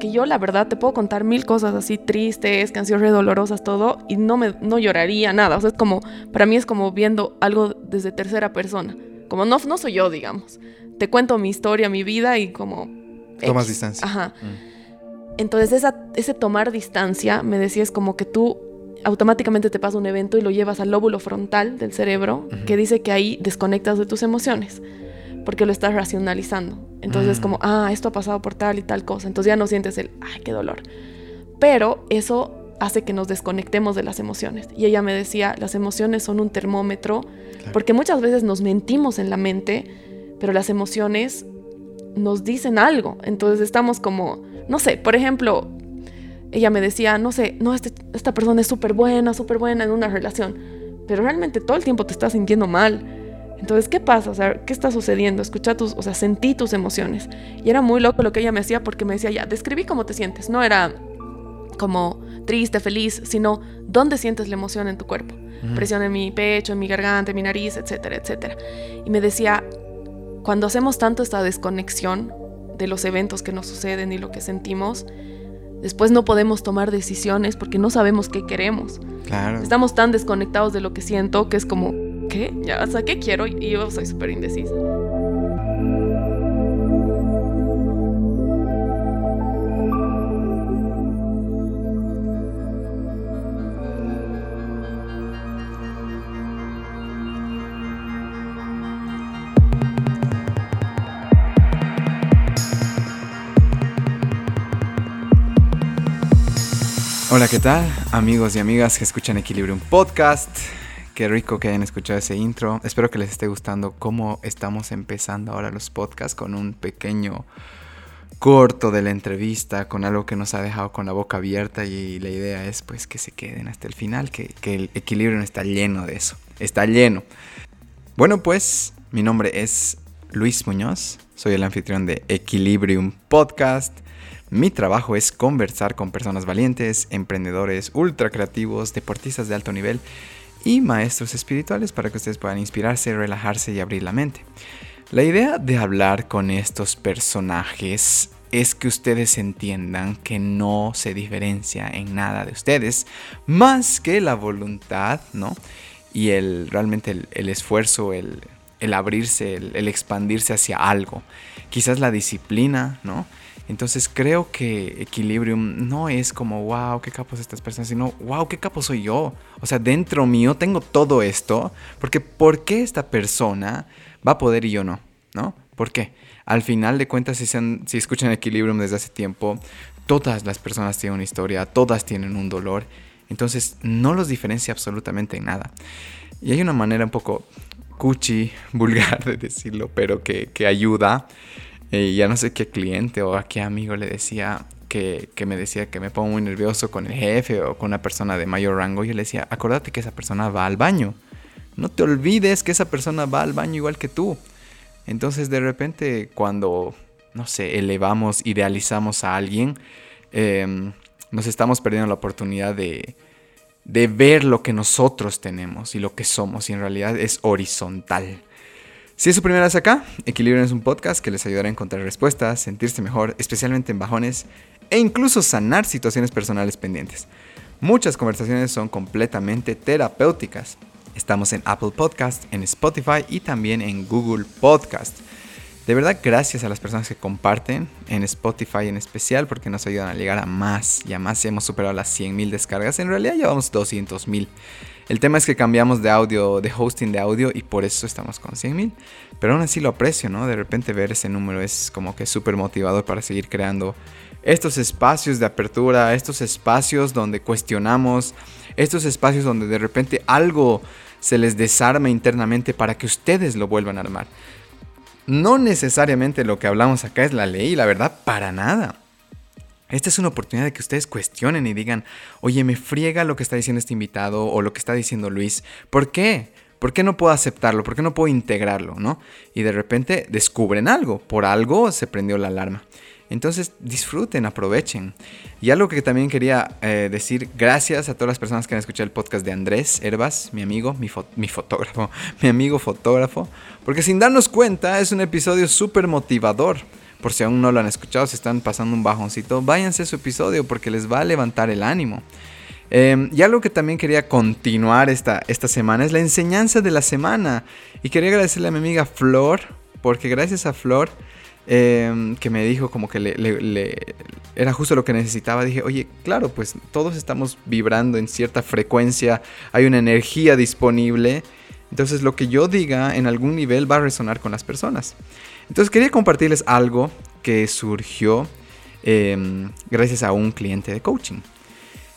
porque yo la verdad te puedo contar mil cosas así tristes, canciones redolorosas, todo, y no, me, no lloraría nada. O sea, es como, para mí es como viendo algo desde tercera persona. Como no, no soy yo, digamos. Te cuento mi historia, mi vida y como... Tomas distancia. Ajá. Entonces esa, ese tomar distancia, me decías como que tú automáticamente te pasa un evento y lo llevas al lóbulo frontal del cerebro, que dice que ahí desconectas de tus emociones, porque lo estás racionalizando. Entonces es como, ah, esto ha pasado por tal y tal cosa. Entonces ya no sientes el, ay, qué dolor. Pero eso hace que nos desconectemos de las emociones. Y ella me decía, las emociones son un termómetro, porque muchas veces nos mentimos en la mente, pero las emociones nos dicen algo. Entonces estamos como, no sé, por ejemplo, ella me decía, no sé, no, este, esta persona es súper buena, súper buena en una relación, pero realmente todo el tiempo te estás sintiendo mal. Entonces, ¿qué pasa? O sea, ¿qué está sucediendo? Escucha tus, o sea, sentí tus emociones. Y era muy loco lo que ella me hacía porque me decía, ya, describí cómo te sientes. No era como triste, feliz, sino dónde sientes la emoción en tu cuerpo. Presión en mi pecho, en mi garganta, en mi nariz, etcétera, etcétera. Y me decía, cuando hacemos tanto esta desconexión de los eventos que nos suceden y lo que sentimos, después no podemos tomar decisiones porque no sabemos qué queremos. Claro. Estamos tan desconectados de lo que siento que es como, ¿qué? Ya, o sea, ¿qué quiero? Y yo soy súper indecisa. Hola, ¿qué tal? Amigos y amigas que escuchan Equilibrium Podcast. Qué rico que hayan escuchado ese intro. Espero que les esté gustando cómo estamos empezando ahora los podcasts con un pequeño corto de la entrevista, con algo que nos ha dejado con la boca abierta y la idea es pues que se queden hasta el final, que, que el Equilibrium está lleno de eso. Está lleno. Bueno, pues mi nombre es Luis Muñoz. Soy el anfitrión de Equilibrium Podcast. Mi trabajo es conversar con personas valientes, emprendedores, ultra creativos, deportistas de alto nivel y maestros espirituales para que ustedes puedan inspirarse, relajarse y abrir la mente. La idea de hablar con estos personajes es que ustedes entiendan que no se diferencia en nada de ustedes, más que la voluntad, ¿no? Y el, realmente el, esfuerzo, el, abrirse, el, el expandirse hacia algo. Quizás la disciplina, ¿no? Entonces creo que Equilibrium no es como, wow, qué capos estas personas, sino, wow, qué capo soy yo. O sea, dentro mío tengo todo esto, porque ¿por qué esta persona va a poder y yo no? ¿No? ¿Por qué? Al final de cuentas, si, si escuchan Equilibrium desde hace tiempo, todas las personas tienen una historia, todas tienen un dolor, entonces no los diferencia absolutamente en nada. Y hay una manera un poco cuchi, vulgar de decirlo, pero que, que ayuda y ya no sé qué cliente o a qué amigo le decía que, que, me decía que me pongo muy nervioso con el jefe o con una persona de mayor rango. Yo le decía, acuérdate que esa persona va al baño. No te olvides que esa persona va al baño igual que tú. Entonces de repente cuando, no sé, elevamos, idealizamos a alguien, em, nos estamos perdiendo la oportunidad de, de ver lo que nosotros tenemos y lo que somos y en realidad es horizontal. Si es su primera vez acá, Equilibrio es un podcast que les ayudará a encontrar respuestas, sentirse mejor, especialmente en bajones, e incluso sanar situaciones personales pendientes. Muchas conversaciones son completamente terapéuticas. Estamos en Apple Podcast, en Spotify y también en Google Podcast. De verdad, gracias a las personas que comparten en Spotify en especial porque nos ayudan a llegar a más y a más. Hemos superado las 100.000 descargas. En realidad llevamos 200.000. El tema es que cambiamos de audio, de hosting de audio y por eso estamos con 100.000. Pero aún así lo aprecio, ¿no? De repente ver ese número es como que súper motivador para seguir creando estos espacios de apertura, estos espacios donde cuestionamos, estos espacios donde de repente algo se les desarma internamente para que ustedes lo vuelvan a armar. No necesariamente lo que hablamos acá es la ley, la verdad, para nada. Esta es una oportunidad de que ustedes cuestionen y digan, oye, me friega lo que está diciendo este invitado o lo que está diciendo Luis. ¿Por qué? ¿Por qué no puedo aceptarlo? ¿Por qué no puedo integrarlo? ¿no? Y de repente descubren algo. Por algo se prendió la alarma. Entonces disfruten, aprovechen. Y algo que también quería eh, decir, gracias a todas las personas que han escuchado el podcast de Andrés Herbas, mi amigo, mi, mi fotógrafo, mi amigo fotógrafo, porque sin darnos cuenta es un episodio súper motivador por si aún no lo han escuchado, si están pasando un bajoncito, váyanse a su episodio porque les va a levantar el ánimo. Em, y algo que también quería continuar esta, esta semana es la enseñanza de la semana. Y quería agradecerle a mi amiga Flor, porque gracias a Flor, em, que me dijo como que le, era justo lo que necesitaba, dije, oye, claro, pues todos estamos vibrando en cierta frecuencia, hay una energía disponible. Entonces lo que yo diga en algún nivel va a resonar con las personas. Entonces quería compartirles algo que surgió em, gracias a un cliente de coaching.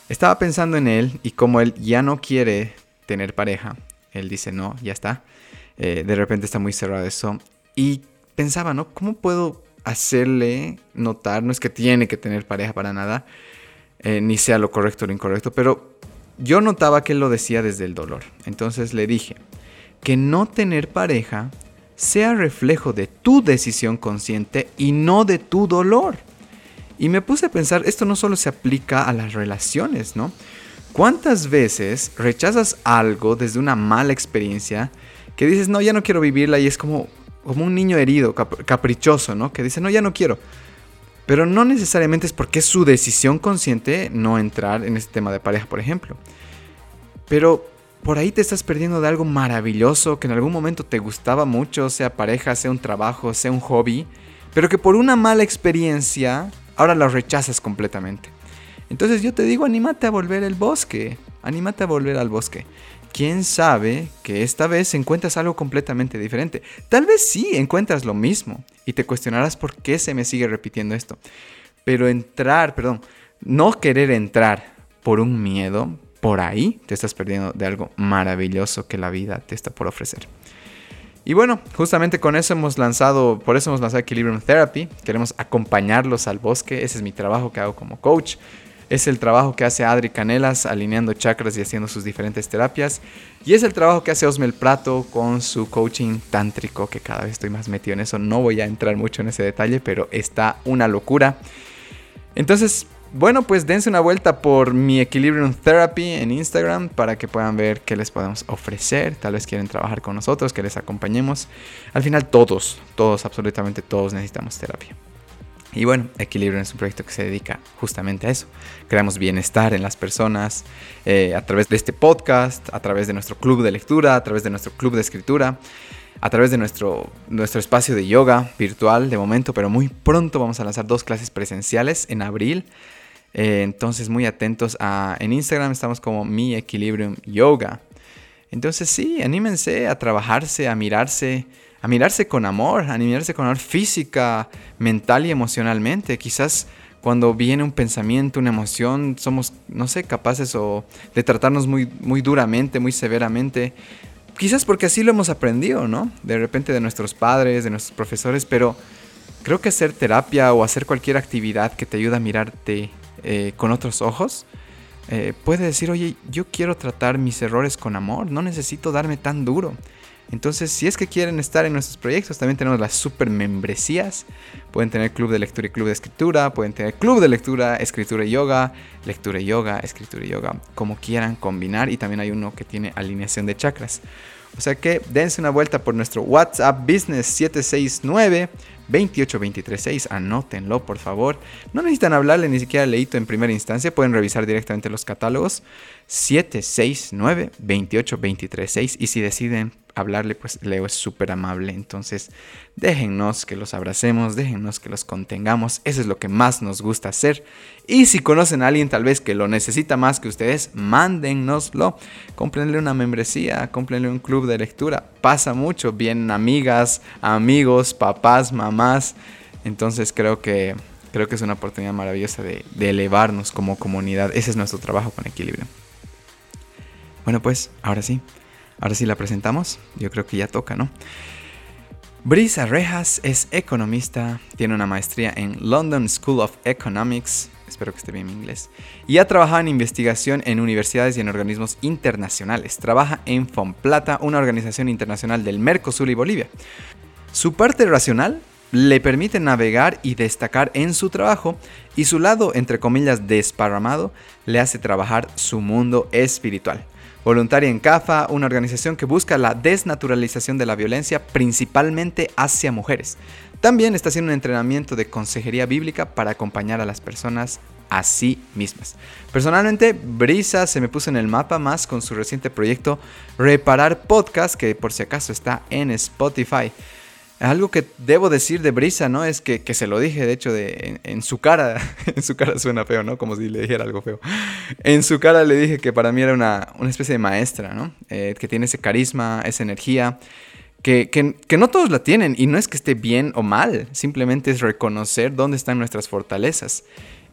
Estaba pensando en él y como él ya no quiere tener pareja, él dice, no, ya está. Eh, de repente está muy cerrado eso. Y pensaba, ¿no? ¿Cómo puedo hacerle notar? No es que tiene que tener pareja para nada, eh, ni sea lo correcto o lo incorrecto, pero yo notaba que él lo decía desde el dolor. Entonces le dije, que no tener pareja sea reflejo de tu decisión consciente y no de tu dolor. Y me puse a pensar, esto no solo se aplica a las relaciones, ¿no? ¿Cuántas veces rechazas algo desde una mala experiencia que dices, no, ya no quiero vivirla y es como, como un niño herido, caprichoso, ¿no? Que dice, no, ya no quiero. Pero no necesariamente es porque es su decisión consciente no entrar en este tema de pareja, por ejemplo. Pero por ahí te estás perdiendo de algo maravilloso que en algún momento te gustaba mucho, sea pareja, sea un trabajo, sea un hobby, pero que por una mala experiencia ahora lo rechazas completamente. Entonces yo te digo, anímate a volver al bosque, anímate a volver al bosque. Quién sabe que esta vez encuentras algo completamente diferente. Tal vez sí encuentras lo mismo y te cuestionarás por qué se me sigue repitiendo esto. Pero entrar, perdón, no querer entrar por un miedo, por ahí te estás perdiendo de algo maravilloso que la vida te está por ofrecer. Y bueno, justamente con eso hemos lanzado, por eso hemos lanzado Equilibrium Therapy. Queremos acompañarlos al bosque. Ese es mi trabajo que hago como coach. Es el trabajo que hace Adri Canelas alineando chakras y haciendo sus diferentes terapias. Y es el trabajo que hace Osmel Prato con su coaching tántrico, que cada vez estoy más metido en eso. No voy a entrar mucho en ese detalle, pero está una locura. Entonces, bueno, pues dense una vuelta por mi Equilibrium Therapy en Instagram para que puedan ver qué les podemos ofrecer. Tal vez quieren trabajar con nosotros, que les acompañemos. Al final todos, todos, absolutamente todos necesitamos terapia. Y bueno, Equilibrium es un proyecto que se dedica justamente a eso. Creamos bienestar en las personas eh, a través de este podcast, a través de nuestro club de lectura, a través de nuestro club de escritura a través de nuestro, nuestro espacio de yoga virtual de momento, pero muy pronto vamos a lanzar dos clases presenciales en abril. Eh, entonces, muy atentos a. En Instagram estamos como Mi Equilibrium Yoga. Entonces, sí, anímense a trabajarse, a mirarse, a mirarse con amor, a mirarse con amor física, mental y emocionalmente. Quizás cuando viene un pensamiento, una emoción, somos, no sé, capaces o de tratarnos muy, muy duramente, muy severamente. Quizás porque así lo hemos aprendido, ¿no? De repente de nuestros padres, de nuestros profesores, pero creo que hacer terapia o hacer cualquier actividad que te ayude a mirarte eh, con otros ojos, eh, puede decir, oye, yo quiero tratar mis errores con amor, no necesito darme tan duro. Entonces, si es que quieren estar en nuestros proyectos, también tenemos las super membresías. Pueden tener club de lectura y club de escritura, pueden tener club de lectura, escritura y yoga, lectura y yoga, escritura y yoga, como quieran combinar. Y también hay uno que tiene alineación de chakras. O sea que dense una vuelta por nuestro WhatsApp Business 769 28236, anótenlo por favor. No necesitan hablarle ni siquiera leíto en primera instancia, pueden revisar directamente los catálogos 769 28236 y si deciden hablarle, pues Leo es súper amable. Entonces, déjennos que los abracemos, déjennos que los contengamos. Eso es lo que más nos gusta hacer. Y si conocen a alguien tal vez que lo necesita más que ustedes, mándennoslo. Cómprenle una membresía, cómprenle un club de lectura. Pasa mucho, vienen amigas, amigos, papás, mamás. Entonces creo que, creo que es una oportunidad maravillosa de elevarnos como comunidad. Ese es nuestro trabajo con equilibrio. Bueno, pues, ahora sí. Ahora sí la presentamos, yo creo que ya toca, ¿no? Brisa Rejas es economista, tiene una maestría en London School of Economics, espero que esté bien mi inglés, y ha trabajado en investigación en universidades y en organismos internacionales. Trabaja en FOMPLATA, una organización internacional del Mercosur y Bolivia. Su parte racional le permite navegar y destacar en su trabajo y su lado, entre comillas, desparramado, le hace trabajar su mundo espiritual voluntaria en CAFA, una organización que busca la desnaturalización de la violencia principalmente hacia mujeres. También está haciendo un entrenamiento de consejería bíblica para acompañar a las personas a sí mismas. Personalmente, Brisa se me puso en el mapa más con su reciente proyecto Reparar Podcast, que por si acaso está en Spotify. Algo que debo decir de Brisa, ¿no? Es que, se lo dije, de hecho, de, en, su cara. en su cara suena feo, ¿no? Como si le dijera algo feo. En su cara le dije que para mí era una, especie de maestra, ¿no? Eh, que tiene ese carisma, esa energía. Que, que, no todos la tienen. Y no es que esté bien o mal. Simplemente es reconocer dónde están nuestras fortalezas.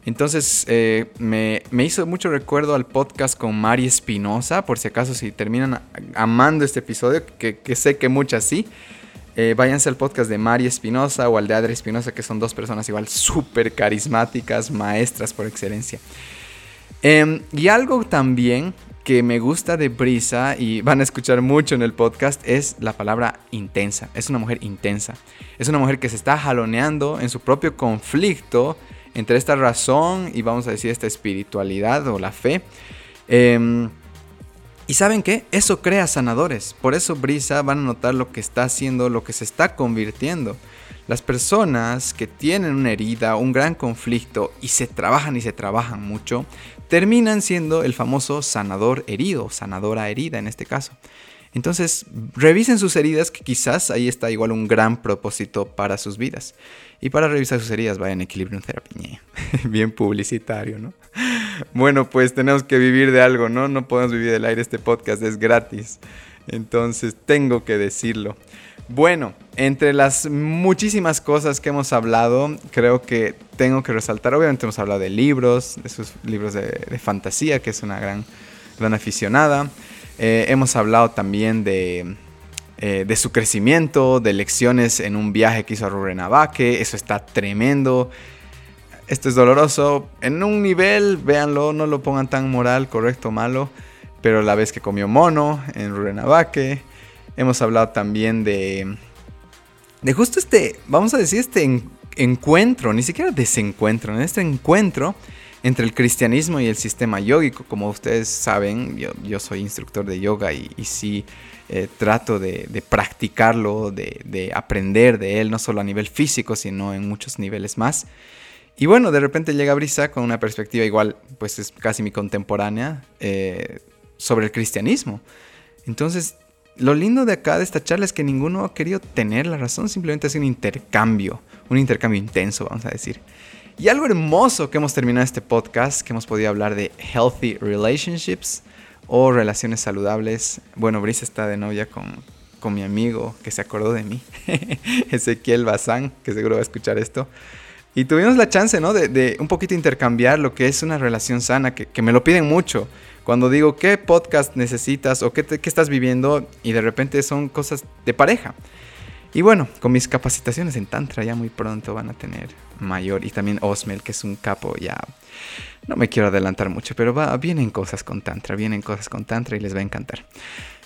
Entonces eh, me, hizo mucho recuerdo al podcast con Mari Espinosa, por si acaso si terminan amando este episodio, que, que sé que muchas sí. Eh, váyanse al podcast de Mari Espinosa o al de Adri Espinosa, que son dos personas igual súper carismáticas, maestras por excelencia. Em, y algo también que me gusta de Brisa y van a escuchar mucho en el podcast es la palabra intensa. Es una mujer intensa. Es una mujer que se está jaloneando en su propio conflicto entre esta razón y vamos a decir esta espiritualidad o la fe. Eh, y saben qué? Eso crea sanadores. Por eso Brisa van a notar lo que está haciendo, lo que se está convirtiendo. Las personas que tienen una herida, un gran conflicto y se trabajan y se trabajan mucho, terminan siendo el famoso sanador herido, sanadora herida en este caso. Entonces, revisen sus heridas, que quizás ahí está igual un gran propósito para sus vidas. Y para revisar sus heridas, vayan a Equilibrium Therapy. Bien publicitario, ¿no? Bueno, pues tenemos que vivir de algo, ¿no? No podemos vivir del aire, este podcast es gratis. Entonces, tengo que decirlo. Bueno, entre las muchísimas cosas que hemos hablado, creo que tengo que resaltar, obviamente hemos hablado de libros, de sus libros de, fantasía, que es una gran, gran aficionada. Eh, hemos hablado también de, eh, de su crecimiento, de lecciones en un viaje que hizo a Rurrenabaque. Eso está tremendo. Esto es doloroso. En un nivel, véanlo, no lo pongan tan moral, correcto o malo. Pero la vez que comió mono en Rurrenabaque. Hemos hablado también de. De justo este, vamos a decir, este encuentro, ni siquiera desencuentro, en este encuentro entre el cristianismo y el sistema yógico. Como ustedes saben, yo, soy instructor de yoga y, sí eh, trato de, practicarlo, de, aprender de él, no solo a nivel físico, sino en muchos niveles más. Y bueno, de repente llega Brisa con una perspectiva igual, pues es casi mi contemporánea, eh, sobre el cristianismo. Entonces, lo lindo de acá, de esta charla, es que ninguno ha querido tener la razón, simplemente es un intercambio, un intercambio intenso, vamos a decir. Y algo hermoso que hemos terminado este podcast, que hemos podido hablar de healthy relationships, o relaciones saludables. Bueno, Brisa está de novia con, con mi amigo que se acordó de mí, Ezequiel Bazán, que seguro va a escuchar esto. Y tuvimos la chance, ¿no? De, un poquito intercambiar lo que es una relación sana, que, me lo piden mucho. Cuando digo, ¿qué podcast necesitas o qué, qué estás viviendo? Y de repente son cosas de pareja. Y bueno, con mis capacitaciones en Tantra ya muy pronto van a tener mayor. Y también Osmel, que es un capo ya no me quiero adelantar mucho, pero va, vienen cosas con Tantra, vienen cosas con Tantra y les va a encantar.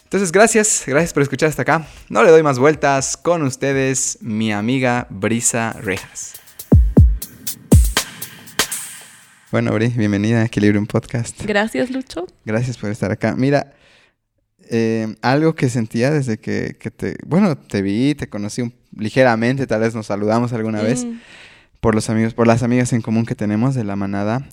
Entonces, gracias, gracias por escuchar hasta acá. No le doy más vueltas. Con ustedes, mi amiga Brisa Rejas. Bueno, Bri, bienvenida a Equilibrium Podcast. Gracias, Lucho. Gracias por estar acá. Mira, eh, algo que sentía desde que, te, bueno, te vi, te conocí ligeramente, tal vez nos saludamos alguna vez mm. por los amigos, por las amigas en común que tenemos de la manada.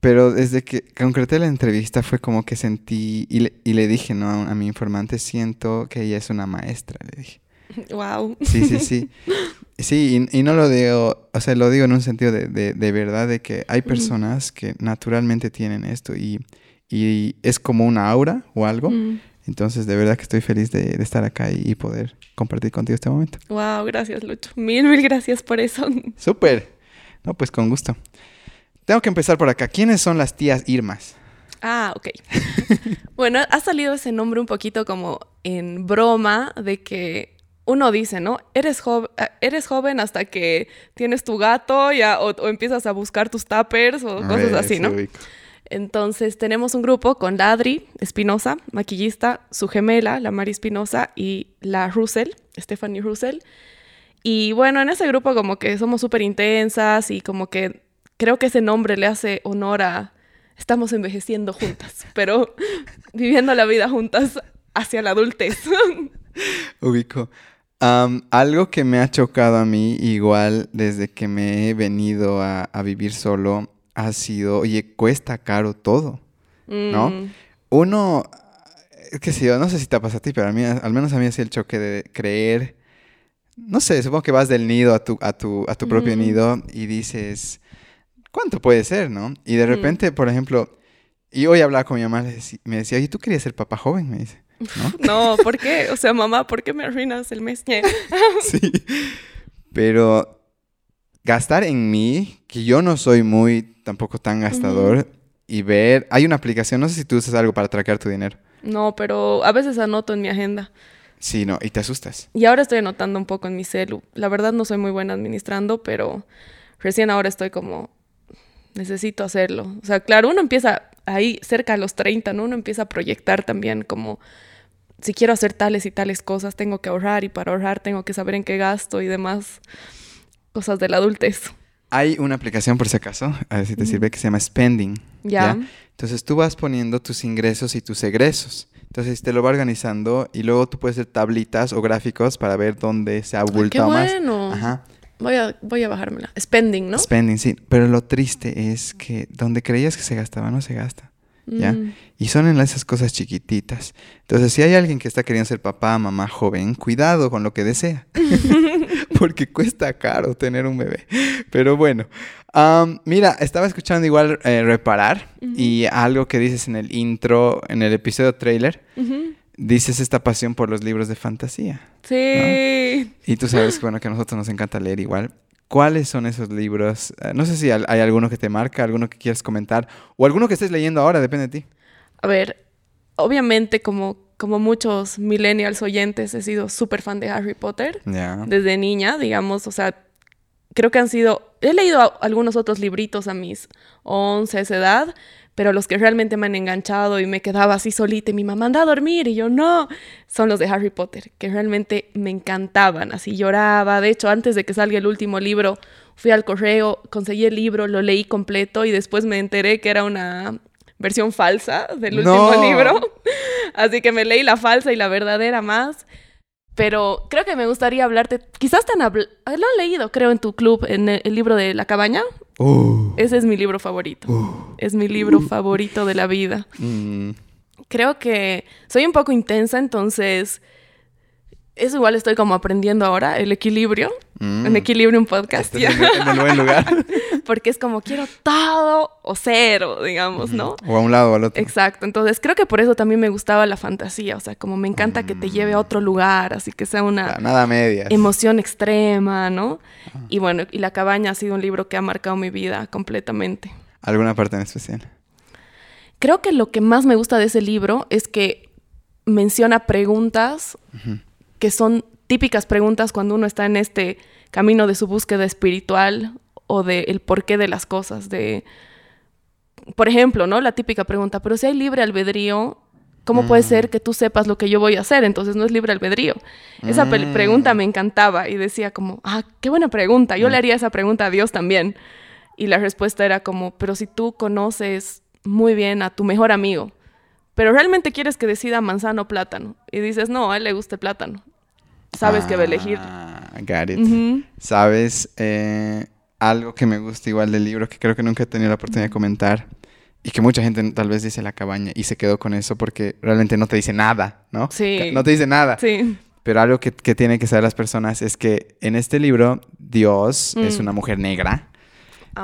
Pero desde que concreté la entrevista fue como que sentí, y le, y le dije, ¿no? A, mi informante, siento que ella es una maestra, le dije. Wow. Sí, sí, sí. Sí, y, no lo digo, o sea, lo digo en un sentido de, de, verdad, de que hay personas que naturalmente tienen esto y, y, es como una aura o algo. Entonces, de verdad que estoy feliz de, de estar acá y, poder compartir contigo este momento. Wow, gracias, Lucho. Mil, mil gracias por eso. Súper. No, pues con gusto. Tengo que empezar por acá. ¿Quiénes son las tías Irmas? Ah, ok. bueno, ha salido ese nombre un poquito como en broma de que uno dice, ¿no? Eres, joven, eh, eres joven hasta que tienes tu gato ya, o, empiezas a buscar tus tuppers o cosas así, ¿no? Entonces tenemos un grupo con la Adri Espinosa, maquillista, su gemela, la Mari Espinosa, y la Russell, Stephanie Russell. Y bueno, en ese grupo como que somos súper intensas y como que creo que ese nombre le hace honor a estamos envejeciendo juntas, pero viviendo la vida juntas hacia la adultez. Ubico. Algo que me ha chocado a mí, igual desde que me he venido a vivir solo, ha sido, oye, cuesta caro todo. ¿No? Mm, Uno, es que sí, yo no sé si te pasa a ti, pero a mí, al menos a mí así el choque de creer, no sé, supongo que vas del nido a tu, a tu, a tu propio Mm. nido y dices, ¿cuánto puede ser, no? Y de Mm. repente, por ejemplo, y hoy hablaba con mi mamá, me decía, oye, ¿tú querías ser papá joven? Me dice, ¿no? No, ¿por qué? O sea, mamá, ¿por qué me arruinas el mes? Sí. Pero gastar en mí, que yo no soy muy tampoco tan gastador, y ver, hay una aplicación, no sé si tú usas algo para traquear tu dinero. No, pero a veces anoto en mi agenda. Sí, no, y te asustas. Y ahora estoy anotando un poco en mi celu. La verdad no soy muy buena administrando, pero recién ahora estoy como, necesito hacerlo. O sea, claro, uno empieza ahí cerca a los 30, ¿no? Uno empieza a proyectar también como, si quiero hacer tales y tales cosas, tengo que ahorrar y para ahorrar tengo que saber en qué gasto y demás cosas de la adultez. Hay una aplicación, por si acaso, a ver si te sirve, que se llama Spending. Ya. Entonces tú vas poniendo tus ingresos y tus egresos. Entonces te lo va organizando y luego tú puedes hacer tablitas o gráficos para ver dónde se ha Ay, qué abultado más. bueno. Ajá. Voy a, voy a bajármela. Spending, ¿no? Spending, sí. Pero lo triste es que donde creías que se gastaba, no se gasta. ¿Ya? Mm. Y son en esas cosas chiquititas. Entonces, si hay alguien que está queriendo ser papá, mamá joven, cuidado con lo que desea. Porque cuesta caro tener un bebé. Pero bueno, am, mira, estaba escuchando igual eh, Reparar y algo que dices en el intro, en el episodio trailer, dices esta pasión por los libros de fantasía. Sí. Y tú sabes bueno, que a nosotros nos encanta leer igual. ¿Cuáles son esos libros? Eh, no sé si hay alguno que te marca, alguno que quieras comentar o alguno que estés leyendo ahora, depende de ti. A ver, obviamente como, como muchos millennials oyentes he sido súper fan de Harry Potter Ya. desde niña, digamos, o sea, creo que han sido, he leído algunos otros libritos a mis 11, esa edad, pero los que realmente me han enganchado y me quedaba así solita y mi mamá anda a dormir y yo no, son los de Harry Potter, que realmente me encantaban, así lloraba, de hecho antes de que salga el último libro fui al correo, conseguí el libro, lo leí completo y después me enteré que era una versión falsa del No. último libro, así que me leí la falsa y la verdadera más. Pero creo que me gustaría hablarte, quizás te han habl- lo han leído, creo, en tu club, en el, el libro de La Cabaña. Uh, Ese es mi libro favorito. Es mi libro favorito de la vida. mm, Creo que soy un poco intensa, entonces eso igual estoy como aprendiendo ahora, el equilibrio. mm. En equilibrio un podcast, ya. el- en el buen lugar. Porque es como quiero todo o cero, digamos, ¿no? O a un lado o al otro. Exacto, entonces creo que por eso también me gustaba la fantasía, o sea, como me encanta que te lleve a otro lugar, así que sea una Nada a medias. emoción extrema, ¿no? Y bueno, y La cabaña ha sido un libro que ha marcado mi vida completamente. ¿Alguna parte en especial? Creo que lo que más me gusta de ese libro es que menciona preguntas que son típicas preguntas cuando uno está en este camino de su búsqueda espiritual o de el porqué de las cosas, de por ejemplo, ¿no? La típica pregunta, pero si hay libre albedrío, ¿cómo puede ser que tú sepas lo que yo voy a hacer? Entonces no es libre albedrío. Esa Mm. pregunta me encantaba y decía como, ah, qué buena pregunta. Yo le haría esa pregunta a Dios también. Y la respuesta era como, pero si tú conoces muy bien a tu mejor amigo, pero realmente quieres que decida manzana o plátano, y dices, no, a él le gusta el plátano, sabes que va a elegir. Ah, got it. ¿Sabes? Eh, algo que me gusta igual del libro, que creo que nunca he tenido la oportunidad de comentar, y que mucha gente tal vez dice la cabaña y se quedó con eso porque realmente no te dice nada, ¿no? Sí. No te dice nada. Sí, Pero algo que, que tienen que saber las personas es que en este libro Dios es Mm. una mujer negra,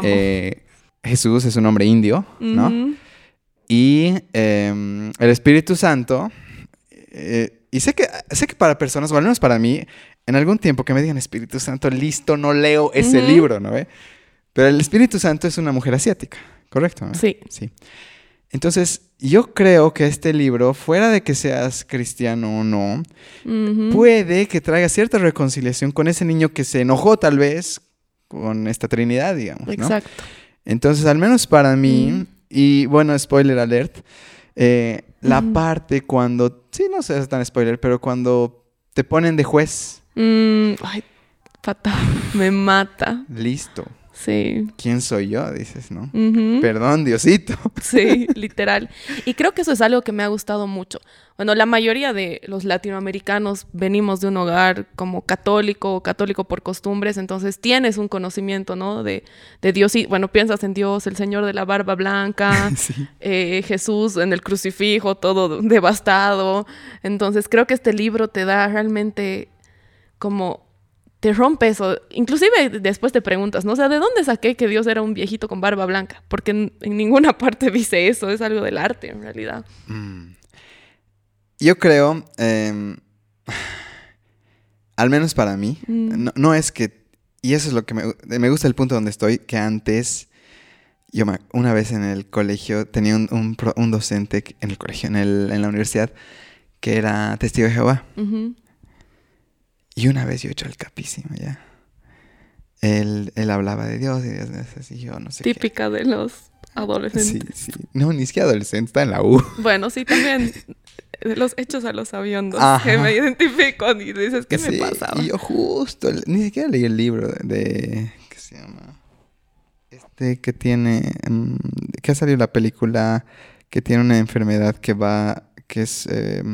eh, Jesús es un hombre indio, ¿no? Ujú. Y em, el Espíritu Santo, eh, y sé que, sé que para personas, o al menos para mí, en algún tiempo que me digan Espíritu Santo, listo, no leo ese libro, ¿no ve? Pero el Espíritu Santo es una mujer asiática, ¿correcto? no? Sí. Sí. Entonces, yo creo que este libro, fuera de que seas cristiano o no, puede que traiga cierta reconciliación con ese niño que se enojó tal vez con esta Trinidad, digamos, ¿no? Exacto. Entonces, al menos para mí, y bueno, spoiler alert, eh, la parte cuando, sí, no sé si es tan spoiler, pero cuando te ponen de juez, Mm, ay, fatal. Me mata. listo. Sí. ¿Quién soy yo? Dices, ¿no? Perdón, Diosito. Sí, literal. Y creo que eso es algo que me ha gustado mucho. Bueno, la mayoría de los latinoamericanos venimos de un hogar como católico o católico por costumbres, entonces tienes un conocimiento, ¿no? De, de Dios y, bueno, piensas en Dios, el Señor de la barba blanca, Sí. eh, Jesús en el crucifijo, todo devastado. Entonces creo que este libro te da realmente como te rompe eso. Inclusive después te preguntas, ¿no? O sea, ¿de dónde saqué que Dios era un viejito con barba blanca? Porque en, en ninguna parte dice eso, es algo del arte en realidad. Mm. Yo creo, em, al menos para mí, Mm. no, no es que, y eso es lo que me, me gusta el punto donde estoy, que antes, yo me- una vez en el colegio tenía un, un un docente, en el colegio, en, el- en la universidad, que era testigo de Jehová. Ujú. Y una vez yo he hecho el capísimo, ¿ya? Él, él hablaba de Dios y Dios, y yo no sé qué. Típica de los Sí, adolescentes. sí. No, ni siquiera adolescente, está en la U. Bueno, sí, también de los hechos a los aviondos Ajá. que me identifico y dices, ¿qué me Sí, pasaba? Y yo justo, ni siquiera leí el libro de, de- ¿qué se llama? Este que tiene, mm, que ha salido la película, que tiene una enfermedad que va, que es, eh,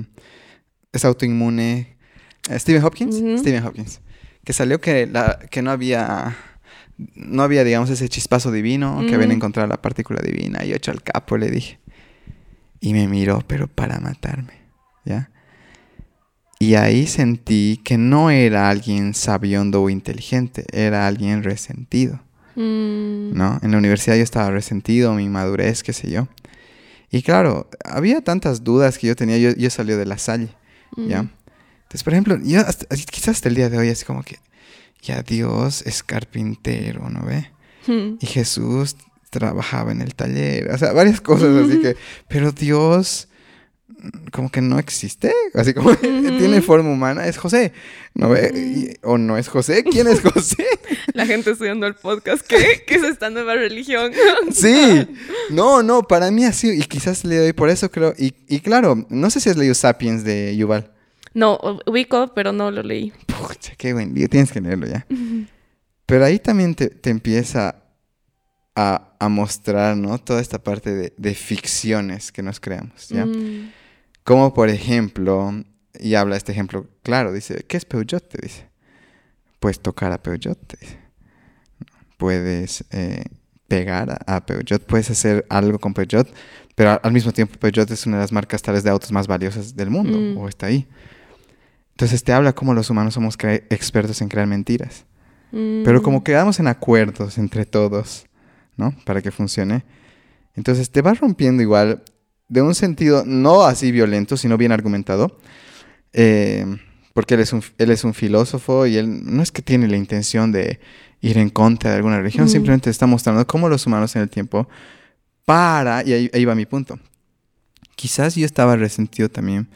es autoinmune. Stephen Hopkins, Ujú. Stephen Hopkins, que salió que, la, que no había, no había, digamos, ese chispazo divino, que habían encontrado la partícula divina. Y yo al capo le dije. Y me miró, pero para matarme, ¿ya? Y ahí sentí que no era alguien sabiondo o inteligente, era alguien resentido, Mm, ¿no? En la universidad yo estaba resentido, mi madurez, qué sé yo. Y claro, había tantas dudas que yo tenía, yo, yo salí de la salle, ¿ya? mm. Entonces, por ejemplo, yo hasta- quizás hasta el día de hoy es como que, ya Dios es carpintero, ¿no ve? Mm. Y Jesús trabajaba en el taller, o sea, varias cosas así que, pero Dios mm, como que no existe, así como tiene forma humana, es José, ¿no ve? Y- o no es José, ¿quién es José? La gente estudiando el podcast, ¿qué? ¿Qué es esta nueva religión? sí, no, no, para mí así, y quizás le doy por eso creo, y, y claro, no sé si has leído Sapiens de Yuval, No, ubico, pero no lo leí. Pucha, qué buen libro, tienes que leerlo ya. Pero ahí también te, te empieza a, a mostrar, ¿no? Toda esta parte de, de ficciones que nos creamos, ¿ya? Mm, Como por ejemplo, y habla este ejemplo claro, dice, ¿qué es Peugeot? Te dice. Puedes tocar a Peugeot, te dice. Puedes eh, pegar a, a Peugeot, puedes hacer algo con Peugeot, pero al mismo tiempo Peugeot es una de las marcas tales de autos más valiosas del mundo, Mm. o está ahí. Entonces te habla cómo los humanos somos expertos en crear mentiras. Pero mm. como quedamos en acuerdos entre todos, ¿no? Para que funcione. Entonces te vas rompiendo igual de un sentido no así violento, sino bien argumentado. Eh, porque él es, un, él es un filósofo y él no es que tiene la intención de ir en contra de alguna religión, Mm. simplemente está mostrando cómo los humanos en el tiempo para, y ahí, ahí va mi punto. Quizás yo estaba resentido también,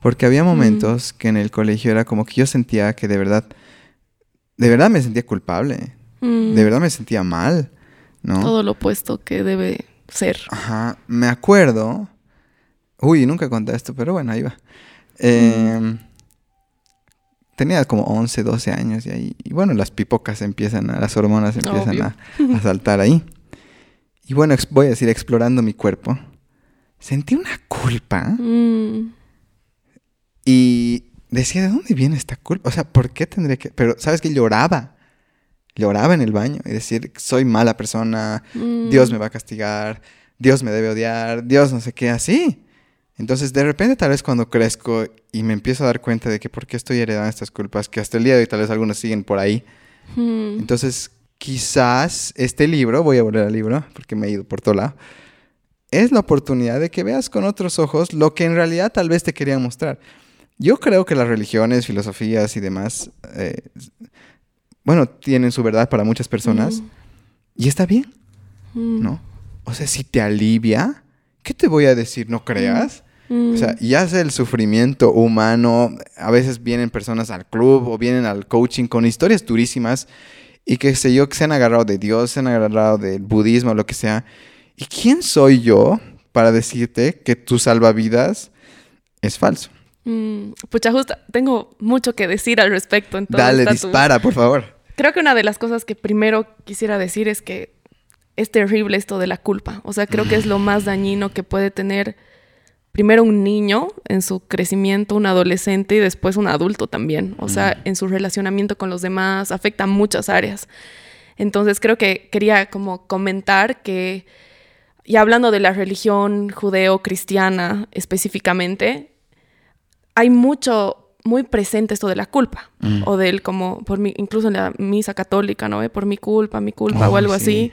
porque había momentos que en el colegio era como que yo sentía que de verdad, de verdad me sentía culpable, Mm. de verdad me sentía mal, ¿no? Todo lo opuesto que debe ser. Ajá, me acuerdo. Uy, nunca conté esto, pero bueno, ahí va. Eh, Tenía como 11, 12 años y ahí, y bueno, las pipocas empiezan, a, las hormonas empiezan a, a saltar ahí. Y bueno, voy a decir, explorando mi cuerpo, sentí una culpa Mm, y decía, ¿de dónde viene esta culpa? O sea, ¿por qué tendría que...? Pero, ¿sabes qué? Lloraba. Lloraba en el baño y decir, soy mala persona, mm. Dios me va a castigar, Dios me debe odiar, Dios no sé qué, así. Entonces, de repente, tal vez cuando crezco y me empiezo a dar cuenta de que por qué estoy heredando estas culpas, que hasta el día de hoy tal vez algunos siguen por ahí. Mm. Entonces, quizás este libro, voy a volver al libro, porque me he ido por todo lado, es la oportunidad de que veas con otros ojos lo que en realidad tal vez te querían mostrar. Yo creo que las religiones, filosofías y demás, eh, bueno, tienen su verdad para muchas personas y está bien. Mm. ¿no? O sea, si te alivia, ¿qué te voy a decir? ¿No creas? Mm. O sea, y hace el sufrimiento humano. A veces vienen personas al club o vienen al coaching con historias durísimas y que sé yo, que se han agarrado de Dios, se han agarrado del budismo, lo que sea. ¿Y quién soy yo para decirte que tu salvavidas es falso? Mm, Pucha, justo tengo mucho que decir al respecto. Entonces, Dale, está tu- dispara, por favor. creo que una de las cosas que primero quisiera decir es que es terrible esto de la culpa. O sea, creo que es lo más dañino que puede tener primero un niño en su crecimiento, un adolescente y después un adulto también. O sea, mm. en su relacionamiento con los demás, afecta muchas áreas. Entonces creo que quería como comentar que, y hablando de la religión judeo-cristiana específicamente, hay mucho, muy presente esto de la culpa, mm. o del como, por mi, incluso en la misa católica, ¿no? Por mi culpa, mi culpa, o algo así,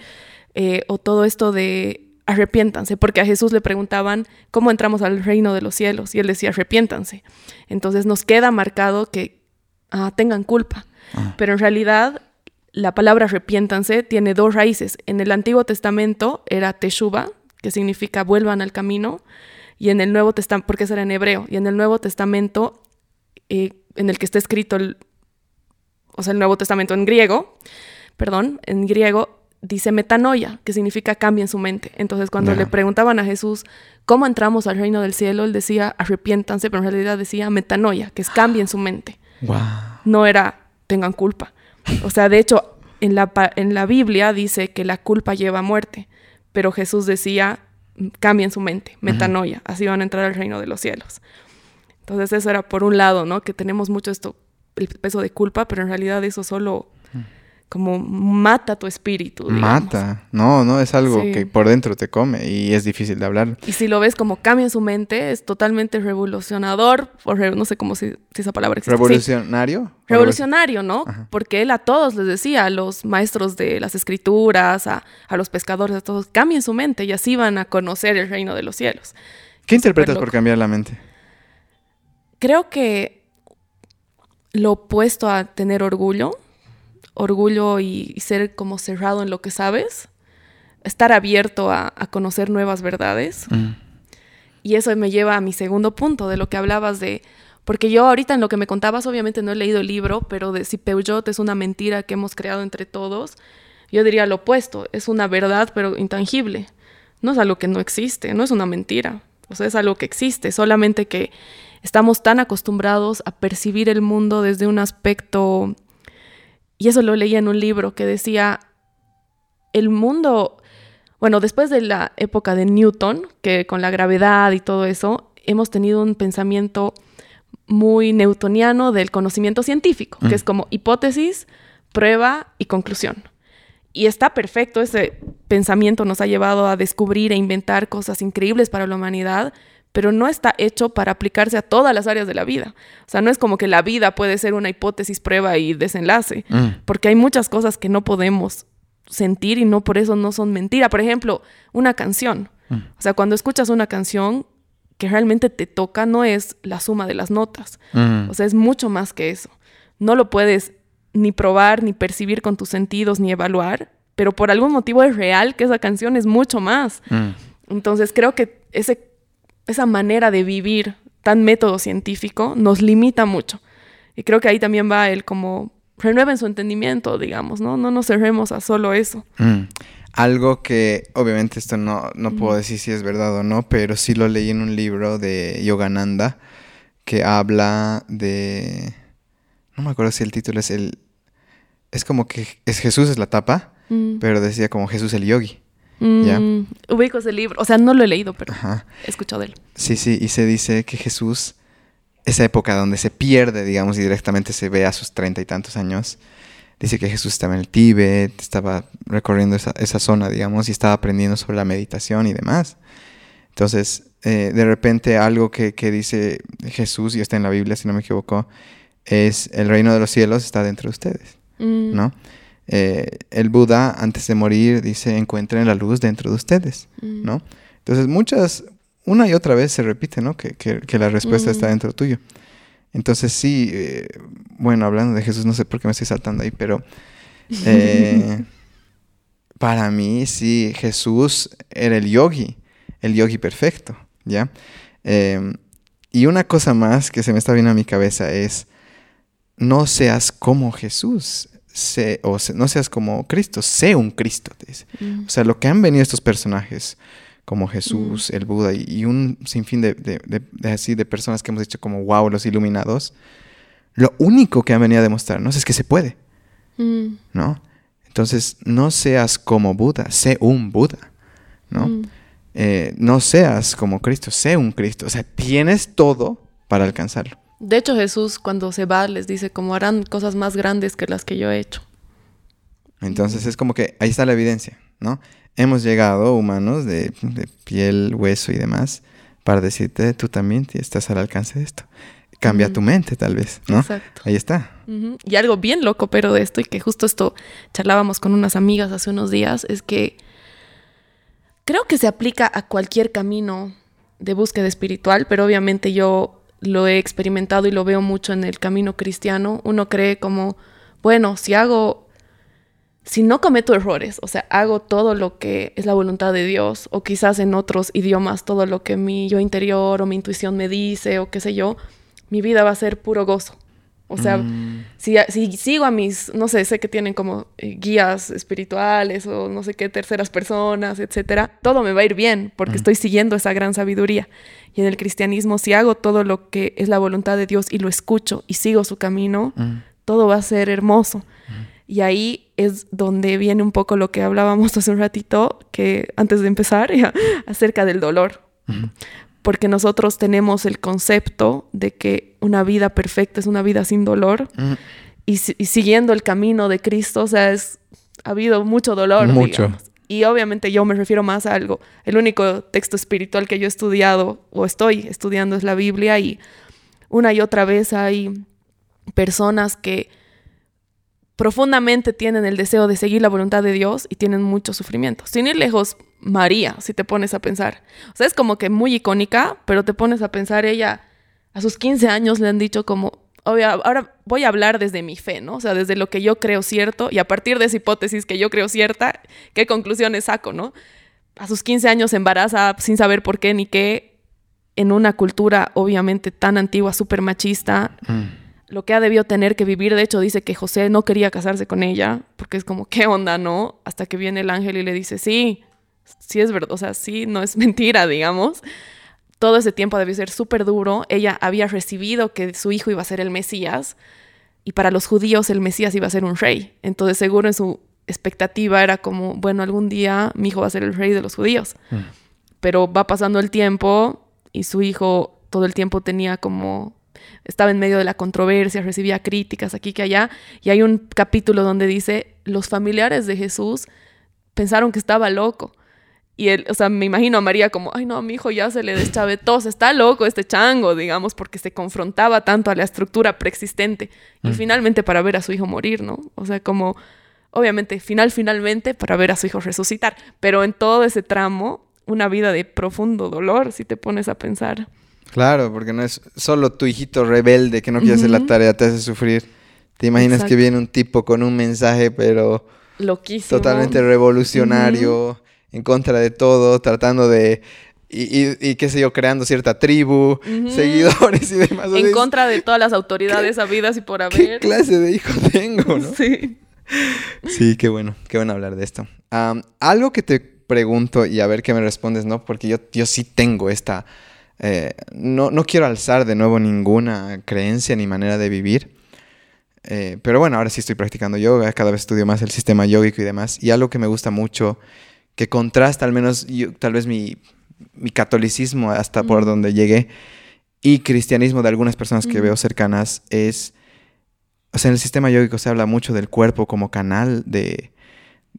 eh, o todo esto de arrepiéntanse, porque a Jesús le preguntaban cómo entramos al reino de los cielos y él decía arrepiéntanse. Entonces nos queda marcado que ah, tengan culpa, ah. pero en realidad la palabra arrepiéntanse tiene dos raíces. En el Antiguo Testamento era teshuva, que significa vuelvan al camino, y en el Nuevo Testamento, porque eso era en hebreo, y en el Nuevo Testamento, eh, en el que está escrito, el, o sea, el Nuevo Testamento en griego, perdón, en griego dice metanoia, que significa cambia en su mente. Entonces, cuando le preguntaban a Jesús cómo entramos al reino del cielo, él decía arrepiéntanse, pero en realidad decía metanoia, que es cambia en su mente. No era tengan culpa. O sea, de hecho, en la, en la Biblia dice que la culpa lleva a muerte, pero Jesús decía cambia en su mente, metanoia, así van a entrar al reino de los cielos. Entonces, eso era por un lado, ¿no? Que tenemos mucho esto, el peso de culpa, pero en realidad eso solo como mata tu espíritu. Mata, no, no, es algo que por dentro te come y es difícil de hablar. Y si lo ves como cambia su mente, es totalmente revolucionador, o no sé cómo si, esa palabra existe. ¿Revolucionario? Revolucionario, ¿no? Porque él a todos les decía, a los maestros de las escrituras, a, los pescadores, a todos, cambien su mente y así van a conocer el reino de los cielos. ¿Qué interpretas por cambiar la mente? Creo que lo opuesto a tener orgullo orgullo y, ser como cerrado en lo que sabes, estar abierto a, conocer nuevas verdades. Mm. Y eso me lleva a mi segundo punto de lo que hablabas de, porque yo ahorita en lo que me contabas, obviamente no he leído el libro, pero de si Peugeot es una mentira que hemos creado entre todos, yo diría lo opuesto, es una verdad pero intangible. No es algo que no existe, no es una mentira, o sea, es algo que existe, solamente que estamos tan acostumbrados a percibir el mundo desde un aspecto y eso lo leía en un libro que decía, el mundo, bueno, después de la época de Newton, que con la gravedad y todo eso, hemos tenido un pensamiento muy newtoniano del conocimiento científico, que es como hipótesis, prueba y conclusión. Y está perfecto, ese pensamiento nos ha llevado a descubrir e inventar cosas increíbles para la humanidad, pero no está hecho para aplicarse a todas las áreas de la vida. O sea, no es como que la vida puede ser una hipótesis, prueba y desenlace, mm. porque hay muchas cosas que no podemos sentir y no por eso no son mentira. Por ejemplo, una canción. Mm. O sea, cuando escuchas una canción que realmente te toca, no es la suma de las notas. Mm. O sea, es mucho más que eso. No lo puedes ni probar, ni percibir con tus sentidos, ni evaluar, pero por algún motivo es real que esa canción es mucho más. Entonces creo que ese esa manera de vivir tan método científico nos limita mucho. Y creo que ahí también va el como renueven su entendimiento, digamos, ¿no? No nos cerremos a solo eso. Mm. Algo que, obviamente, esto no, no puedo decir si es verdad o no, pero sí lo leí en un libro de Yogananda que habla de. No me acuerdo si el título es el. Es como que es Jesús es la tapa, mm. pero decía como Jesús el yogi. Mm, ubico ese libro. O sea, no lo he leído, pero he escuchado de él. Sí, sí, y se dice que Jesús, esa época donde se pierde, digamos, y directamente se ve a sus treinta y tantos años, dice que Jesús estaba en el Tíbet, estaba recorriendo esa, esa zona, digamos, y estaba aprendiendo sobre la meditación y demás. Entonces, eh, de repente algo que, que, dice Jesús, y está en la Biblia, si no me equivoco, es el reino de los cielos está dentro de ustedes, mm. ¿no? Eh, el Buda, antes de morir, dice, encuentren la luz dentro de ustedes, mm. ¿no? Entonces, muchas, una y otra vez se repite, ¿no? Que, la respuesta está mm. dentro tuyo. Entonces, sí, eh, bueno, hablando de Jesús, no sé por qué me estoy saltando ahí, pero eh, para mí, sí, Jesús era el yogi, el yogi perfecto, ¿ya? Em, y una cosa más que se me está viendo a mi cabeza es, no seas como Jesús o no seas como Cristo, sé un Cristo. Mm. O sea, lo que han venido estos personajes, como Jesús, mm. el Buda y, un sinfín de, de, así, de personas que hemos dicho como, wow, los iluminados, lo único que han venido a demostrarnos es que se puede. Mm, ¿no? Entonces, no seas como Buda, sé un Buda, ¿no? Eh, no seas como Cristo, sé un Cristo. O sea, tienes todo para alcanzarlo. De hecho, Jesús cuando se va les dice como harán cosas más grandes que las que yo he hecho. Entonces es como que ahí está la evidencia, ¿no? Hemos llegado, humanos, de, de piel, hueso y demás, para decirte, tú también estás al alcance de esto. Cambia tu mente, tal vez, ¿no? Exacto. Ahí está. Y algo bien loco, pero de esto, y que justo esto charlábamos con unas amigas hace unos días, es que creo que se aplica a cualquier camino de búsqueda espiritual, pero obviamente yo lo he experimentado y lo veo mucho en el camino cristiano. Uno cree como, bueno, si hago, si no cometo errores, o sea, hago todo lo que es la voluntad de Dios, o quizás en otros idiomas todo lo que mi yo interior o mi intuición me dice, o qué sé yo, mi vida va a ser puro gozo. O sea, Mm, si, si sigo a mis, no sé, sé que tienen como eh, guías espirituales o no sé qué, terceras personas, etcétera, todo me va a ir bien porque Mm. estoy siguiendo esa gran sabiduría. Y en el cristianismo, si hago todo lo que es la voluntad de Dios y lo escucho y sigo su camino, mm, todo va a ser hermoso. Y ahí es donde viene un poco lo que hablábamos hace un ratito, que antes de empezar, acerca del dolor. Porque nosotros tenemos el concepto de que una vida perfecta es una vida sin dolor Mm, y, si- y siguiendo el camino de Cristo, o sea, es, ha habido mucho dolor. Mucho. digamos. Y obviamente yo me refiero más a algo. El único texto espiritual que yo he estudiado o estoy estudiando es la Biblia y una y otra vez hay personas que profundamente tienen el deseo de seguir la voluntad de Dios y tienen mucho sufrimiento. Sin ir lejos, María, si te pones a pensar. O sea, es como que muy icónica, pero te pones a pensar, ella a sus 15 años le han dicho como, obvia- ahora voy a hablar desde mi fe, ¿no? O sea, desde lo que yo creo cierto y a partir de esa hipótesis que yo creo cierta, ¿qué conclusiones saco, no? A sus 15 años se embaraza sin saber por qué ni qué, en una cultura obviamente tan antigua, súper machista, mm. lo que ha debido tener que vivir. De hecho, dice que José no quería casarse con ella, porque es como, ¿qué onda, no? Hasta que viene el ángel y le dice, sí, sí es verdad, o sea, sí, no es mentira, digamos. Todo ese tiempo debió ser súper duro. Ella había recibido que su hijo iba a ser el Mesías, y para los judíos el Mesías iba a ser un rey. Entonces, seguro en su expectativa era como, bueno, algún día mi hijo va a ser el rey de los judíos. Mm. Pero va pasando el tiempo y su hijo todo el tiempo tenía como estaba en medio de la controversia, recibía críticas aquí que allá, y hay un capítulo donde dice, los familiares de Jesús pensaron que estaba loco. Y él, o sea, me imagino a María como, ay no, mi hijo ya se le deschavetó, se está loco este chango, digamos, porque se confrontaba tanto a la estructura preexistente. Y Mm. finalmente para ver a su hijo morir, ¿no? O sea, como, obviamente, final, finalmente para ver a su hijo resucitar. Pero en todo ese tramo, una vida de profundo dolor, si te pones a pensar. Claro, porque no es solo tu hijito rebelde que no quiere hacer la tarea, te hace sufrir. Te imaginas que viene un tipo con un mensaje, pero Loquísimo. totalmente revolucionario, en contra de todo, tratando de. Y, y- y qué sé yo, creando cierta tribu, seguidores y demás. En contra de todas las autoridades habidas y por ¿Qué haber. clase de hijo tengo, no? Sí. Sí, qué bueno, qué bueno hablar de esto. Algo que te pregunto y a ver qué me respondes, ¿no? Porque yo, yo sí tengo esta... eh, no, no quiero alzar de nuevo ninguna creencia ni manera de vivir. eh, pero bueno, ahora sí estoy practicando yoga, cada vez estudio más el sistema yógico y demás. Y algo que me gusta mucho, que contrasta al menos yo- tal vez mi, mi catolicismo hasta por donde llegué y cristianismo de algunas personas que veo cercanas es... O sea, en el sistema yógico se habla mucho del cuerpo como canal de,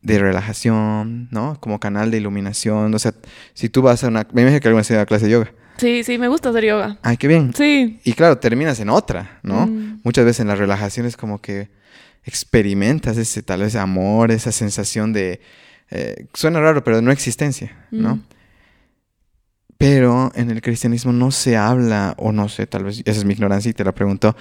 de relajación, ¿no? Como canal de iluminación. O sea, si tú vas a una... Me imagino que alguna vez has ido a clase de yoga. Sí, sí, me gusta hacer yoga. Ay, qué bien. Sí. Y claro, terminas en otra, ¿no? Mm. Muchas veces en la relajación es como que experimentas ese tal vez amor, esa sensación de... eh, suena raro, pero de no existencia, ¿no? Mm. Pero en el cristianismo no se habla, o no sé, tal vez esa es mi ignorancia y te la pregunto,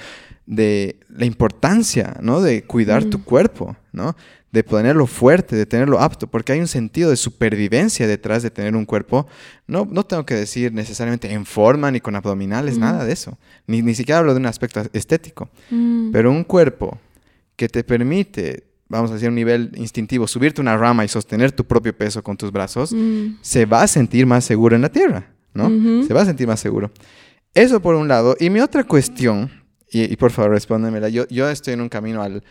de la importancia, ¿no? De cuidar tu Mm. cuerpo, ¿no? De ponerlo fuerte, de tenerlo apto, porque hay un sentido de supervivencia detrás de tener un cuerpo. No, no tengo que decir necesariamente en forma ni con abdominales, Mm. nada de eso. Ni, ni siquiera hablo de un aspecto estético. Mm. Pero un cuerpo que te permite, vamos a decir, un nivel instintivo, subirte una rama y sostener tu propio peso con tus brazos, Mm. se va a sentir más seguro en la tierra, ¿no? Ujú. Se va a sentir más seguro. Eso por un lado. Y mi otra cuestión y, por favor respóndemela. Yo, yo estoy en un camino al,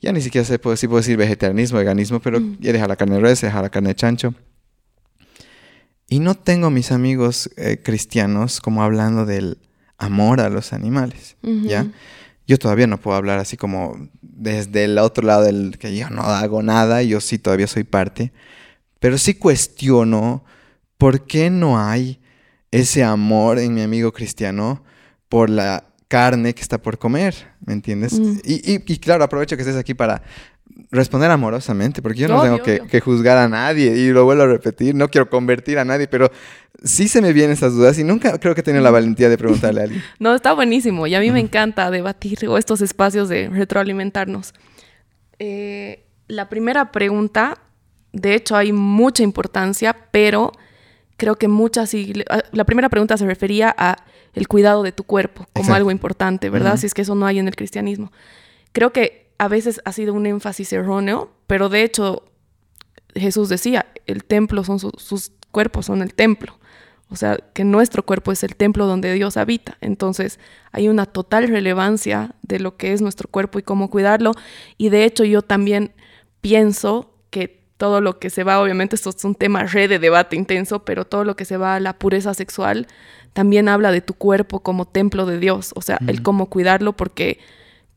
ya ni siquiera sé puedo, si puedo decir vegetarianismo, veganismo, pero mm. ya dejar la carne de res, dejar la carne de chancho. Y no tengo mis amigos eh, cristianos como hablando del amor a los animales, ¿ya? Yo todavía no puedo hablar así como desde el otro lado del que yo no hago nada, yo sí todavía soy parte, pero sí cuestiono por qué no hay ese amor en mi amigo cristiano por la carne que está por comer, ¿me entiendes? Mm. Y, claro, aprovecho que estés aquí para responder amorosamente, porque yo no tengo que, juzgar a nadie y lo vuelvo a repetir, no quiero convertir a nadie, pero sí se me vienen esas dudas y nunca creo que he tenido la valentía de preguntarle a alguien. no, está buenísimo y a mí me encanta debatir o estos espacios de retroalimentarnos. Eh, la primera pregunta, de hecho hay mucha importancia, pero creo que muchas... Ah, la primera pregunta se refería a el cuidado de tu cuerpo como algo importante, ¿verdad? Si es que eso no hay en el cristianismo. Creo que a veces ha sido un énfasis erróneo, pero de hecho Jesús decía, el templo son sus cuerpos, son el templo. O sea, que nuestro cuerpo es el templo donde Dios habita. Entonces, hay una total relevancia de lo que es nuestro cuerpo y cómo cuidarlo. Y de hecho, yo también pienso que todo lo que se va, obviamente esto es un tema re de debate intenso, pero todo lo que se va a la pureza sexual también habla de tu cuerpo como templo de Dios, o sea, el cómo cuidarlo porque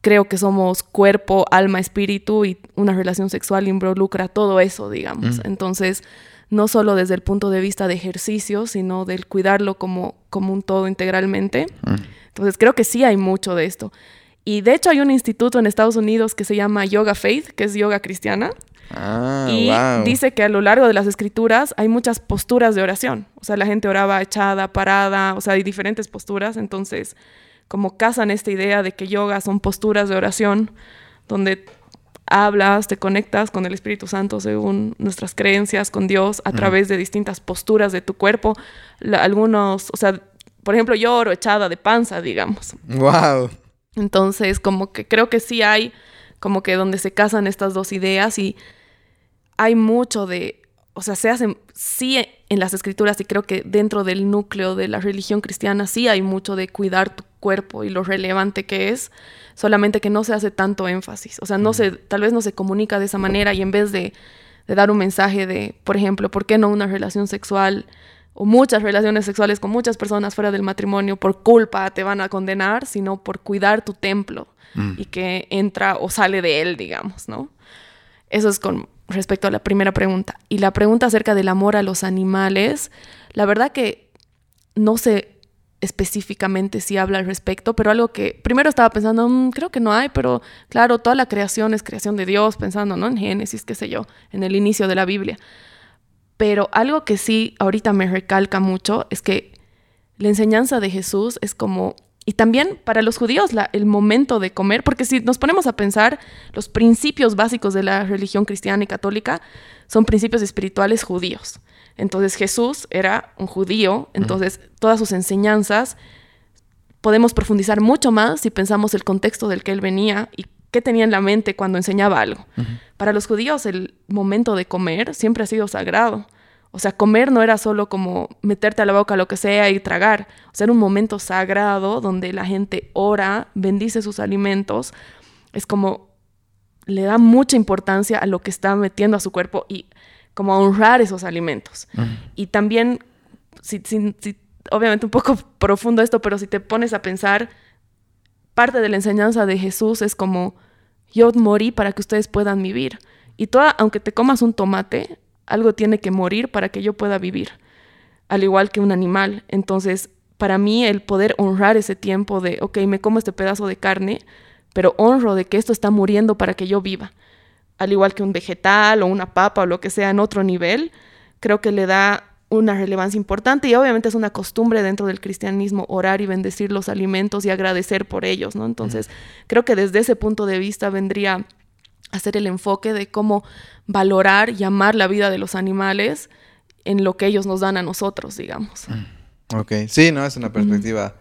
creo que somos cuerpo, alma, espíritu y una relación sexual involucra todo eso, digamos. Entonces, no solo desde el punto de vista de ejercicio, sino del cuidarlo como, como un todo integralmente. Entonces, creo que sí hay mucho de esto. Y de hecho hay un instituto en Estados Unidos que se llama Yoga Faith, que es yoga cristiana, Ah, y dice que a lo largo de las escrituras hay muchas posturas de oración. O sea, la gente oraba echada, parada, o sea, hay diferentes posturas. Entonces, como casan esta idea de que yoga son posturas de oración, donde hablas, te conectas con el Espíritu Santo según nuestras creencias, con Dios, a través de distintas posturas de tu cuerpo. algunos, o sea, por ejemplo, yo oro echada de panza, digamos. Wow. Entonces, como que creo que sí hay como que donde se casan estas dos ideas y hay mucho de, o sea, se hacen, sí en las escrituras y creo que dentro del núcleo de la religión cristiana sí hay mucho de cuidar tu cuerpo y lo relevante que es, solamente que no se hace tanto énfasis, o sea, no se, tal vez no se comunica de esa manera y en vez de, de dar un mensaje de, por ejemplo, ¿por qué no una relación sexual? o muchas relaciones sexuales con muchas personas fuera del matrimonio por culpa te van a condenar, sino por cuidar tu templo mm. y que entra o sale de él, digamos, ¿no? Eso es con respecto a la primera pregunta. Y la pregunta acerca del amor a los animales, la verdad que no sé específicamente si habla al respecto, pero algo que primero estaba pensando, mm, creo que no hay, pero claro, toda la creación es creación de Dios, pensando, ¿no? En Génesis, qué sé yo, en el inicio de la Biblia. Pero algo que sí ahorita me recalca mucho es que la enseñanza de Jesús es como, y también para los judíos, la, el momento de comer, porque si nos ponemos a pensar, los principios básicos de la religión cristiana y católica son principios espirituales judíos. Entonces Jesús era un judío, entonces todas sus enseñanzas podemos profundizar mucho más si pensamos el contexto del que él venía y qué tenía en la mente cuando enseñaba algo. Para los judíos el momento de comer siempre ha sido sagrado. O sea, comer no era solo como meterte a la boca lo que sea y tragar. O sea, era un momento sagrado donde la gente ora, bendice sus alimentos. Es como le da mucha importancia a lo que está metiendo a su cuerpo y como a honrar esos alimentos. Y también, si, obviamente un poco profundo esto, pero si te pones a pensar, parte de la enseñanza de Jesús es como, yo morí para que ustedes puedan vivir. Y toda, aunque te comas un tomate, algo tiene que morir para que yo pueda vivir, al igual que un animal. Entonces, para mí el poder honrar ese tiempo de, ok, me como este pedazo de carne, pero honro de que esto está muriendo para que yo viva, al igual que un vegetal o una papa o lo que sea en otro nivel, creo que le da una relevancia importante y obviamente es una costumbre dentro del cristianismo orar y bendecir los alimentos y agradecer por ellos, ¿no? Entonces, creo que desde ese punto de vista vendría a ser el enfoque de cómo valorar y amar la vida de los animales en lo que ellos nos dan a nosotros, digamos. Ok, sí, no, es una perspectiva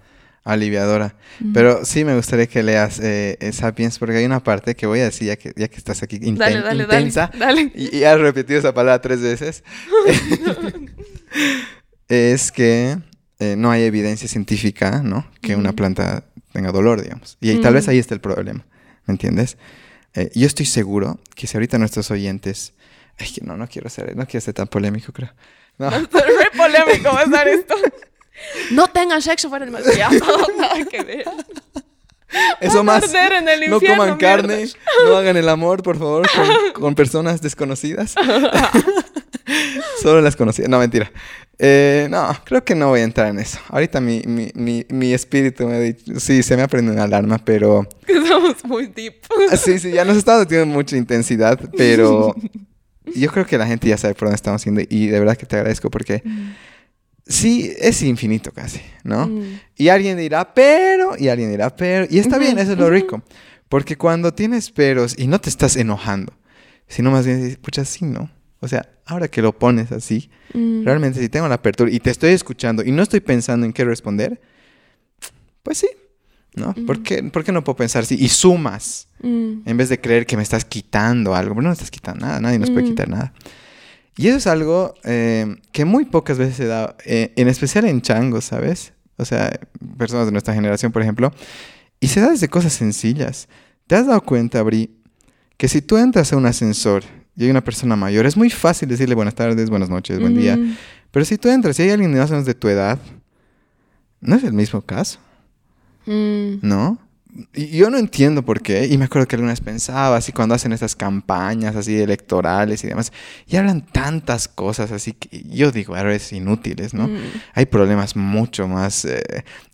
aliviadora. Pero sí me gustaría que leas eh, Sapiens porque hay una parte que voy a decir ya que, ya que estás aquí intensa Y, has repetido esa palabra tres veces. es que eh, no hay evidencia científica, ¿no? Que una planta tenga dolor, digamos. Y tal vez ahí está el problema, ¿me entiendes? Eh, yo estoy seguro que si ahorita nuestros oyentes... Ay, que no, no quiero ser, no quiero ser tan polémico, creo. No. Es re polémico va a estar esto. No tengan sexo fuera del maquillaje. Nada que ver. Eso más. arder en el no infierno, coman mierda. carne, no hagan el amor, por favor, con, con personas desconocidas. Solo las conocidas. No, mentira. Eh, no, creo que no voy a entrar en eso. Ahorita mi, mi, mi, mi espíritu me ha dicho. Sí, se me ha prendido una alarma, pero. Somos muy deep. Sí, sí, ya nos estamos teniendo mucha intensidad, pero. Yo creo que la gente ya sabe por dónde estamos yendo y de verdad que te agradezco porque. Sí, es infinito casi, ¿no? Mm. Y alguien dirá, pero, y alguien dirá, pero, y está bien, eso es lo rico. Porque cuando tienes peros y no te estás enojando, sino más bien dices, pucha, sí, ¿no? O sea, ahora que lo pones así, Mm. realmente si tengo la apertura y te estoy escuchando y no estoy pensando en qué responder, pues sí, ¿no? ¿Por, qué, por qué no puedo pensar así? Y sumas, Mm. en vez de creer que me estás quitando algo, pero no me estás quitando nada, nadie nos puede Mm. quitar nada. Y eso es algo eh, que muy pocas veces se da, eh, en especial en changos, ¿sabes? O sea, personas de nuestra generación, por ejemplo. Y se da desde cosas sencillas. ¿Te has dado cuenta, Bri, que si tú entras a un ascensor y hay una persona mayor, es muy fácil decirle buenas tardes, buenas noches, buen día. Mm. Pero si tú entras y hay alguien más o menos de tu edad, no es el mismo caso, Mm. ¿no? Y yo no entiendo por qué. Y me acuerdo que alguna vez pensaba, así cuando hacen estas campañas así electorales y demás, y hablan tantas cosas así que yo digo, ahora es inútiles, ¿no? Mm. Hay problemas mucho más eh,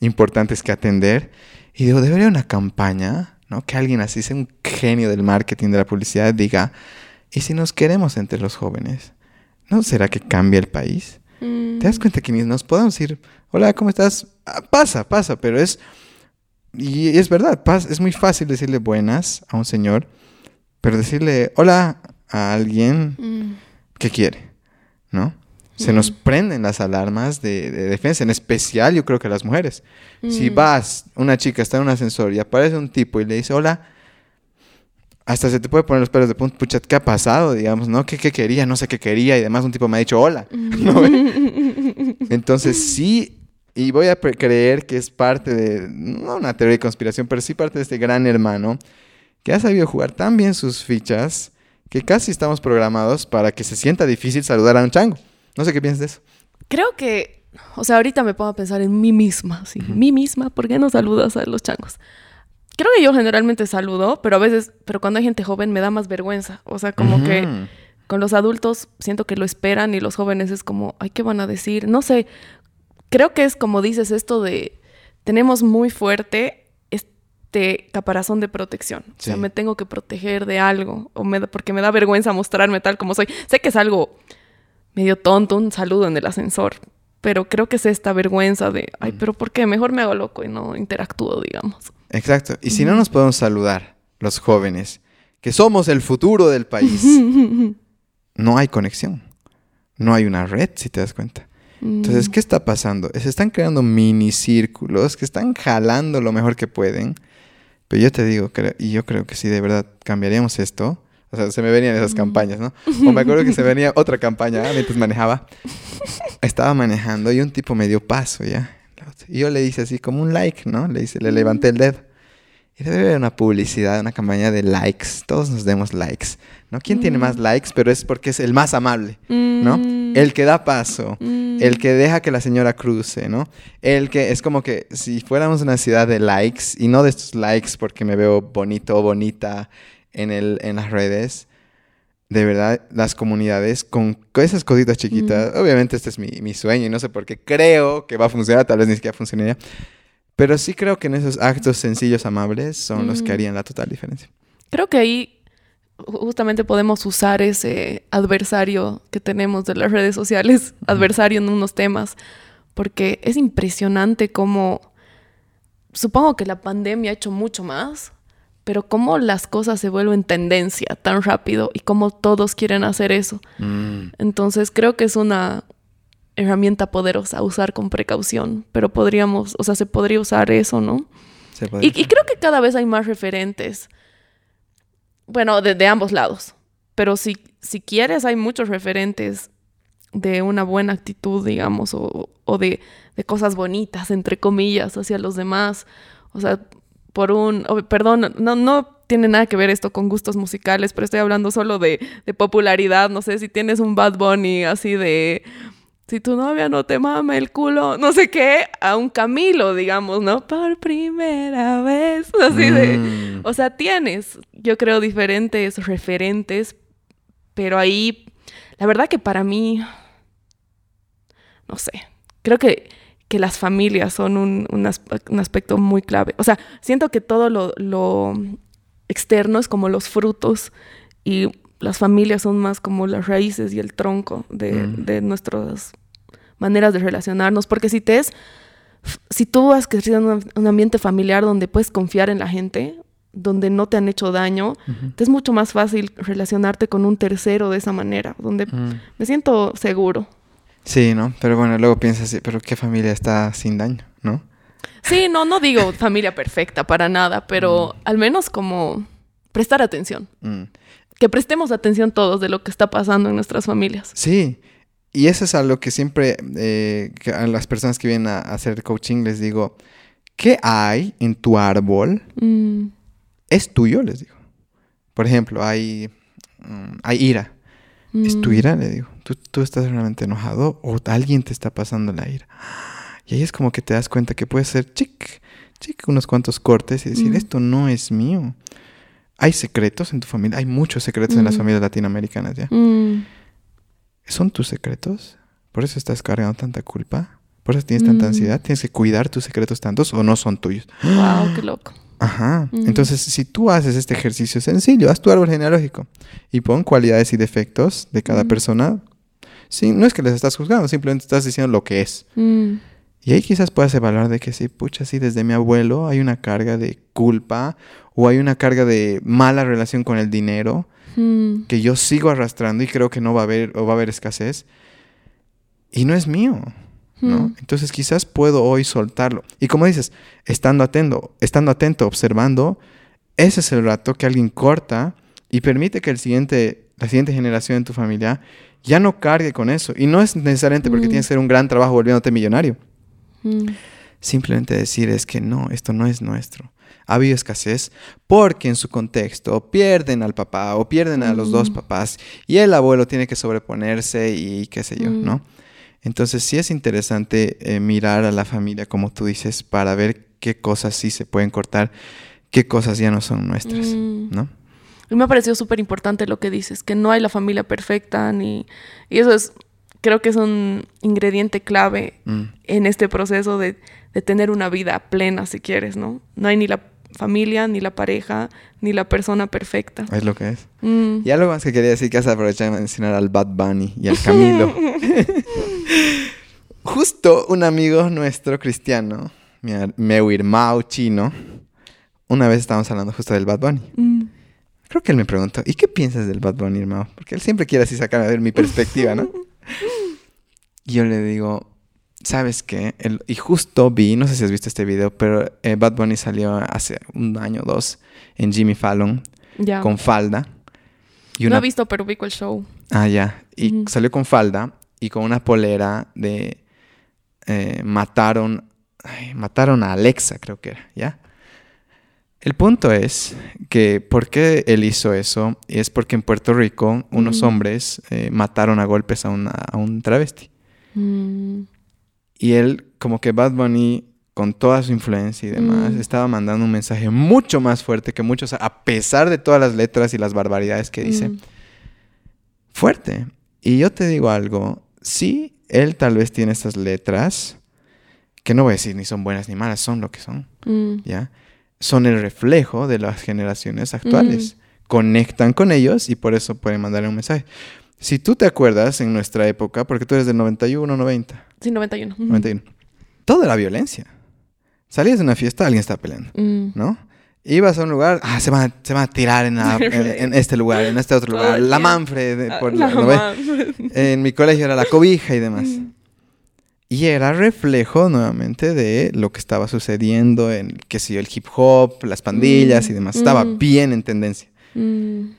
importantes que atender. Y digo, debería una campaña, ¿no? Que alguien así sea un genio del marketing, de la publicidad, diga, ¿y si nos queremos entre los jóvenes? ¿No será que cambia el país? Mm. ¿Te das cuenta que ni nos podemos decir, hola, ¿cómo estás? Ah, pasa, pasa, pero es... Y es verdad, es muy fácil decirle buenas a un señor, pero decirle hola a alguien Mm. que quiere, ¿no? Se nos Mm. prenden las alarmas de, de defensa, en especial yo creo que a las mujeres. Si Mm. vas, una chica está en un ascensor y aparece un tipo y le dice hola, hasta se te puede poner los pelos de punta, pucha, ¿qué ha pasado? Digamos, ¿no? ¿Qué, qué quería? No sé qué quería y demás un tipo me ha dicho hola. ¿no? Entonces sí, y voy a creer que es parte de, no una teoría de conspiración, pero sí parte de este gran hermano que ha sabido jugar tan bien sus fichas que casi estamos programados para que se sienta difícil saludar a un chango. No sé qué piensas de eso. Creo que, o sea, ahorita me pongo a pensar en mí misma, sí, mí misma, ¿por qué no saludas a los changos? Creo que yo generalmente saludo, pero a veces, pero cuando hay gente joven me da más vergüenza, o sea, como que con los adultos siento que lo esperan y los jóvenes es como, ay, ¿qué van a decir? No sé, creo que es como dices esto de, tenemos muy fuerte este caparazón de protección, o sea, me tengo que proteger de algo, o me porque me da vergüenza mostrarme tal como soy. Sé que es algo medio tonto, un saludo en el ascensor, pero creo que es esta vergüenza de, ay, pero ¿por qué? Mejor me hago loco y no interactúo, digamos. Exacto. Y si no nos podemos saludar, los jóvenes, que somos el futuro del país, no hay conexión. No hay una red, si te das cuenta. Entonces, ¿qué está pasando? Se están creando mini círculos que están jalando lo mejor que pueden. Pero yo te digo, creo- y yo creo que si de verdad cambiaríamos esto, o sea, se me venían esas campañas, ¿no? O me acuerdo que se venía otra campaña ¿ah? mientras manejaba. Estaba manejando y un tipo me dio paso, ¿ya? Y yo le hice así como un like, ¿no? Le hice, le levanté el dedo. Y debe haber una publicidad, una campaña de likes. Todos nos demos likes, ¿no? ¿Quién tiene más likes? Pero es porque es el más amable, ¿no? Mm. El que da paso, Mm. el que deja que la señora cruce, ¿no? El que es como que si fuéramos una ciudad de likes y no de estos likes porque me veo bonito o bonita en, el, en las redes, de verdad, las comunidades con esas cositas chiquitas, obviamente este es mi, mi sueño y no sé por qué creo que va a funcionar, tal vez ni siquiera funcionaría, pero sí creo que en esos actos sencillos, amables, son los que harían la total diferencia. Creo que ahí ju- justamente podemos usar ese adversario que tenemos de las redes sociales, adversario en unos temas, porque es impresionante cómo, supongo que la pandemia ha hecho mucho más, pero cómo las cosas se vuelven tendencia tan rápido y cómo todos quieren hacer eso. Entonces creo que es una herramienta poderosa a usar con precaución, pero podríamos, o sea, se podría usar eso, ¿no? Se Y, creo que cada vez hay más referentes. Bueno, de, de ambos lados. Pero si, si quieres, hay muchos referentes de una buena actitud, digamos, o, o de, de cosas bonitas, entre comillas, hacia los demás. O sea, por un, oh, perdón, no, no tiene nada que ver esto con gustos musicales, pero estoy hablando solo de, de popularidad. No sé si tienes un Bad Bunny así de si tu novia no te mama el culo, no sé qué, a un Camilo, digamos, ¿no? Por primera vez, así de... Mm. O sea, tienes, yo creo, diferentes referentes, pero ahí, la verdad que para mí, no sé, creo que, que las familias son un, un, as- un aspecto muy clave. O sea, siento que todo lo, lo externo es como los frutos y las familias son más como las raíces y el tronco de, Mm. de nuestras maneras de relacionarnos. Porque si te es, si tú has crecido en un, un ambiente familiar donde puedes confiar en la gente, donde no te han hecho daño, te es mucho más fácil relacionarte con un tercero de esa manera, donde Mm. me siento seguro. Sí, ¿no? Pero bueno, luego piensas, pero ¿qué familia está sin daño, no? Sí, no, no digo familia perfecta para nada, pero al menos como prestar atención. Mm. Que prestemos atención todos de lo que está pasando en nuestras familias. Sí, y eso es algo que siempre eh, que a las personas que vienen a, hacer coaching les digo, ¿qué hay en tu árbol? Mm, Es tuyo, les digo. Por ejemplo, hay, mm, hay ira. ¿Es tu mm, ira? Le digo. ¿Tú, tú estás realmente enojado o alguien te está pasando la ira. Y ahí es como que te das cuenta que puede ser chic, chic, unos cuantos cortes y decir, Mm. esto no es mío. Hay secretos en tu familia, hay muchos secretos en las Mm. familias latinoamericanas ya. mm, ¿Son tus secretos? ¿Por eso estás cargando tanta culpa? ¿Por eso tienes tanta ansiedad? ¿Tienes que cuidar tus secretos tantos o no son tuyos? wow, qué loco. Ajá. Entonces, si tú haces este ejercicio sencillo, haz tu árbol genealógico y pon cualidades y defectos de cada persona. Sí, no es que les estás juzgando, simplemente estás diciendo lo que es. Mm, Y ahí quizás puedas evaluar de que sí, pucha, sí, desde mi abuelo hay una carga de culpa o hay una carga de mala relación con el dinero mm, que yo sigo arrastrando y creo que no va a haber o va a haber escasez. Y no es mío. ¿no? mm, Entonces quizás puedo hoy soltarlo. Y como dices, estando atento, estando atento, observando, ese es el rato que alguien corta y permite que el siguiente, la siguiente generación en tu familia ya no cargue con eso. Y no es necesariamente porque Mm. tienes que hacer un gran trabajo volviéndote millonario. mm, Simplemente decir es que no, esto no es nuestro. Ha habido escasez porque en su contexto pierden al papá o pierden a los dos Mm. papás y el abuelo tiene que sobreponerse y qué sé yo, Mm. ¿no? Entonces sí es interesante eh, mirar a la familia, como tú dices, para ver qué cosas sí se pueden cortar, qué cosas ya no son nuestras. ¿no? Y me ha parecido súper importante lo que dices, que no hay la familia perfecta ni... Y eso es, creo que es un ingrediente clave Mm, en este proceso de, de tener una vida plena, si quieres, ¿no? No hay ni la familia, ni la pareja, ni la persona perfecta. es lo que es. Mm. Y algo más que quería decir que has aprovechado de mencionar al Bad Bunny y al Camilo. Justo un amigo nuestro cristiano, mi, meu irmão chino, una vez estábamos hablando justo del Bad Bunny. Mm. Creo que él me preguntó, ¿y qué piensas del Bad Bunny, hermano? Porque él siempre quiere así sacarme a ver mi perspectiva, ¿no? Y yo le digo, ¿sabes qué? El- y justo vi, no sé si has visto este video, pero eh, Bad Bunny salió hace un año o dos en Jimmy Fallon con falda. Y No una he visto, pero ubico el show. Ah, ya. Y Ujú. salió con falda y con una polera de... eh, mataron... ay, mataron a Alexa, creo que era, ¿ya? El punto es que ¿por qué él hizo eso? Y es porque en Puerto Rico unos Ujú. hombres eh, mataron a golpes a, una- a un travesti. Mm. Y él, como que Bad Bunny, con toda su influencia y demás, Mm. estaba mandando un mensaje mucho más fuerte que muchos, a pesar de todas las letras y las barbaridades que dice Mm. fuerte. Y yo te digo algo, sí, él tal vez tiene estas letras, que no voy a decir ni son buenas ni malas, son lo que son, Mm. ¿ya? Son el reflejo de las generaciones actuales. Conectan con ellos y por eso pueden mandarle un mensaje. Si tú te acuerdas en nuestra época, porque tú eres del 91, 90, Sí, 91. Ujú. 91, todo era violencia. Salías de una fiesta, alguien estaba peleando, Mm. ¿no? Ibas a un lugar, ah, se van a, se van a tirar en, la- en- en este lugar, en este otro lugar. La. Manfred, eh, por La la- mamá. En mi colegio era la cobija y demás. Mm. Y era reflejo nuevamente de lo que estaba sucediendo en, qué sé yo, el hip hop, las pandillas Mm, y demás. Estaba mm. bien en tendencia. Mm.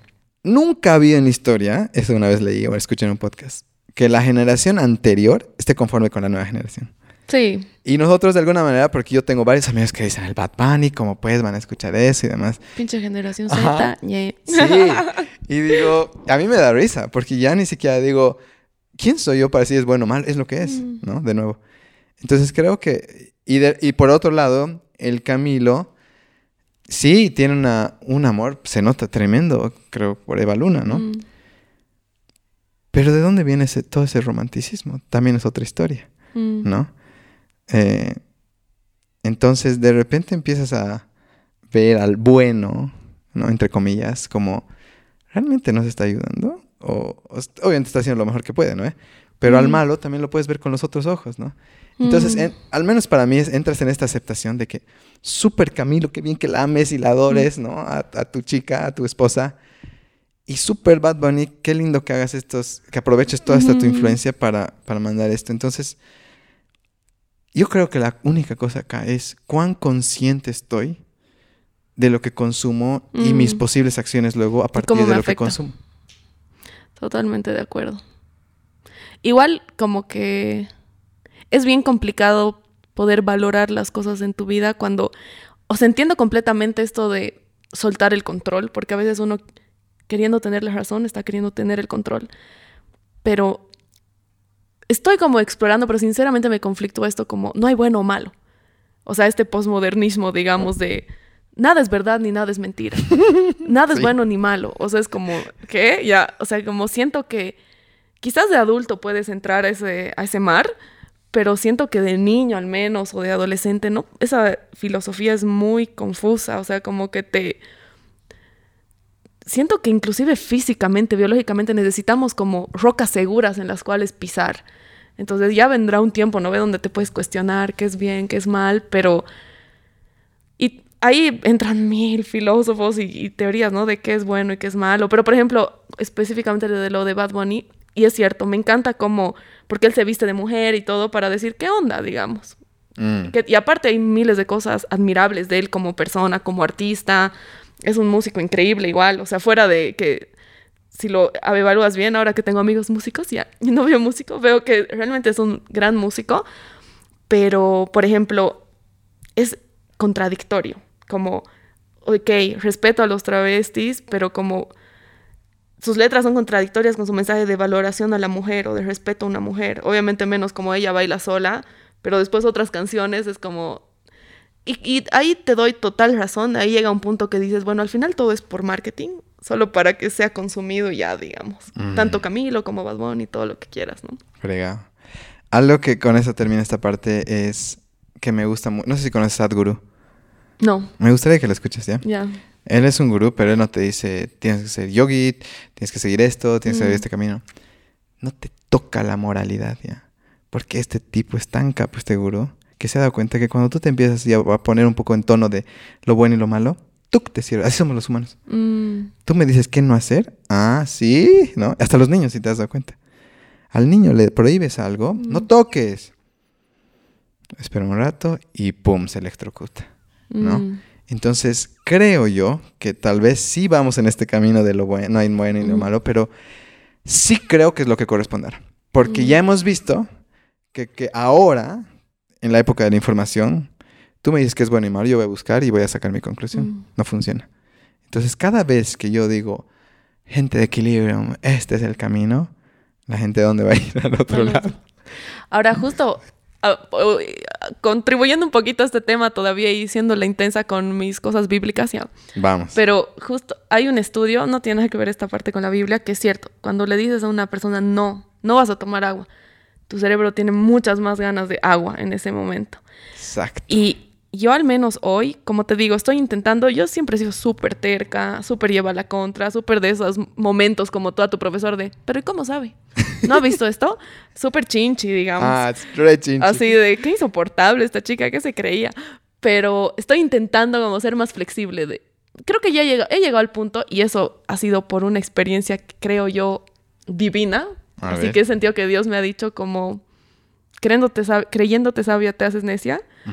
Nunca ha habido en la historia, eso una vez leí o escuché en un podcast, que la generación anterior esté conforme con la nueva generación. Sí. Y nosotros de alguna manera, porque yo tengo varios amigos que dicen el Bad Bunny, como pues van a escuchar eso y demás. Pinche generación. Z. ñe. Sí. Y digo, a mí me da risa, porque ya ni siquiera digo, ¿quién soy yo para decir es bueno o mal? Es lo que es, Mm. ¿no? De nuevo. Entonces creo que, y, de- y por otro lado, el Camilo, sí, tiene una, un amor, se nota tremendo, creo, por Eva Luna, ¿no? Mm. Pero ¿de dónde viene ese, todo ese romanticismo? También es otra historia, Mm. ¿no? Eh, entonces, de repente empiezas a ver al bueno, ¿no? Entre comillas, como, ¿realmente nos está ayudando? O, obviamente está haciendo lo mejor que puede, ¿no? ¿Eh? Pero al Mm. malo también lo puedes ver con los otros ojos, ¿no? Entonces, Mm. en- al menos para mí, es- entras en esta aceptación de que, súper Camilo, qué bien que la ames y la adores, ¿no? A, a tu chica, a tu esposa. Y súper Bad Bunny, qué lindo que hagas estos, que aproveches toda esta tu influencia para, para mandar esto. Entonces, yo creo que la única cosa acá es cuán consciente estoy de lo que consumo y Mm. mis posibles acciones luego a partir de lo que consumo. Totalmente de acuerdo. Igual como que es bien complicado poder valorar las cosas en tu vida cuando, o sea, entiendo completamente esto de soltar el control, porque a veces uno queriendo tener la razón está queriendo tener el control, pero estoy como explorando, pero sinceramente me conflictúa esto como no hay bueno o malo. O sea, este posmodernismo, digamos, de nada es verdad ni nada es mentira. nada es Sí. bueno ni malo. O sea, es como, ¿qué? Ya, o sea, como siento que quizás de adulto puedes entrar a ese, a ese mar, pero siento que de niño al menos o de adolescente, no, esa filosofía es muy confusa, o sea, como que te... Siento que inclusive físicamente, biológicamente necesitamos como rocas seguras en las cuales pisar. Entonces ya vendrá un tiempo, ¿no ve? Donde te puedes cuestionar qué es bien, qué es mal, pero... Ahí entran mil filósofos y, y teorías, ¿no? De qué es bueno y qué es malo. Pero, por ejemplo, específicamente de lo de Bad Bunny, y es cierto, me encanta cómo, porque él se viste de mujer y todo para decir qué onda, digamos. Mm. Que- y aparte hay miles de cosas admirables de él como persona, como artista. Es un músico increíble igual, o sea, fuera de que si lo evalúas bien, ahora que tengo amigos músicos, ya, y no veo músico, veo que realmente es un gran músico, pero, por ejemplo, es contradictorio, como, ok, respeto a los travestis, pero como sus letras son contradictorias con su mensaje de valoración a la mujer o de respeto a una mujer. Obviamente menos como ella baila sola, pero después otras canciones es como... Y, y ahí te doy total razón, ahí llega un punto que dices, bueno, al final todo es por marketing, solo para que sea consumido ya, digamos. Mm. Tanto Camilo como Bad Bunny, todo lo que quieras, ¿no? Fregado. Algo que con eso termina esta parte es que me gusta mucho. No sé si conoces a Sadhguru. No, Me gustaría que lo escuches, ¿ya? ya. Él es un gurú, pero él no te dice, tienes que ser yogi, tienes que seguir esto, tienes que seguir Mm. este camino. No te toca la moralidad, ¿ya? Porque este tipo es tan capo, este gurú, que se ha dado cuenta que cuando tú te empiezas ya a poner un poco en tono de lo bueno y lo malo, tú te sirve. Así somos los humanos. Mm, Tú me dices qué no hacer. Ah, sí, ¿no? Hasta los niños, si te has dado cuenta. Al niño le prohíbes algo, no Mm. toques. Espera un rato y pum, se electrocuta. ¿No? mm, Entonces, creo yo que tal vez sí vamos en este camino de lo bueno, no hay bueno y lo Mm. malo, pero sí creo que es lo que corresponderá. Porque Mm. ya hemos visto que, que ahora, en la época de la información, tú me dices que es bueno y malo, yo voy a buscar y voy a sacar mi conclusión. Mm. No funciona. Entonces, cada vez que yo digo, gente de equilibrio, este es el camino, la gente de dónde va a ir al otro lado. Ahora, justo ah, contribuyendo un poquito a este tema todavía y siendo la intensa con mis cosas bíblicas, ya. Vamos. Pero justo hay un estudio, no tiene nada que ver esta parte con la Biblia, que es cierto. Cuando le dices a una persona, no, no vas a tomar agua, tu cerebro tiene muchas más ganas de agua en ese momento. Exacto. Y yo al menos hoy, como te digo, estoy intentando, yo siempre he sido súper terca, súper lleva la contra, súper de esos momentos como toda tu profesor de, pero ¿y cómo sabe? ¿No ha visto esto? Súper chinchi, digamos. Ah, chinchi. Así de, qué insoportable esta chica, ¿qué se creía? Pero estoy intentando como ser más flexible. De... Creo que ya he llegado al punto, y eso ha sido por una experiencia, creo yo, divina. A Así ver. que he sentido que Dios me ha dicho como, creyéndote, sab- creyéndote sabia te haces necia. Mm.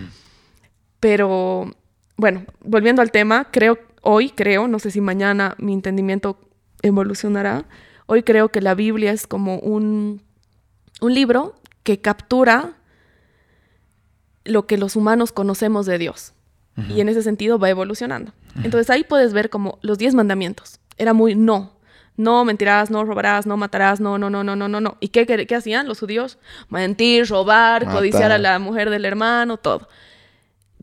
Pero, bueno, volviendo al tema, creo, hoy creo, no sé si mañana mi entendimiento evolucionará, hoy creo que la Biblia es como un, un libro que captura lo que los humanos conocemos de Dios. Y en ese sentido va evolucionando. Entonces ahí puedes ver como los diez mandamientos. Era muy no. No mentirás, no robarás, no matarás, no, no, no, no, no, no, no. ¿Y qué, qué, hacían los judíos? Mentir, robar, codiciar a la mujer del hermano, todo.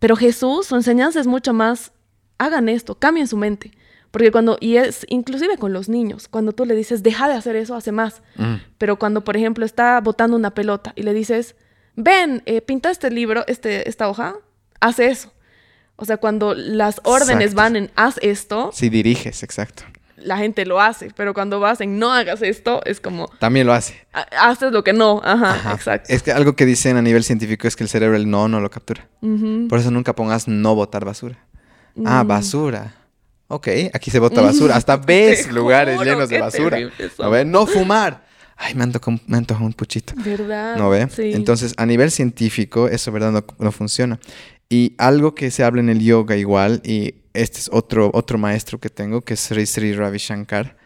Pero Jesús, su enseñanza es mucho más, hagan esto, cambien su mente. Porque cuando, y es inclusive con los niños, cuando tú le dices, deja de hacer eso, hace más. Pero cuando, por ejemplo, está botando una pelota y le dices, ven, eh, pinta este libro, este, esta hoja, hace eso. O sea, cuando las órdenes van en haz esto. Si diriges, exacto. La gente lo hace, pero cuando vas en no hagas esto, es como. También lo hace. Haces lo que no, ajá, exacto. Es que algo que dicen a nivel científico es que el cerebro el no no lo captura. Por eso nunca pongas no botar basura. Ah, mm. basura. Ok, aquí se bota basura. Hasta ves lugares llenos de basura. ¿No ve? No fumar. Ay, me antoja, me antoja un puchito. ¿Verdad? ¿No ve? Entonces, a nivel científico, eso, ¿verdad? No, no funciona. Y algo que se habla en el yoga igual, y este es otro, otro maestro que tengo, que es Sri Sri Ravi Shankar.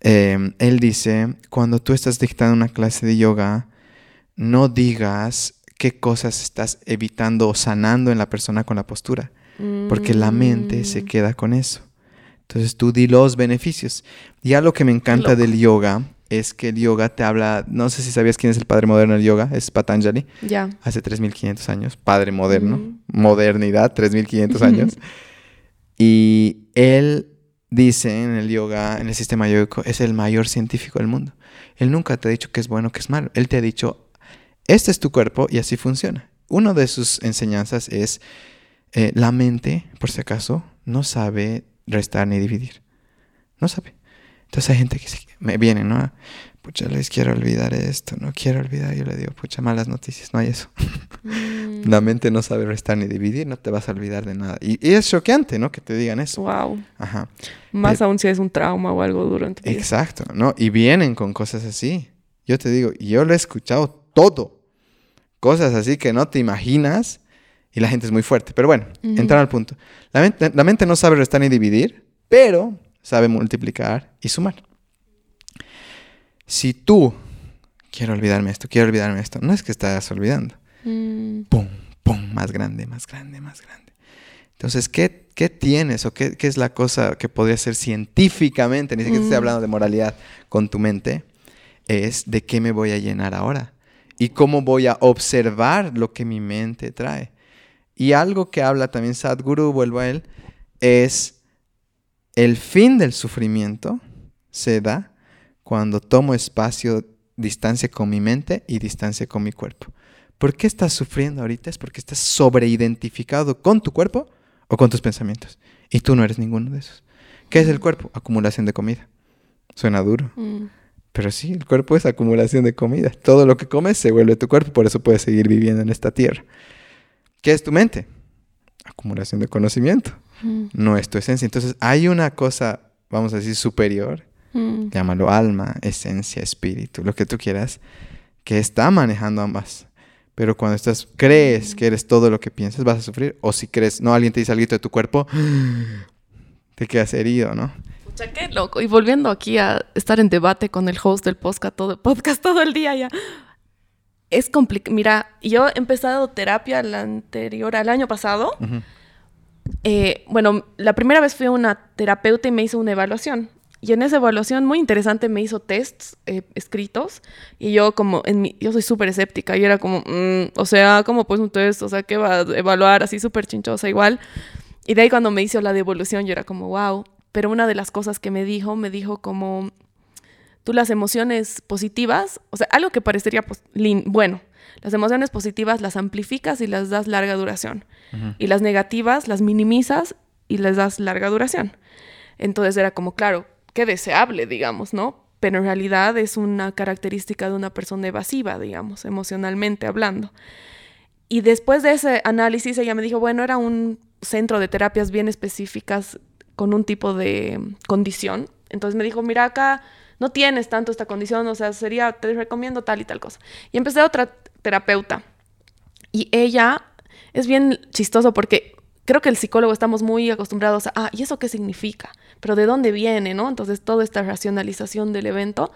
Em, él dice, cuando tú estás dictando una clase de yoga, no digas qué cosas estás evitando o sanando en la persona con la postura, porque la mente se mm. queda con eso. Entonces tú di los beneficios. Y algo que me encanta del yoga es que el yoga te habla, no sé si sabías quién es el padre moderno del yoga, es Patanjali. Ya. Hace 3500 años, padre moderno, modernidad, 3500 años. y él dice en el yoga, en el sistema yogico, es el mayor científico del mundo. Él nunca te ha dicho que es bueno, que es malo. Él te ha dicho, este es tu cuerpo y así funciona. Una de sus enseñanzas es, eh, la mente, por si acaso, no sabe restar ni dividir. No sabe. Entonces hay gente que me viene, ¿no? Pucha, les quiero olvidar esto, no quiero olvidar. Yo le digo, pucha, malas noticias, no hay eso. Mm. La mente no sabe restar ni dividir, no te vas a olvidar de nada. Y, es choqueante, ¿no? Que te digan eso. Wow. Ajá. Más aún si es un trauma o algo durante Exacto, ¿no? Y vienen con cosas así. Yo te digo, yo lo he escuchado todo. Cosas así que no te imaginas y la gente es muy fuerte. Pero bueno, entrar al punto. La mente, la mente no sabe restar ni dividir, pero sabe multiplicar y sumar. Si tú, quiero olvidarme esto, quiero olvidarme esto, no es que estás olvidando. Mm. Pum, pum, más grande, más grande, más grande. Entonces, ¿qué, tienes o qué, es la cosa que podría ser científicamente, ni siquiera estoy mm. hablando de moralidad con tu mente, es de qué me voy a llenar ahora y cómo voy a observar lo que mi mente trae. Y algo que habla también Sadhguru, vuelvo a él, es el fin del sufrimiento se da cuando tomo espacio, distancia con mi mente y distancia con mi cuerpo. ¿Por qué estás sufriendo ahorita? Es porque estás sobreidentificado con tu cuerpo o con tus pensamientos. Y tú no eres ninguno de esos. ¿Qué es el cuerpo? Acumulación de comida. Suena duro. Mm. Pero sí, el cuerpo es acumulación de comida. Todo lo que comes se vuelve tu cuerpo, por eso puedes seguir viviendo en esta tierra. ¿Qué es tu mente? Acumulación de conocimiento. Mm. no es tu esencia. Entonces hay una cosa, vamos a decir, superior, mm. llámalo alma, esencia, espíritu, lo que tú quieras, que está manejando ambas. Pero cuando estás, crees que eres todo lo que piensas, vas a sufrir. O si crees, no, alguien te dice algo de tu cuerpo, te quedas herido, ¿no? Pucha, qué loco. Y volviendo aquí a estar en debate con el host del podcast todo, podcast todo el día ya. Es complicado. Mira, yo he empezado terapia la anterior, al año pasado. Eh, bueno, la primera vez fui a una terapeuta y me hizo una evaluación. Y en esa evaluación muy interesante me hizo tests eh, escritos y yo como, en mi, yo soy súper escéptica y era como, mm, o sea, como pues un test, o sea, ¿qué va a evaluar? Así súper chinchosa igual. Y de ahí cuando me hizo la devolución yo era como, wow. Pero una de las cosas que me dijo, me dijo como, tú las emociones positivas, o sea, algo que parecería pues, bueno, las emociones positivas las amplificas y las das larga duración. Y las negativas las minimizas y les das larga duración. Entonces era como, claro, qué deseable, digamos, ¿no? Pero en realidad es una característica de una persona evasiva, digamos, emocionalmente hablando. Y después de ese análisis ella me dijo, bueno, era un centro de terapias bien específicas con un tipo de condición. Entonces me dijo, mira acá no tienes tanto esta condición, o sea, sería, te recomiendo tal y tal cosa. Y empecé a otra terapeuta. Y ella es bien chistoso porque creo que el psicólogo estamos muy acostumbrados a, ah, ¿y eso qué significa? Pero ¿de dónde viene, no? Entonces, toda esta racionalización del evento.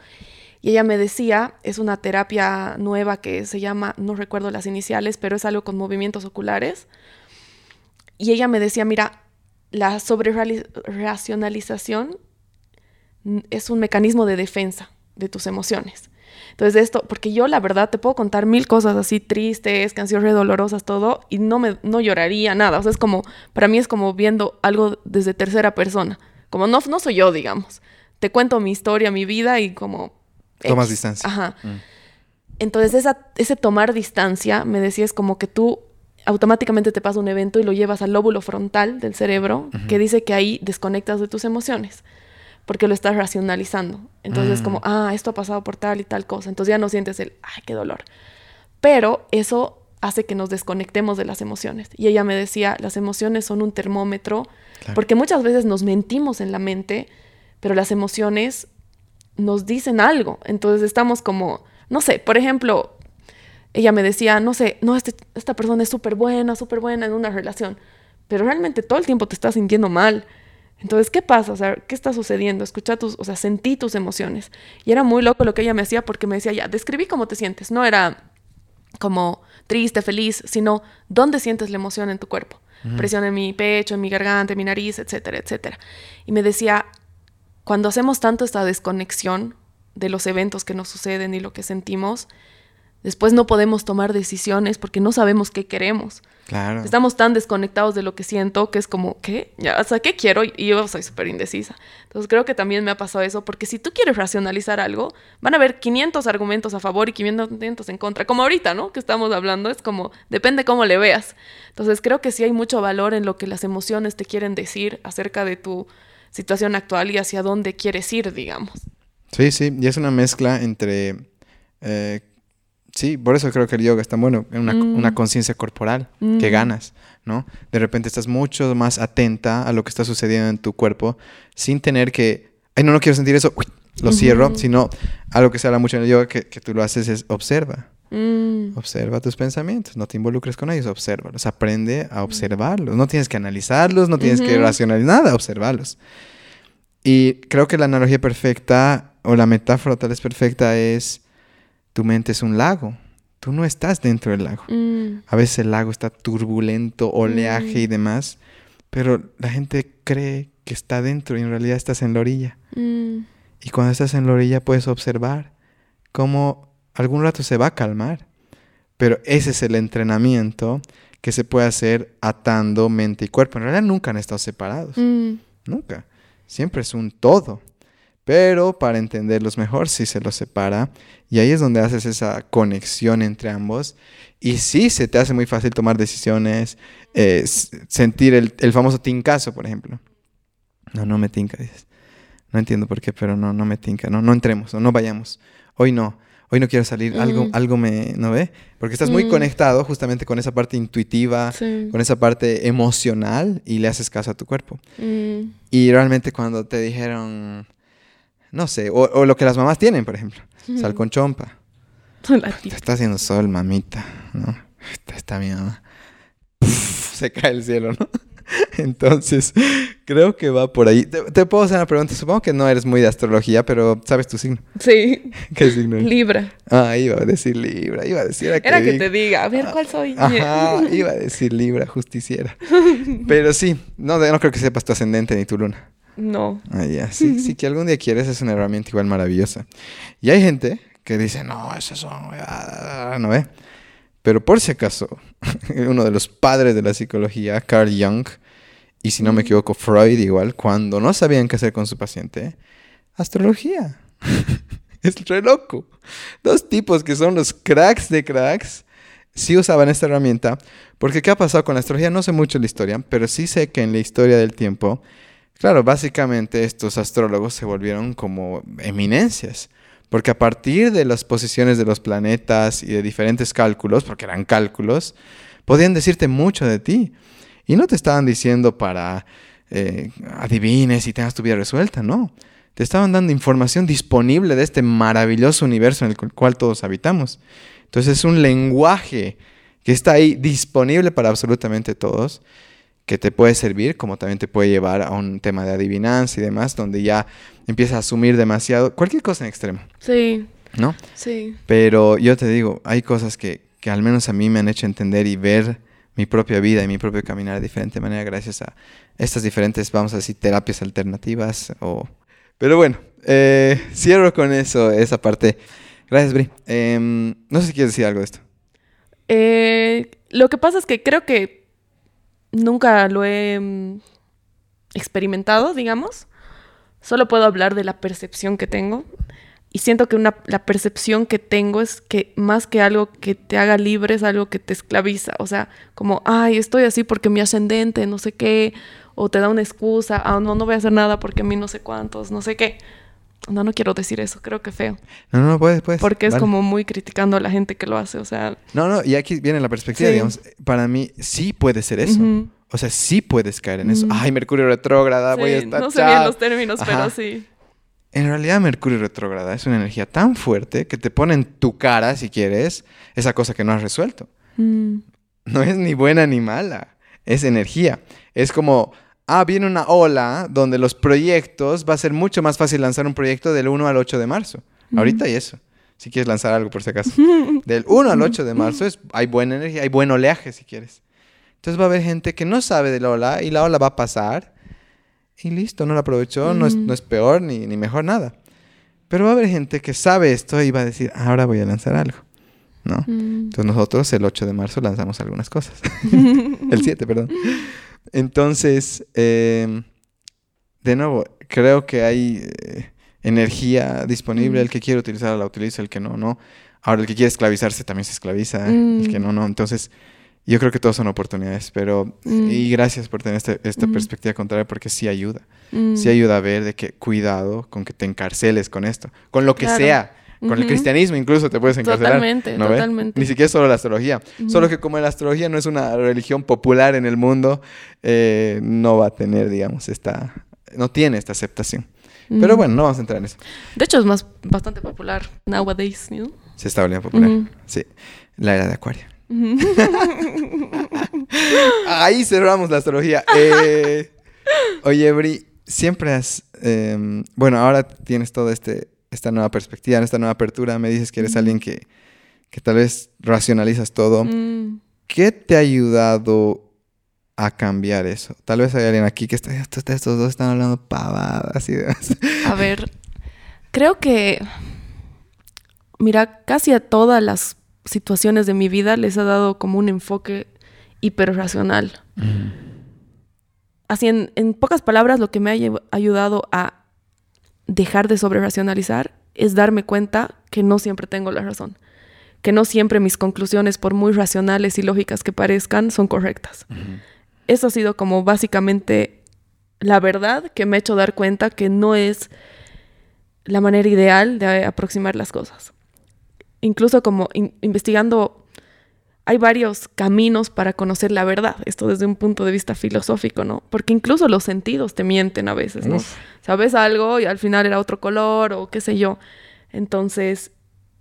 Y ella me decía, es una terapia nueva que se llama, no recuerdo las iniciales, pero es algo con movimientos oculares. Y ella me decía, mira, la sobre-racionalización es un mecanismo de defensa de tus emociones. Entonces esto, porque yo la verdad te puedo contar mil cosas así tristes, canciones dolorosas, todo, y no me no lloraría nada. O sea, es como, para mí es como viendo algo desde tercera persona. Como no, no soy yo, digamos. Te cuento mi historia, mi vida y como... Tomas distancia. Ajá. Mm. Entonces esa, ese tomar distancia, me decías como que tú automáticamente te pasa un evento y lo llevas al lóbulo frontal del cerebro, que dice que ahí desconectas de tus emociones porque lo estás racionalizando. Entonces es como, mm. ah, esto ha pasado por tal y tal cosa. Entonces ya no sientes el, ay, qué dolor. Pero eso hace que nos desconectemos de las emociones. Y ella me decía, las emociones son un termómetro, porque muchas veces nos mentimos en la mente, pero las emociones nos dicen algo. Entonces estamos como, no sé, por ejemplo, ella me decía, no sé, no, este, esta persona es súper buena, súper buena en una relación, pero realmente todo el tiempo te estás sintiendo mal. Entonces, ¿qué pasa? O sea, ¿qué está sucediendo? Escucha tus, o sea, sentí tus emociones. Y era muy loco lo que ella me hacía porque me decía, ya, describí cómo te sientes. No era como triste, feliz, sino dónde sientes la emoción en tu cuerpo. Presión en mi pecho, en mi garganta, en mi nariz, etcétera, etcétera. Y me decía, cuando hacemos tanto esta desconexión de los eventos que nos suceden y lo que sentimos, Después no podemos tomar decisiones porque no sabemos qué queremos. Claro. Estamos tan desconectados de lo que siento que es como, ¿qué? Ya, o sea, ¿qué quiero? Y yo soy súper indecisa. Entonces creo que también me ha pasado eso porque si tú quieres racionalizar algo, van a haber 500 argumentos a favor y 500 en contra. Como ahorita, ¿no? Que estamos hablando, es como, depende cómo le veas. Entonces creo que sí hay mucho valor en lo que las emociones te quieren decir acerca de tu situación actual y hacia dónde quieres ir, digamos. Sí, sí, y es una mezcla entre... Eh, Sí, por eso creo que el yoga es tan bueno, una, mm. una conciencia corporal que mm. ganas, ¿no? De repente estás mucho más atenta a lo que está sucediendo en tu cuerpo sin tener que, ay, no, no quiero sentir eso, lo cierro, sino algo que se habla mucho en el yoga que, que tú lo haces es observa. Mm. Observa tus pensamientos, no te involucres con ellos, obsérvalos, aprende a observarlos. No tienes que analizarlos, no tienes que racionalizar nada, observarlos. Y creo que la analogía perfecta o la metáfora tal vez perfecta es tu mente es un lago. Tú no estás dentro del lago. Mm. A veces el lago está turbulento, oleaje y mm. demás, pero la gente cree que está dentro y en realidad estás en la orilla. Mm. Y cuando estás en la orilla puedes observar cómo algún rato se va a calmar. Pero ese es el entrenamiento que se puede hacer atando mente y cuerpo. En realidad nunca han estado separados. Nunca. Siempre es un todo. Pero para entenderlos mejor, sí se los separa. Y ahí es donde haces esa conexión entre ambos. Y sí se te hace muy fácil tomar decisiones, eh, sentir el, el, famoso tincazo, por ejemplo. No, no me tinca, dices. No entiendo por qué, pero no, no me tinca. No, no entremos, no, no vayamos. Hoy no. Hoy no quiero salir, algo, mm. algo me, ¿no ve? Porque estás muy mm. conectado justamente con esa parte intuitiva, con esa parte emocional y le haces caso a tu cuerpo. Mm. Y realmente cuando te dijeron, no sé, o, lo que las mamás tienen, por ejemplo. Sal con chompa. está haciendo sol, mamita, ¿no? Está, mi mamá. se cae el cielo, ¿no? Entonces, creo que va por ahí. Te, puedo hacer una pregunta. Supongo que no eres muy de astrología, pero ¿sabes tu signo? Sí. ¿Qué signo Libra. Ah, iba a decir Libra. Iba a decir... Era que te diga, a ver, ¿cuál soy? Ajá, iba a decir Libra, justiciera. Pero sí, no, no creo que sepas tu ascendente ni tu luna. No. Ah, ya. Sí, sí, que algún día quieres, es una herramienta igual maravillosa. Y hay gente que dice, no, esas son, no ve. Pero por si acaso, uno de los padres de la psicología, Carl Jung, y si no me equivoco, Freud igual, cuando no sabían qué hacer con su paciente, astrología. es re loco. Dos tipos que son los cracks de cracks, sí usaban esta herramienta, porque ¿qué ha pasado con la astrología? No sé mucho la historia, pero sí sé que en la historia del tiempo Claro, básicamente estos astrólogos se volvieron como eminencias, porque a partir de las posiciones de los planetas y de diferentes cálculos, porque eran cálculos, podían decirte mucho de ti. Y no te estaban diciendo para eh, adivines y tengas tu vida resuelta, no. Te estaban dando información disponible de este maravilloso universo en el cual todos habitamos. Entonces es un lenguaje que está ahí disponible para absolutamente todos que te puede servir, como también te puede llevar a un tema de adivinanza y demás, donde ya empiezas a asumir demasiado, cualquier cosa en extremo. Sí. ¿No? Sí. Pero yo te digo, hay cosas que, que al menos a mí me han hecho entender y ver mi propia vida y mi propio caminar de diferente manera gracias a estas diferentes, vamos a decir, terapias alternativas. O... Pero bueno, eh, cierro con eso, esa parte. Gracias, Bri. Em, no sé si quieres decir algo de esto. Eh, lo que pasa es que creo que nunca lo he mm, experimentado, digamos. Solo puedo hablar de la percepción que tengo. Y siento que una, la percepción que tengo es que más que algo que te haga libre es algo que te esclaviza. O sea, como, ay, estoy así porque mi ascendente, no sé qué. O te da una excusa, ah, no, no voy a hacer nada porque a mí no sé cuántos, no sé qué. No, no quiero decir eso, creo que feo. No, no, no puedes, puedes. Porque es como muy criticando a la gente que lo hace, o sea... No, no, y aquí viene la perspectiva, Sí. digamos, para mí sí puede ser eso. O sea, sí puedes caer en eso. Ay, Mercurio retrógrada, voy a estar no sé bien los términos, pero sí. En realidad, Mercurio retrógrada es una energía tan fuerte que te pone en tu cara, si quieres, esa cosa que no has resuelto. Mm, No es ni buena ni mala, es energía. Es como, ah, viene una ola donde los proyectos, va a ser mucho más fácil lanzar un proyecto del 1 al 8 de marzo. Ahorita y eso. Si quieres lanzar algo por si acaso. Del 1 al 8 de marzo es, hay buena energía, hay buen oleaje si quieres. Entonces va a haber gente que no sabe de la ola y la ola va a pasar y listo, no la aprovechó, no, es, Mm. no es peor ni, ni mejor nada. Pero va a haber gente que sabe esto y va a decir, ahora voy a lanzar algo. ¿No? mm. Entonces nosotros el 8 de marzo lanzamos algunas cosas. el 7, perdón. Entonces, eh, de nuevo, creo que hay eh, energía disponible. Mm. El que quiere utilizarla la utiliza, el que no, no. Ahora, el que quiere esclavizarse también se esclaviza, el que Mm. no, no. Entonces, yo creo que todos son oportunidades, pero... Mm. Y gracias por tener este- esta Mm. perspectiva contraria porque sí ayuda. Mm. Sí ayuda a ver de que cuidado con que te encarceles con esto. Con lo que Claro. sea. Con el cristianismo incluso te puedes encarcelar. Totalmente, ¿no totalmente. Ni siquiera solo la astrología. Solo que como la astrología no es una religión popular en el mundo, eh, no va a tener, digamos, esta... No tiene esta aceptación. Pero bueno, no vamos a entrar en eso. De hecho, es más bastante popular nowadays, ¿no? Se está volviendo popular. Sí. La era de Acuario. Ahí cerramos la astrología. Eh, oye, Bri, siempre has... em, bueno, ahora tienes toda este, esta nueva perspectiva, esta nueva apertura. Me dices que eres alguien que, que tal vez racionalizas todo. Mm. ¿Qué te ha ayudado a cambiar eso? Tal vez hay alguien aquí que está... Estos, estos dos están hablando pavadas y demás. A ver, creo que, mira, casi a todas las situaciones de mi vida les ha dado como un enfoque hiperracional. Así, en, en pocas palabras, lo que me ha ayudado a dejar de sobreracionalizar es darme cuenta que no siempre tengo la razón. Que no siempre mis conclusiones, por muy racionales y lógicas que parezcan, son correctas. Eso ha sido como básicamente la verdad que me ha hecho dar cuenta que no es la manera ideal de aproximar las cosas. Incluso como in- investigando, hay varios caminos para conocer la verdad, esto desde un punto de vista filosófico, ¿no? Porque incluso los sentidos te mienten a veces, ¿no? Uf. Sabes algo y al final era otro color o qué sé yo. Entonces,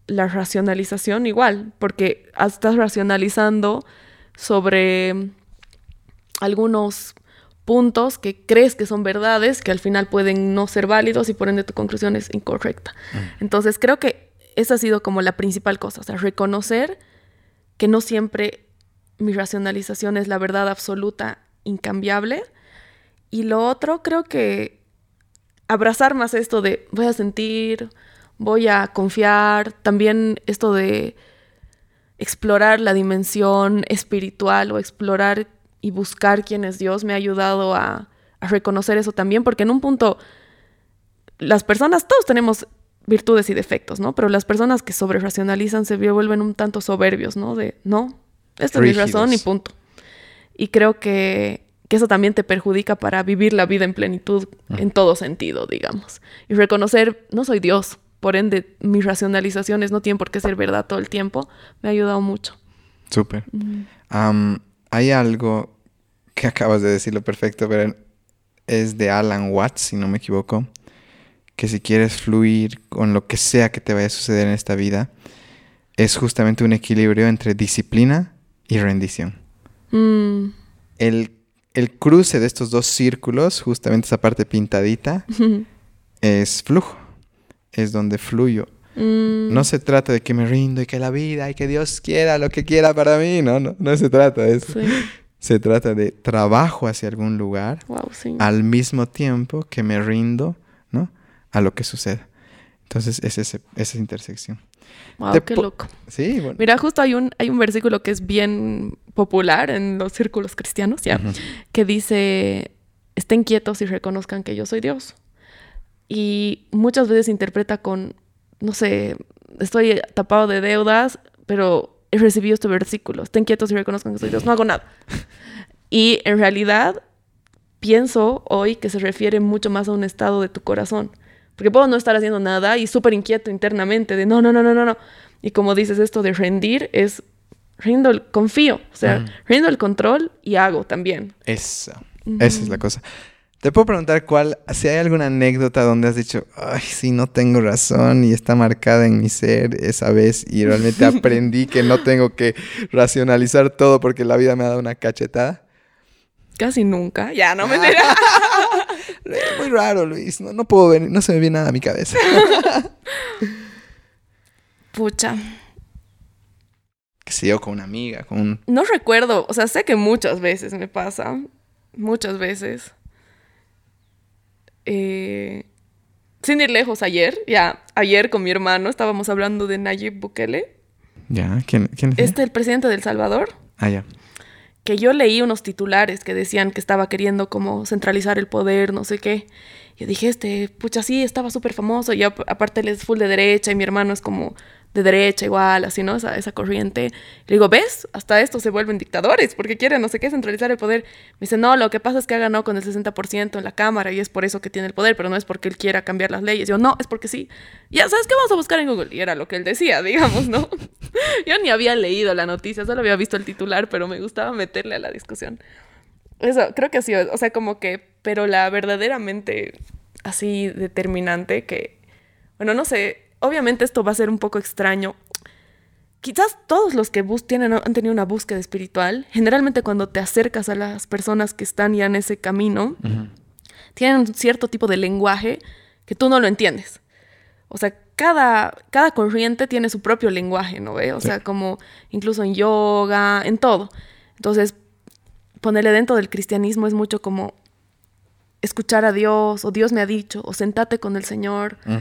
la racionalización igual, porque estás racionalizando sobre algunos puntos que crees que son verdades, que al final pueden no ser válidos y por ende tu conclusión es incorrecta. Entonces creo que esa ha sido como la principal cosa, o sea, reconocer que no siempre mi racionalización es la verdad absoluta, incambiable. Y lo otro, creo que abrazar más esto de voy a sentir, voy a confiar, también esto de explorar la dimensión espiritual o explorar y buscar quién es Dios me ha ayudado a, a reconocer eso también, porque en un punto las personas, todos tenemos virtudes y defectos, ¿no? Pero las personas que sobre racionalizan se vuelven un tanto soberbios, ¿no? De, no, esta es mi razón y punto. Y creo que, que eso también te perjudica para vivir la vida en plenitud en todo sentido, digamos. Y reconocer, no soy Dios, por ende mis racionalizaciones no tienen por qué ser verdad todo el tiempo, me ha ayudado mucho. Súper. Hay algo que acabas de decirlo perfecto, pero es de Alan Watts, si no me equivoco, que si quieres fluir con lo que sea que te vaya a suceder en esta vida, es justamente un equilibrio entre disciplina y rendición. Mm, El el cruce de estos dos círculos, justamente esa parte pintadita, es flujo. Es donde fluyo. Mm, No se trata de que me rindo y que la vida y que Dios quiera lo que quiera para mí. No, no, no se trata de eso. sí. Se trata de trabajo hacia algún lugar Wow, sí. al mismo tiempo que me rindo. A lo que suceda. Entonces es ese, esa intersección. Wow, te qué loco. Sí, bueno. Mira, justo hay un, hay un versículo que es bien popular en los círculos cristianos, ya, que dice, estén quietos y reconozcan que yo soy Dios. Y muchas veces interpreta con, no sé, estoy tapado de deudas, pero he recibido este versículo, estén quietos y reconozcan que soy Dios, no hago nada. Y en realidad pienso hoy que se refiere mucho más a un estado de tu corazón. Porque puedo no estar haciendo nada y súper inquieto internamente de no, no, no, no, no, no. Y como dices esto de rendir es rindo el, confío, o sea, Ujú. rindo el control y hago también. Esa. Esa es la cosa. Te puedo preguntar cuál, si hay alguna anécdota donde has dicho, ay, sí, no tengo razón y está marcada en mi ser esa vez y realmente aprendí que no tengo que racionalizar todo porque la vida me ha dado una cachetada. Casi nunca. Ya, no me Es muy raro, Luis. No, no puedo ver, no se me viene nada a mi cabeza. Pucha. Que sé yo, con una amiga, con un... No recuerdo, o sea, sé que muchas veces me pasa. Muchas veces. Eh, sin ir lejos, ayer, ya, ayer con mi hermano estábamos hablando de Nayib Bukele, Ya, ¿quién, quién es? este el presidente de El Salvador, Ah, ya. Que yo leí unos titulares que decían que estaba queriendo como centralizar el poder, no sé qué. Yo dije, este, pucha, sí, estaba súper famoso. Y ap- aparte él es full de derecha y mi hermano es como de derecha igual, así, ¿no? Esa, esa corriente. Le digo, ¿ves? Hasta estos se vuelven dictadores porque quieren, no sé qué, centralizar el poder. Me dice, no, lo que pasa es que ha ganado con el 60% en la Cámara y es por eso que tiene el poder, pero no es porque él quiera cambiar las leyes. Yo, no, es porque sí. Ya, ¿sabes qué? Vamos a buscar en Google. Y era lo que él decía, digamos, ¿no? Yo ni había leído la noticia, solo había visto el titular, pero me gustaba meterle a la discusión. Eso, creo que sido, o sea, como que, pero la verdaderamente así determinante que, bueno, no sé, obviamente esto va a ser un poco extraño. Quizás todos los que bus tienen, han tenido una búsqueda espiritual, generalmente cuando te acercas a las personas que están ya en ese camino, tienen un cierto tipo de lenguaje que tú no lo entiendes. O sea, cada, cada corriente tiene su propio lenguaje, ¿no ve? O sea, como incluso en yoga, en todo. Entonces, ponerle dentro del cristianismo es mucho como escuchar a Dios, o Dios me ha dicho, o sentate con el Señor. Mm.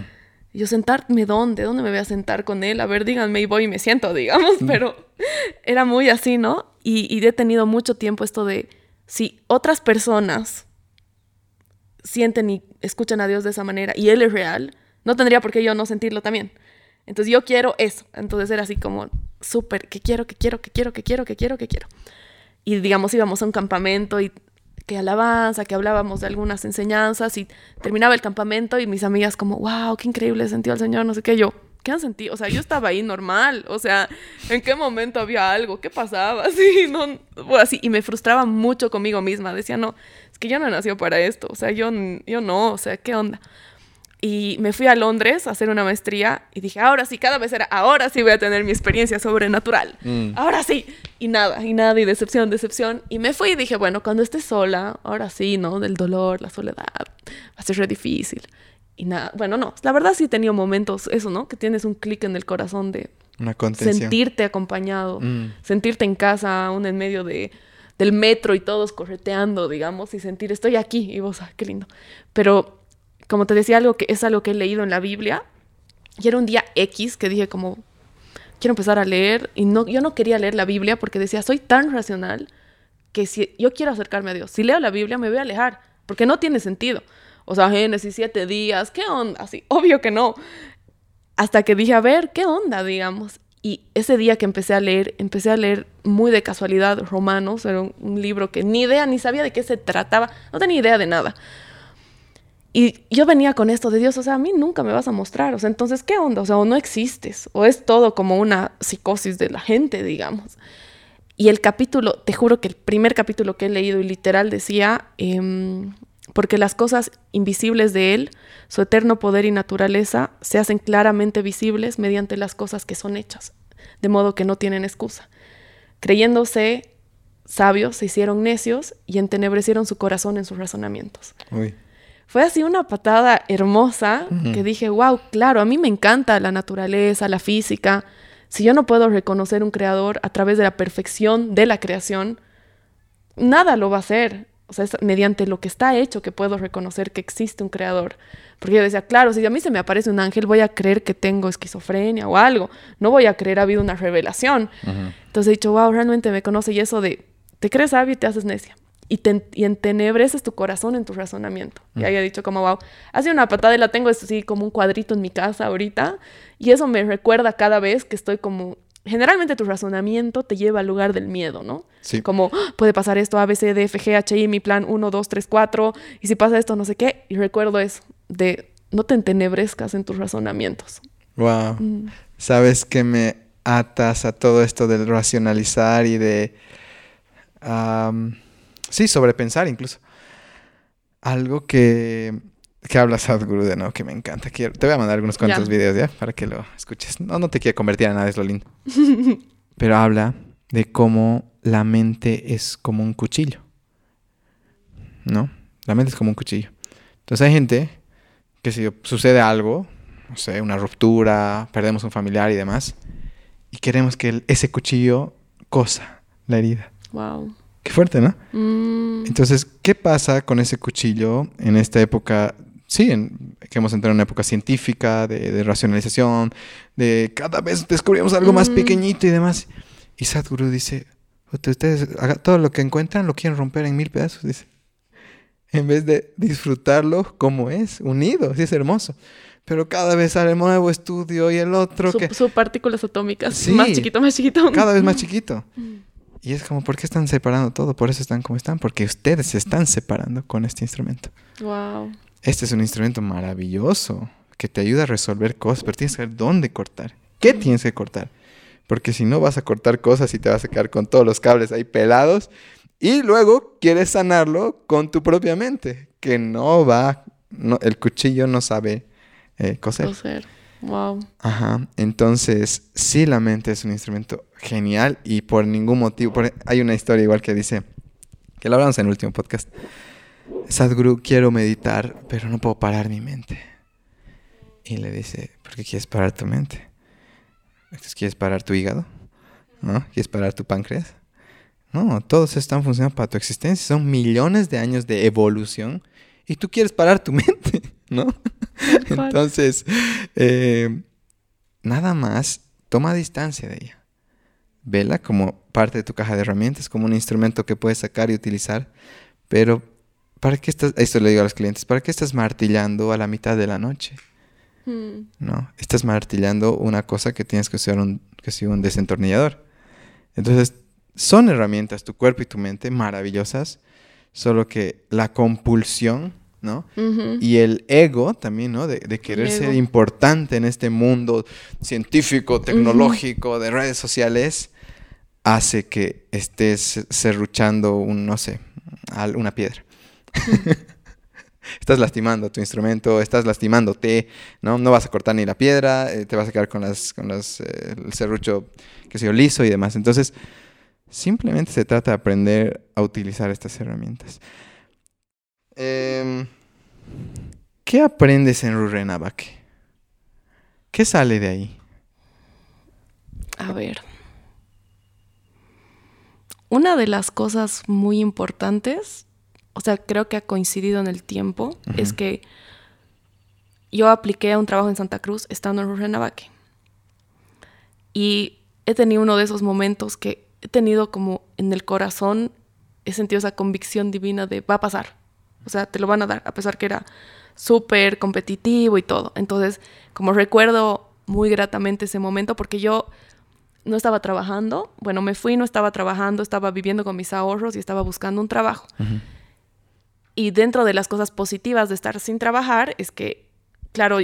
Y yo sentarme dónde, dónde me voy a sentar con él, a ver, díganme y voy y me siento, digamos, pero era muy así, ¿no? Y, y he tenido mucho tiempo esto de, si otras personas sienten y escuchan a Dios de esa manera y Él es real, no tendría por qué yo no sentirlo también. Entonces yo quiero eso. Entonces era así como súper, que quiero, que quiero, que quiero, que quiero, que quiero, que quiero. Y digamos íbamos a un campamento y que alabanza, que hablábamos de algunas enseñanzas y terminaba el campamento y mis amigas como, wow, qué increíble sentido el Señor, no sé qué, yo, ¿qué han sentido? O sea, yo estaba ahí normal, o sea, ¿en qué momento había algo? ¿Qué pasaba? Así, no, así, y me frustraba mucho conmigo misma, decía, no, es que yo no he nacido para esto, o sea, yo, yo no, o sea, ¿qué onda? Y me fui a Londres a hacer una maestría y dije, ahora sí, cada vez era, ahora sí voy a tener mi experiencia sobrenatural. Mm. Ahora sí. Y nada, y nada, y decepción, decepción. Y me fui y dije, bueno, cuando esté sola, ahora sí, ¿no? Del dolor, la soledad, va a ser re difícil. Y nada, bueno, no, la verdad sí he tenido momentos, eso, ¿no? Que tienes un clic en el corazón de Una sentirte acompañado, Mm. sentirte en casa, aún en medio de, del metro y todos correteando, digamos, y sentir, estoy aquí, y vos, ah, qué lindo. Pero, como te decía, algo que es algo que he leído en la Biblia, y era un día X que dije como, quiero empezar a leer, y no, yo no quería leer la Biblia porque decía, soy tan racional que si yo quiero acercarme a Dios, si leo la Biblia me voy a alejar, porque no tiene sentido. O sea, Génesis, siete días, ¿qué onda? Así, obvio que no. Hasta que dije, a ver, ¿qué onda, digamos? Y ese día que empecé a leer, empecé a leer muy de casualidad Romanos, era un, un libro que ni idea, ni sabía de qué se trataba, no tenía idea de nada. Y yo venía con esto de Dios, o sea, a mí nunca me vas a mostrar, o sea, entonces, ¿qué onda? O sea, o no existes, o es todo como una psicosis de la gente, digamos. Y el capítulo, te juro que el primer capítulo que he leído y literal decía, em, porque las cosas invisibles de Él, su eterno poder y naturaleza, se hacen claramente visibles mediante las cosas que son hechas, de modo que no tienen excusa. Creyéndose sabios se hicieron necios y entenebrecieron su corazón en sus razonamientos. Fue así una patada hermosa que dije, wow, claro, a mí me encanta la naturaleza, la física. Si yo no puedo reconocer un creador a través de la perfección de la creación, nada lo va a hacer. O sea, es mediante lo que está hecho que puedo reconocer que existe un creador. Porque yo decía, claro, si a mí se me aparece un ángel, voy a creer que tengo esquizofrenia o algo. No voy a creer ha habido una revelación. Entonces he dicho, wow, realmente me conoce. Y eso de, te crees sabio y te haces necia. Y, te, y entenebreces tu corazón en tu razonamiento. Y ahí he dicho como, wow, hace una patada y la tengo así como un cuadrito en mi casa ahorita. Y eso me recuerda cada vez que estoy como generalmente tu razonamiento te lleva al lugar del miedo, ¿no? Sí. Como, ¡Ah! puede pasar esto, A, B, C, D, F, G, H, I, mi plan 1, 2, 3, 4, y si pasa esto, no sé qué. Y recuerdo eso, de no te entenebrezcas en tus razonamientos. Wow. Mm. Sabes que me atas a todo esto del racionalizar y de... sí, sobrepensar incluso. Algo que que habla Sadhguru de no, que me encanta. Quiero, te voy a mandar algunos cuantos videos ya para que lo escuches. No, no te quiero convertir a nada, es lo lindo. Pero habla de cómo la mente es como un cuchillo. ¿No? La mente es como un cuchillo. Entonces hay gente que si sucede algo, no sé, una ruptura, perdemos un familiar y demás, y queremos que ese cuchillo cosa la herida. Wow. Qué fuerte, ¿no? Mm. Entonces, ¿qué pasa con ese cuchillo en esta época sí, que hemos entrado en una época científica, de, racionalización, de cada vez descubrimos algo más pequeñito y demás. Y Sadhguru dice, ustedes todo lo que encuentran lo quieren romper en mil pedazos, dice. En vez de disfrutarlo como es, unido, sí es hermoso. Pero cada vez sale un nuevo estudio y el otro Su, que... partículas atómicas, más chiquito, más chiquito. Cada vez más chiquito. Y es como, ¿por qué están separando todo? Por eso están como están, porque ustedes se están separando con este instrumento. Wow. Este es un instrumento maravilloso que te ayuda a resolver cosas, pero tienes que saber dónde cortar. ¿Qué tienes que cortar? Porque si no vas a cortar cosas y te vas a quedar con todos los cables ahí pelados y luego quieres sanarlo con tu propia mente, que no va, el cuchillo no sabe eh, coser. Coser. Wow. Ajá. Entonces, sí, la mente es un instrumento genial y por ningún motivo. hay una historia igual que dice, que la hablamos en el último podcast, Sadhguru, quiero meditar, pero no puedo parar mi mente. Y le dice, ¿por qué quieres parar tu mente? ¿Quieres parar tu hígado? ¿No? ¿Quieres parar tu páncreas? No, todos están funcionando para tu existencia. Son millones de años de evolución y tú quieres parar tu mente, ¿no? Entonces, eh, nada más, toma distancia de ella. Vela como parte de tu caja de herramientas, como un instrumento que puedes sacar y utilizar, pero ¿para qué estás, esto le digo a los clientes, ¿para qué estás martillando a la mitad de la noche? Hmm. No, estás martillando una cosa que tienes que usar un, que un desentornillador. Entonces, son herramientas, tu cuerpo y tu mente, maravillosas, solo que la compulsión, ¿no? Y el ego también, ¿no? De, querer ser importante en este mundo científico, tecnológico, de redes sociales, hace que estés serruchando un, no sé, una piedra. estás lastimando tu instrumento, estás lastimándote, ¿no? No vas a cortar ni la piedra, eh, te vas a quedar con, las, con las, eh, el serrucho, que sea liso y demás. Entonces, simplemente se trata de aprender a utilizar estas herramientas. Em, ¿Qué aprendes en Rurrenabaque? ¿Qué sale de ahí? A ver. Una de las cosas muy importantes o sea, creo que ha coincidido en el tiempo, es que yo apliqué a un trabajo en Santa Cruz estando en Rurrenabaque. Y he tenido uno de esos momentos que he tenido como en el corazón, he sentido esa convicción divina de va a pasar. O sea, te lo van a dar, a pesar que era súper competitivo y todo. Entonces, como recuerdo muy gratamente ese momento, porque yo no estaba trabajando, bueno, me fui, no estaba trabajando, estaba viviendo con mis ahorros y estaba buscando un trabajo. Y dentro de las cosas positivas de estar sin trabajar es que, claro,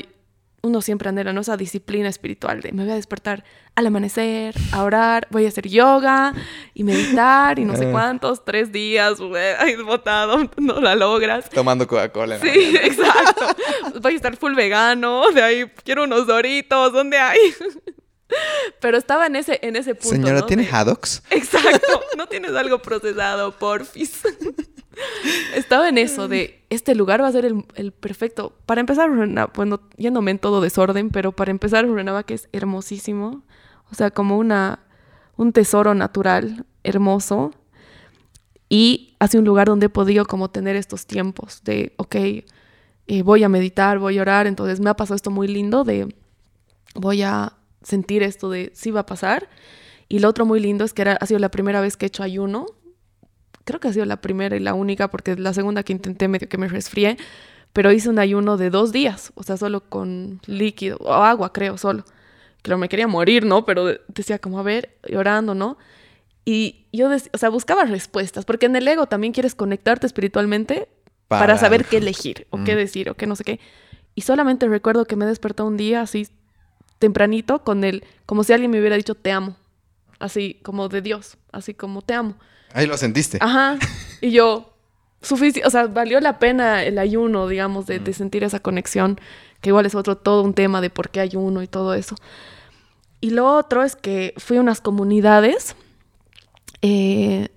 uno siempre anhela esa disciplina espiritual de me voy a despertar al amanecer, a orar, voy a hacer yoga y meditar y no sé eh. cuántos, tres días, ahí botado, no la logras. Tomando Coca-Cola. Sí, exacto. voy a estar full vegano, de ahí quiero unos doritos, ¿dónde hay? Pero estaba en ese, en ese punto. Señora, ¿no? ¿tiene haddocks? Exacto. No tienes algo procesado, porfis. Estaba en eso de este lugar va a ser el, el perfecto. Para empezar, bueno, yéndome en todo desorden, pero para empezar, que es hermosísimo. O sea, como una, un tesoro natural, hermoso. Y hace un lugar donde he podido como tener estos tiempos de, ok, eh, voy a meditar, voy a orar. Entonces me ha pasado esto muy lindo de, voy a sentir esto de, sí va a pasar. Y lo otro muy lindo es que era, ha sido la primera vez que he hecho ayuno. Creo que ha sido la primera y la única, porque la segunda que intenté medio que me resfrié, pero hice un ayuno de dos días, o sea, solo con líquido, o agua, creo, solo. Claro, me quería morir, ¿no? Pero de- decía como, a ver, y orando, ¿no? Y yo, o sea, buscaba respuestas, porque en el ego también quieres conectarte espiritualmente para, Para- saber qué elegir, o qué decir, o qué no sé qué. Y solamente recuerdo que me despertó un día así tempranito con el, como si alguien me hubiera dicho te amo, así como de Dios, así como te amo. Ahí lo sentiste. Ajá. Y yo, suficiente, o sea, valió la pena el ayuno, digamos, de, de sentir esa conexión, que igual es otro, todo un tema de por qué ayuno y todo eso. Y lo otro es que fui a unas comunidades eh,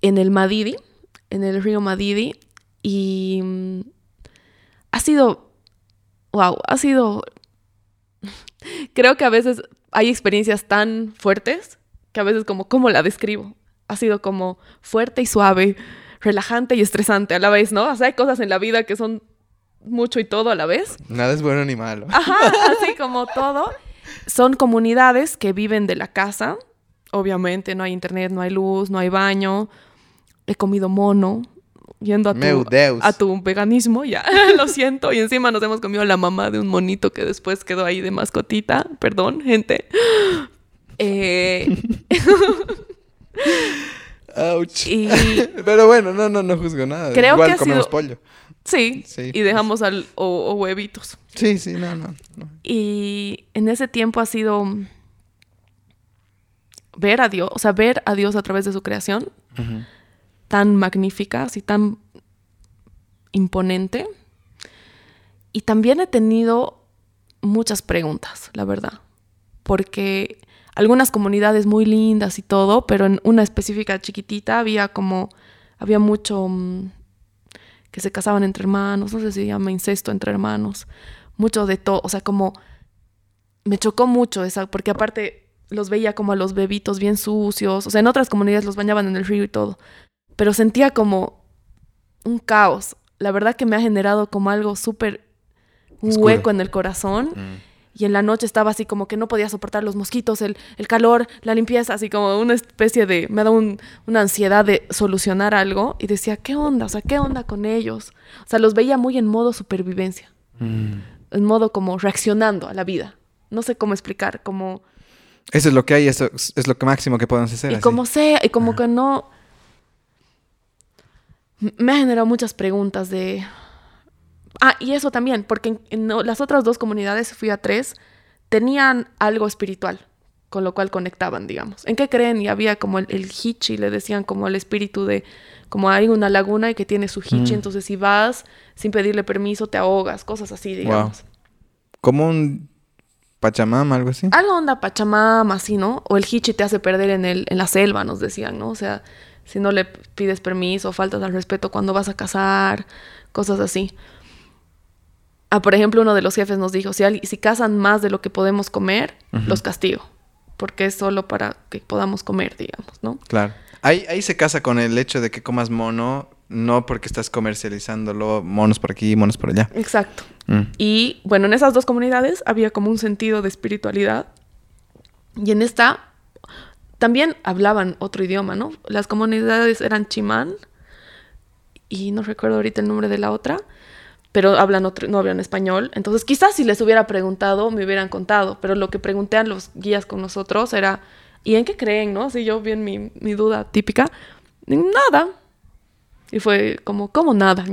en el Madidi, en el río Madidi, y mm, ha sido, wow, ha sido, creo que a veces hay experiencias tan fuertes que a veces como, ¿cómo la describo? Ha sido como fuerte y suave, relajante y estresante a la vez, ¿no? O sea, hay cosas en la vida que son mucho y todo a la vez. Nada es bueno ni malo. Ajá, así como todo. Son comunidades que viven de la casa. Obviamente no hay internet, no hay luz, no hay baño. He comido mono. Yendo a Meu tu, Deus. a tu veganismo, ya, lo siento. Y encima nos hemos comido la mamá de un monito que después quedó ahí de mascotita. Perdón, gente. Eh, Ouch. y Pero bueno, no, no, no juzgo nada. Creo Igual que comemos sido- pollo. sí, Sí. y dejamos al, o- o huevitos. Sí, sí, no, no. no. Y en ese tiempo ha sido ver a Dios, o sea, ver a Dios a través de su creación, Ujú. Tan magnífica, así tan imponente. Y también he tenido muchas preguntas, la verdad, porque algunas comunidades muy lindas y todo, pero en una específica chiquitita había como, había mucho mm, que se casaban entre hermanos, no sé si se llama incesto entre hermanos, mucho de todo, o sea, como me chocó mucho esa, porque aparte los veía como a los bebitos bien sucios, o sea, en otras comunidades los bañaban en el río y todo, pero sentía como un caos. La verdad que me ha generado como algo súper, hueco en el corazón. Mm. Y en la noche estaba así como que no podía soportar los mosquitos, el, el calor, la limpieza, así como una especie de... Me da un- una ansiedad de solucionar algo y decía, ¿qué onda? O sea, ¿qué onda con ellos? O sea, los veía muy en modo supervivencia, Mm. en modo como reaccionando a la vida. No sé cómo explicar, como... Eso es lo que hay, eso es es lo que máximo que podemos hacer. Y así. como sea, y como que no... Me ha generado muchas preguntas de... Ah, y eso también, porque en, en no- las otras dos comunidades, fui a tres, tenían algo espiritual, con lo cual conectaban, digamos. ¿En qué creen? Y había como el, el hichi, le decían como el espíritu de... Como hay una laguna y que tiene su hichi, Mm. entonces si vas sin pedirle permiso te ahogas, cosas así, digamos. Como un Pachamama, algo así. Algo onda Pachamama, así, ¿no? O el hichi te hace perder en, el, en la selva, nos decían, ¿no? O sea, si no le pides permiso, faltas al respeto cuando vas a cazar, cosas así. Ah, por ejemplo, uno de los jefes nos dijo, si, si cazan más de lo que podemos comer, los castigo. Porque es solo para que podamos comer, digamos, ¿no? Claro. Ahí, ahí se casa con el hecho de que comas mono, no porque estás comercializándolo, monos por aquí, monos por allá. Exacto. Mm. Y bueno, en esas dos comunidades había como un sentido de espiritualidad. Y en esta también hablaban otro idioma, ¿no? Las comunidades eran chimán y no recuerdo ahorita el nombre de la otra, pero hablan otro, no hablan español. Entonces quizás si les hubiera preguntado me hubieran contado, pero lo que pregunté los guías con nosotros era, ¿y en qué creen, no? Así yo bien mi, mi duda típica, nada. Y fue como, ¿cómo nada?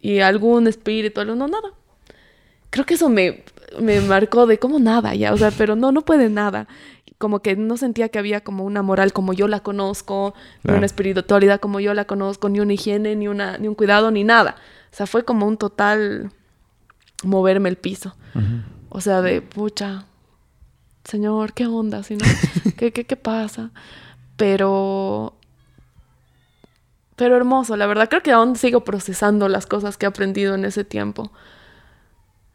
Y algún espíritu, algo, no, nada. Creo que eso me, me marcó de cómo nada ya, o sea, pero no, no puede nada. Como que no sentía que había como una moral como yo la conozco, ni una espiritualidad como yo la conozco, ni una higiene, ni, una, ni un cuidado, ni nada. O sea, fue como un total moverme el piso. O sea, de pucha, señor, ¿qué onda? Si no? ¿Qué, qué, ¿Qué pasa? Pero pero hermoso, la verdad. Creo que aún sigo procesando las cosas que he aprendido en ese tiempo.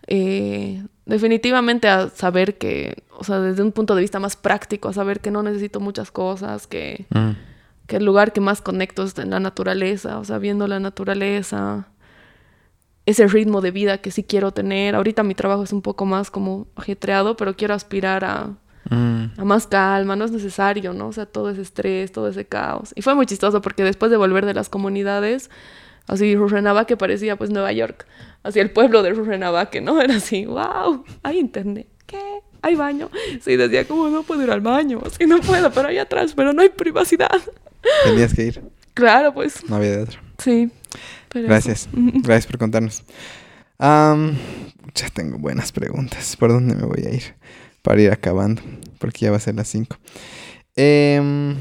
Eh, definitivamente a saber que, o sea, desde un punto de vista más práctico, a saber que no necesito muchas cosas, que, Mm. que el lugar que más conecto es en la naturaleza, o sea, viendo la naturaleza, ese ritmo de vida que sí quiero tener. Ahorita mi trabajo es un poco más como ajetreado, pero quiero aspirar a, Mm. a más calma, no es necesario, ¿no? O sea, todo ese estrés, todo ese caos. Y fue muy chistoso porque después de volver de las comunidades, así Rurrenabaque parecía pues Nueva York, así el pueblo de Rurrenabaque, ¿no? Era así, wow, hay internet, ¿qué? Hay baño. Sí, decía, como no puedo ir al baño? Sí, no puedo, pero hay atrás, pero no hay privacidad. Tenías que ir. Claro, pues, No había de otra. sí. pero Gracias. Gracias por contarnos. Am, ya tengo buenas preguntas. ¿Por dónde me voy a ir? Para ir acabando. Porque ya va a ser las 5. te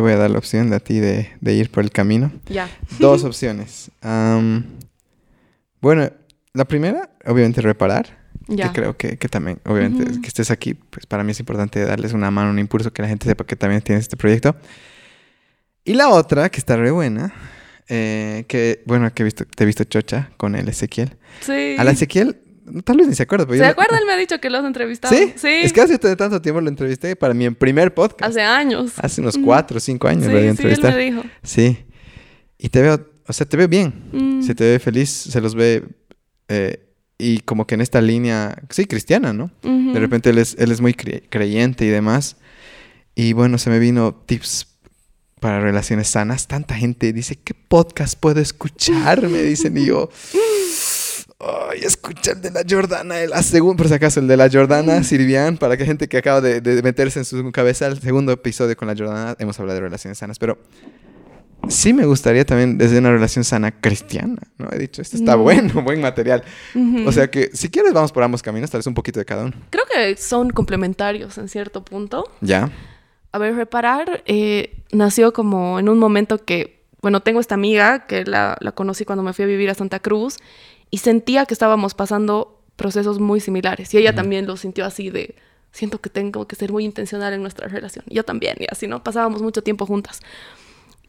voy a dar la opción de a ti de, de ir por el camino. Ya. Dos opciones. Am, bueno, la primera, obviamente, reparar. Ya. Que creo que, que también, obviamente, Ujú. que estés aquí, pues para mí es importante darles una mano, un impulso, que la gente sepa que también tienes este proyecto. Y la otra, que está re buena, eh, que, bueno, que he visto, te he visto chocha con el Ezequiel. Sí. Al Ezequiel, tal vez ni se acuerda. pero ¿Se yo- acuerda? Él me ha dicho que lo has entrevistado. ¿Sí? Sí. Es que hace tanto tiempo lo entrevisté para mi primer podcast. Hace años. Hace unos cuatro o cinco años Sí, lo a sí, él entrevistar. me dijo. Sí. Y te veo, o sea, te veo bien. Mm. Se te ve feliz, se los ve. eh, y como que en esta línea, sí, cristiana, ¿no? De repente él es, él es muy cre- creyente y demás. Y bueno, se me vino tips para relaciones sanas. Tanta gente dice, ¿qué podcast puedo escuchar? Me dicen y yo... Ay, escucha el de la Jordana, el, ah, segun- por si acaso, el de la Jordana, Sirvian, para que gente que acaba de, de meterse en su cabeza, el segundo episodio con la Jordana, hemos hablado de relaciones sanas, pero sí me gustaría también desde una relación sana cristiana, ¿no? He dicho, esto está Mm. bueno, buen material. O sea que si quieres vamos por ambos caminos, tal vez un poquito de cada uno. Creo que son complementarios en cierto punto. Ya. A ver, reparar eh, nació como en un momento que, bueno, tengo esta amiga que la, la conocí cuando me fui a vivir a Santa Cruz y sentía que estábamos pasando procesos muy similares. Y ella también lo sintió así de, siento que tengo que ser muy intencional en nuestra relación. Yo también, y así, ¿no? Pasábamos mucho tiempo juntas.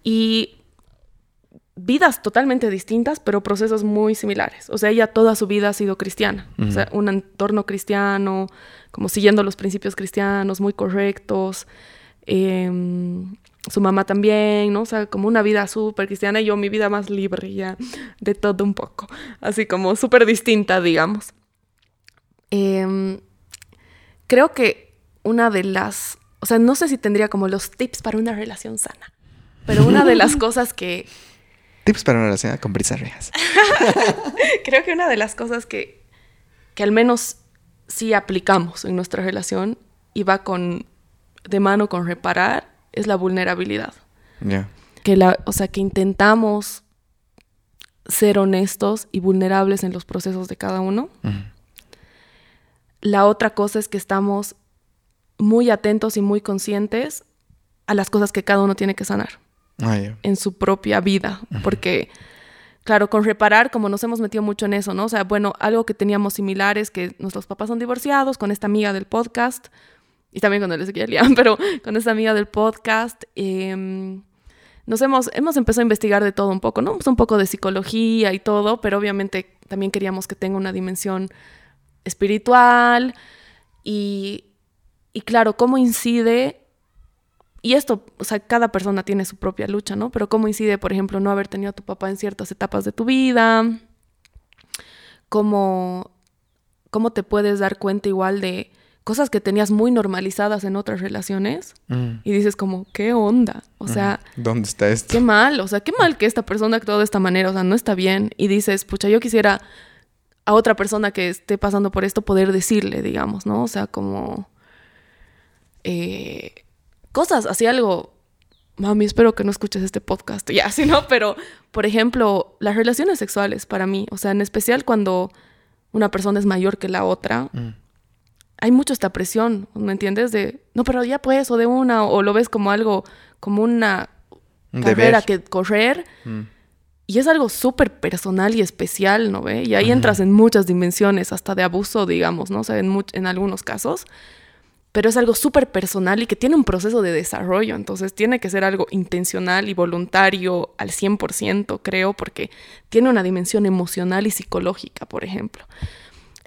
Y vidas totalmente distintas, pero procesos muy similares. O sea, ella toda su vida ha sido cristiana. O sea, un entorno cristiano, como siguiendo los principios cristianos, muy correctos. Em, su mamá también, ¿no? O sea, como una vida súper cristiana y yo mi vida más libre ya, de todo un poco. Así como súper distinta, digamos. Em, creo que una de las, o sea, no sé si tendría como los tips para una relación sana, pero una de las cosas que, Tips para una relación con Brisa Rejas. creo que una de las cosas que, que al menos sí aplicamos en nuestra relación y va con, de mano con reparar, es la vulnerabilidad. Ya. que la, o sea, que intentamos ser honestos y vulnerables en los procesos de cada uno. La otra cosa es que estamos muy atentos y muy conscientes a las cosas que cada uno tiene que sanar Ah, en su propia vida, porque claro, con reparar, como nos hemos metido mucho en eso, ¿no? O sea, bueno, algo que teníamos similares, que nuestros papás son divorciados, con esta amiga del podcast, y también con el Ezequiel pero con esta amiga del podcast, em, nos hemos, hemos empezado a investigar de todo un poco, ¿no? Pues un poco de psicología y todo, pero obviamente también queríamos que tenga una dimensión espiritual y, y claro, cómo incide y esto, o sea, cada persona tiene su propia lucha, ¿no? Pero cómo incide, por ejemplo, no haber tenido a tu papá en ciertas etapas de tu vida, cómo, cómo te puedes dar cuenta igual de cosas que tenías muy normalizadas en otras relaciones Mm. y dices como, ¿qué onda? O sea. ¿Dónde está esto? qué mal, o sea, qué mal que esta persona actuó de esta manera, o sea, no está bien. Y dices, pucha, yo quisiera a otra persona que esté pasando por esto poder decirle, digamos, ¿no? O sea, como eh, cosas, así algo, mami, espero que no escuches este podcast, ya, así, ¿no? Pero, por ejemplo, las relaciones sexuales para mí, o sea, en especial cuando una persona es mayor que la otra, Mm. hay mucho esta presión, ¿me entiendes? De, no, pero ya pues, o de una, o lo ves como algo, como una Un carrera deber. que correr. Mm. y es algo súper personal y especial, ¿no ve? Y ahí entras en muchas dimensiones, hasta de abuso, digamos, ¿no? O sea, en, en algunos casos. Pero es algo súper personal y que tiene un proceso de desarrollo. Entonces tiene que ser algo intencional y voluntario al 100%, creo, porque tiene una dimensión emocional y psicológica, por ejemplo.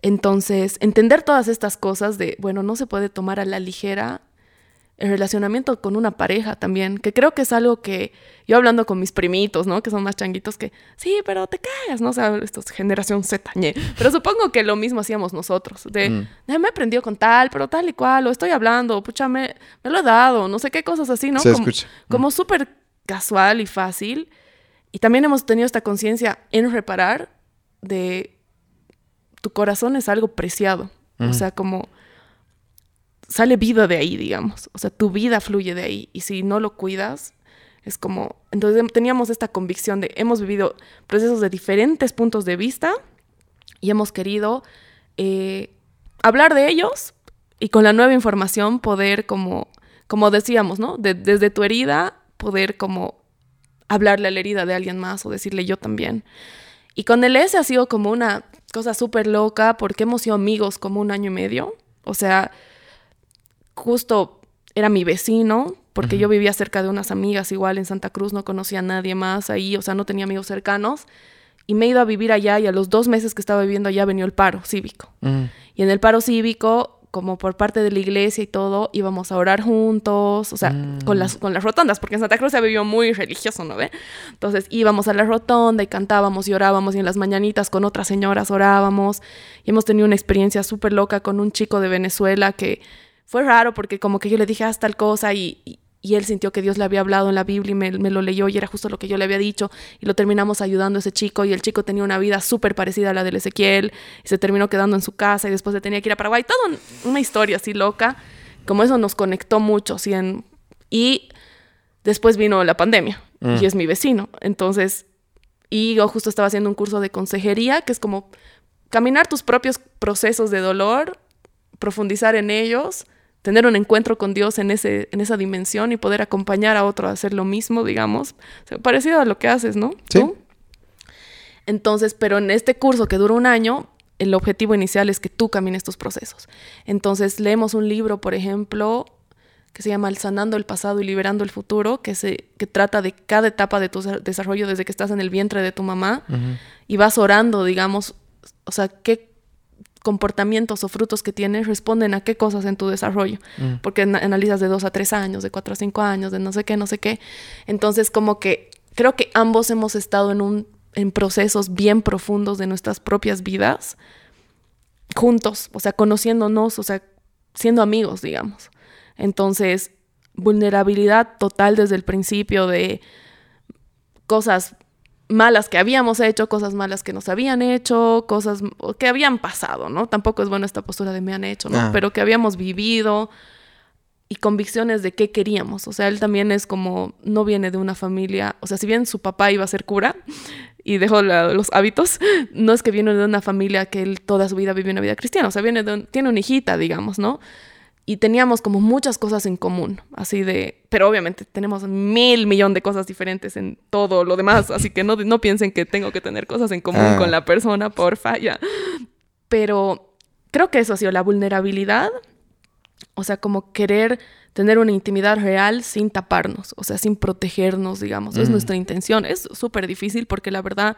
Entonces, entender todas estas cosas de, bueno, no se puede tomar a la ligera el relacionamiento con una pareja también, que creo que es algo que yo hablando con mis primitos, ¿no? Que son más changuitos que, sí, pero te caes, ¿no? O sea, esto es generación Z, pero supongo que lo mismo hacíamos nosotros, de, mm. me he aprendido con tal, pero tal y cual, o estoy hablando, pucha, me, lo he dado, no sé qué cosas así, ¿no? Se como, escucha. como mm. súper casual y fácil. Y también hemos tenido esta conciencia en reparar de tu corazón es algo preciado, o sea, como sale vida de ahí, digamos. O sea, tu vida fluye de ahí. Y si no lo cuidas, es como... Entonces teníamos esta convicción de hemos vivido procesos de diferentes puntos de vista y hemos querido eh, hablar de ellos y con la nueva información poder como, como decíamos, ¿no? desde tu herida poder como hablarle a la herida de alguien más o decirle yo también. Y con el S ha sido como una cosa súper loca porque hemos sido amigos como un año y medio. O sea, justo era mi vecino, porque yo vivía cerca de unas amigas igual en Santa Cruz, no conocía a nadie más ahí, o sea, no tenía amigos cercanos. Y me he ido a vivir allá y a los dos meses que estaba viviendo allá venía el paro cívico. Y en el paro cívico, como por parte de la iglesia y todo, íbamos a orar juntos, o sea, con, las, con las rotondas, porque en Santa Cruz se vivió muy religioso, ¿no ve? Entonces íbamos a la rotonda y cantábamos y orábamos y en las mañanitas con otras señoras orábamos. Y hemos tenido una experiencia súper loca con un chico de Venezuela que fue raro porque como que yo le dije haz tal cosa y, y, él sintió que Dios le había hablado en la Biblia y me, me, lo leyó y era justo lo que yo le había dicho y lo terminamos ayudando a ese chico y el chico tenía una vida súper parecida a la del Ezequiel y se terminó quedando en su casa y después se tenía que ir a Paraguay. Toda una historia así loca, como eso nos conectó mucho. ¿sí? y después vino la pandemia y mm. es mi vecino. Entonces, y yo justo estaba haciendo un curso de consejería que es como caminar tus propios procesos de dolor, profundizar en ellos tener un encuentro con Dios en, ese, en esa dimensión y poder acompañar a otro a hacer lo mismo, digamos. parecido a lo que haces, ¿no? Sí. Entonces, pero en este curso que dura un año, el objetivo inicial es que tú camines tus procesos. Entonces, leemos un libro, por ejemplo, que se llama El sanando el pasado y liberando el futuro, que, se, que trata de cada etapa de tu desarrollo desde que estás en el vientre de tu mamá y vas orando, digamos, o sea, qué comportamientos o frutos que tienes responden a qué cosas en tu desarrollo, mm. porque analizas de dos a tres años, de cuatro a cinco años, de no sé qué, no sé qué. Entonces, como que creo que ambos hemos estado en, un, en procesos bien profundos de nuestras propias vidas, juntos, o sea, conociéndonos, o sea, siendo amigos, digamos. Entonces, vulnerabilidad total desde el principio de cosas malas que habíamos hecho, cosas malas que nos habían hecho, cosas que habían pasado, ¿no? Tampoco es buena esta postura de me han hecho, ¿no? Ah. Pero que habíamos vivido y convicciones de qué queríamos. O sea, él también es como, no viene de una familia, o sea, si bien su papá iba a ser cura y dejó los hábitos, no es que viene de una familia que él toda su vida vivió una vida cristiana, o sea, viene de tiene una hijita, digamos, ¿no? Y teníamos como muchas cosas en común, así de, pero obviamente tenemos mil millón de cosas diferentes en todo lo demás, así que no, no piensen que tengo que tener cosas en común con ah. la persona, porfa, ya. Pero creo que eso ha sido la vulnerabilidad, o sea, como querer tener una intimidad real sin taparnos, o sea, sin protegernos, digamos, es mm. nuestra intención. Es súper difícil porque la verdad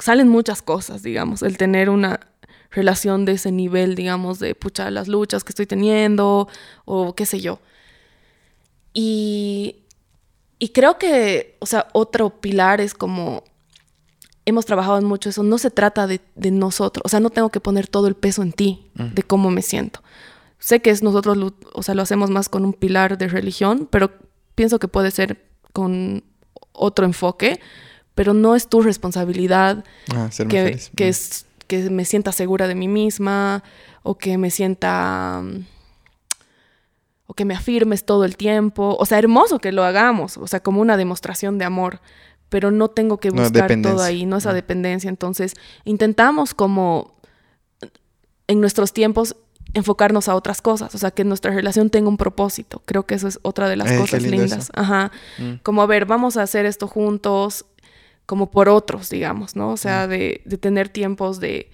salen muchas cosas, digamos, el tener una relación de ese nivel, digamos, de pucha, las luchas que estoy teniendo o qué sé yo. Y, y creo que, o sea, otro pilar es como, hemos trabajado mucho eso, no se trata de, de nosotros, o sea, no tengo que poner todo el peso en ti, de cómo me siento. Sé que es nosotros, o sea, lo hacemos más con un pilar de religión, pero pienso que puede ser con otro enfoque, pero no es tu responsabilidad ah, que, que es que me sienta segura de mí misma o que me sienta o que me afirmes todo el tiempo. O sea, hermoso que lo hagamos, o sea, como una demostración de amor, pero no tengo que buscar todo ahí, no esa dependencia. Entonces, intentamos como en nuestros tiempos enfocarnos a otras cosas, o sea, que nuestra relación tenga un propósito. Creo que eso es otra de las cosas lindas. Ajá. Mm. Como, a ver, vamos a hacer esto juntos, como por otros, digamos, ¿no? O sea, de, de tener tiempos de...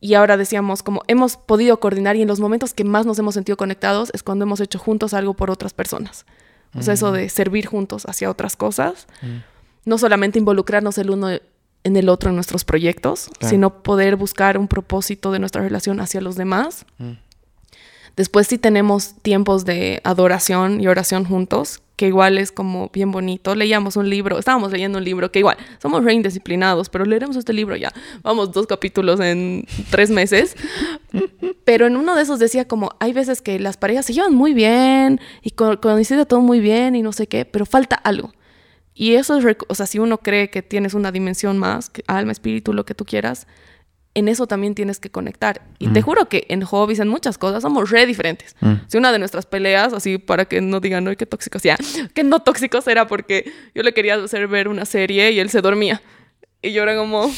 Y ahora decíamos, como hemos podido coordinar y en los momentos que más nos hemos sentido conectados es cuando hemos hecho juntos algo por otras personas. O sea, eso de servir juntos hacia otras cosas. No solamente involucrarnos el uno en el otro en nuestros proyectos, sino poder buscar un propósito de nuestra relación hacia los demás. Después sí tenemos tiempos de adoración y oración juntos, que igual es como bien bonito. Leíamos un libro, estábamos leyendo un libro que igual, somos re indisciplinados, pero leeremos este libro ya. Vamos, dos capítulos en tres meses. Pero en uno de esos decía como, hay veces que las parejas se llevan muy bien y coincide todo muy bien y no sé qué, pero falta algo. Y eso es, o sea, si uno cree que tienes una dimensión más, alma, espíritu, lo que tú quieras, en eso también tienes que conectar. Y te juro que en hobbies, en muchas cosas, somos re diferentes. Si una de nuestras peleas, así para que no digan, no, qué tóxicos, ya, que no tóxicos era porque yo le quería hacer ver una serie y él se dormía. Y yo era como,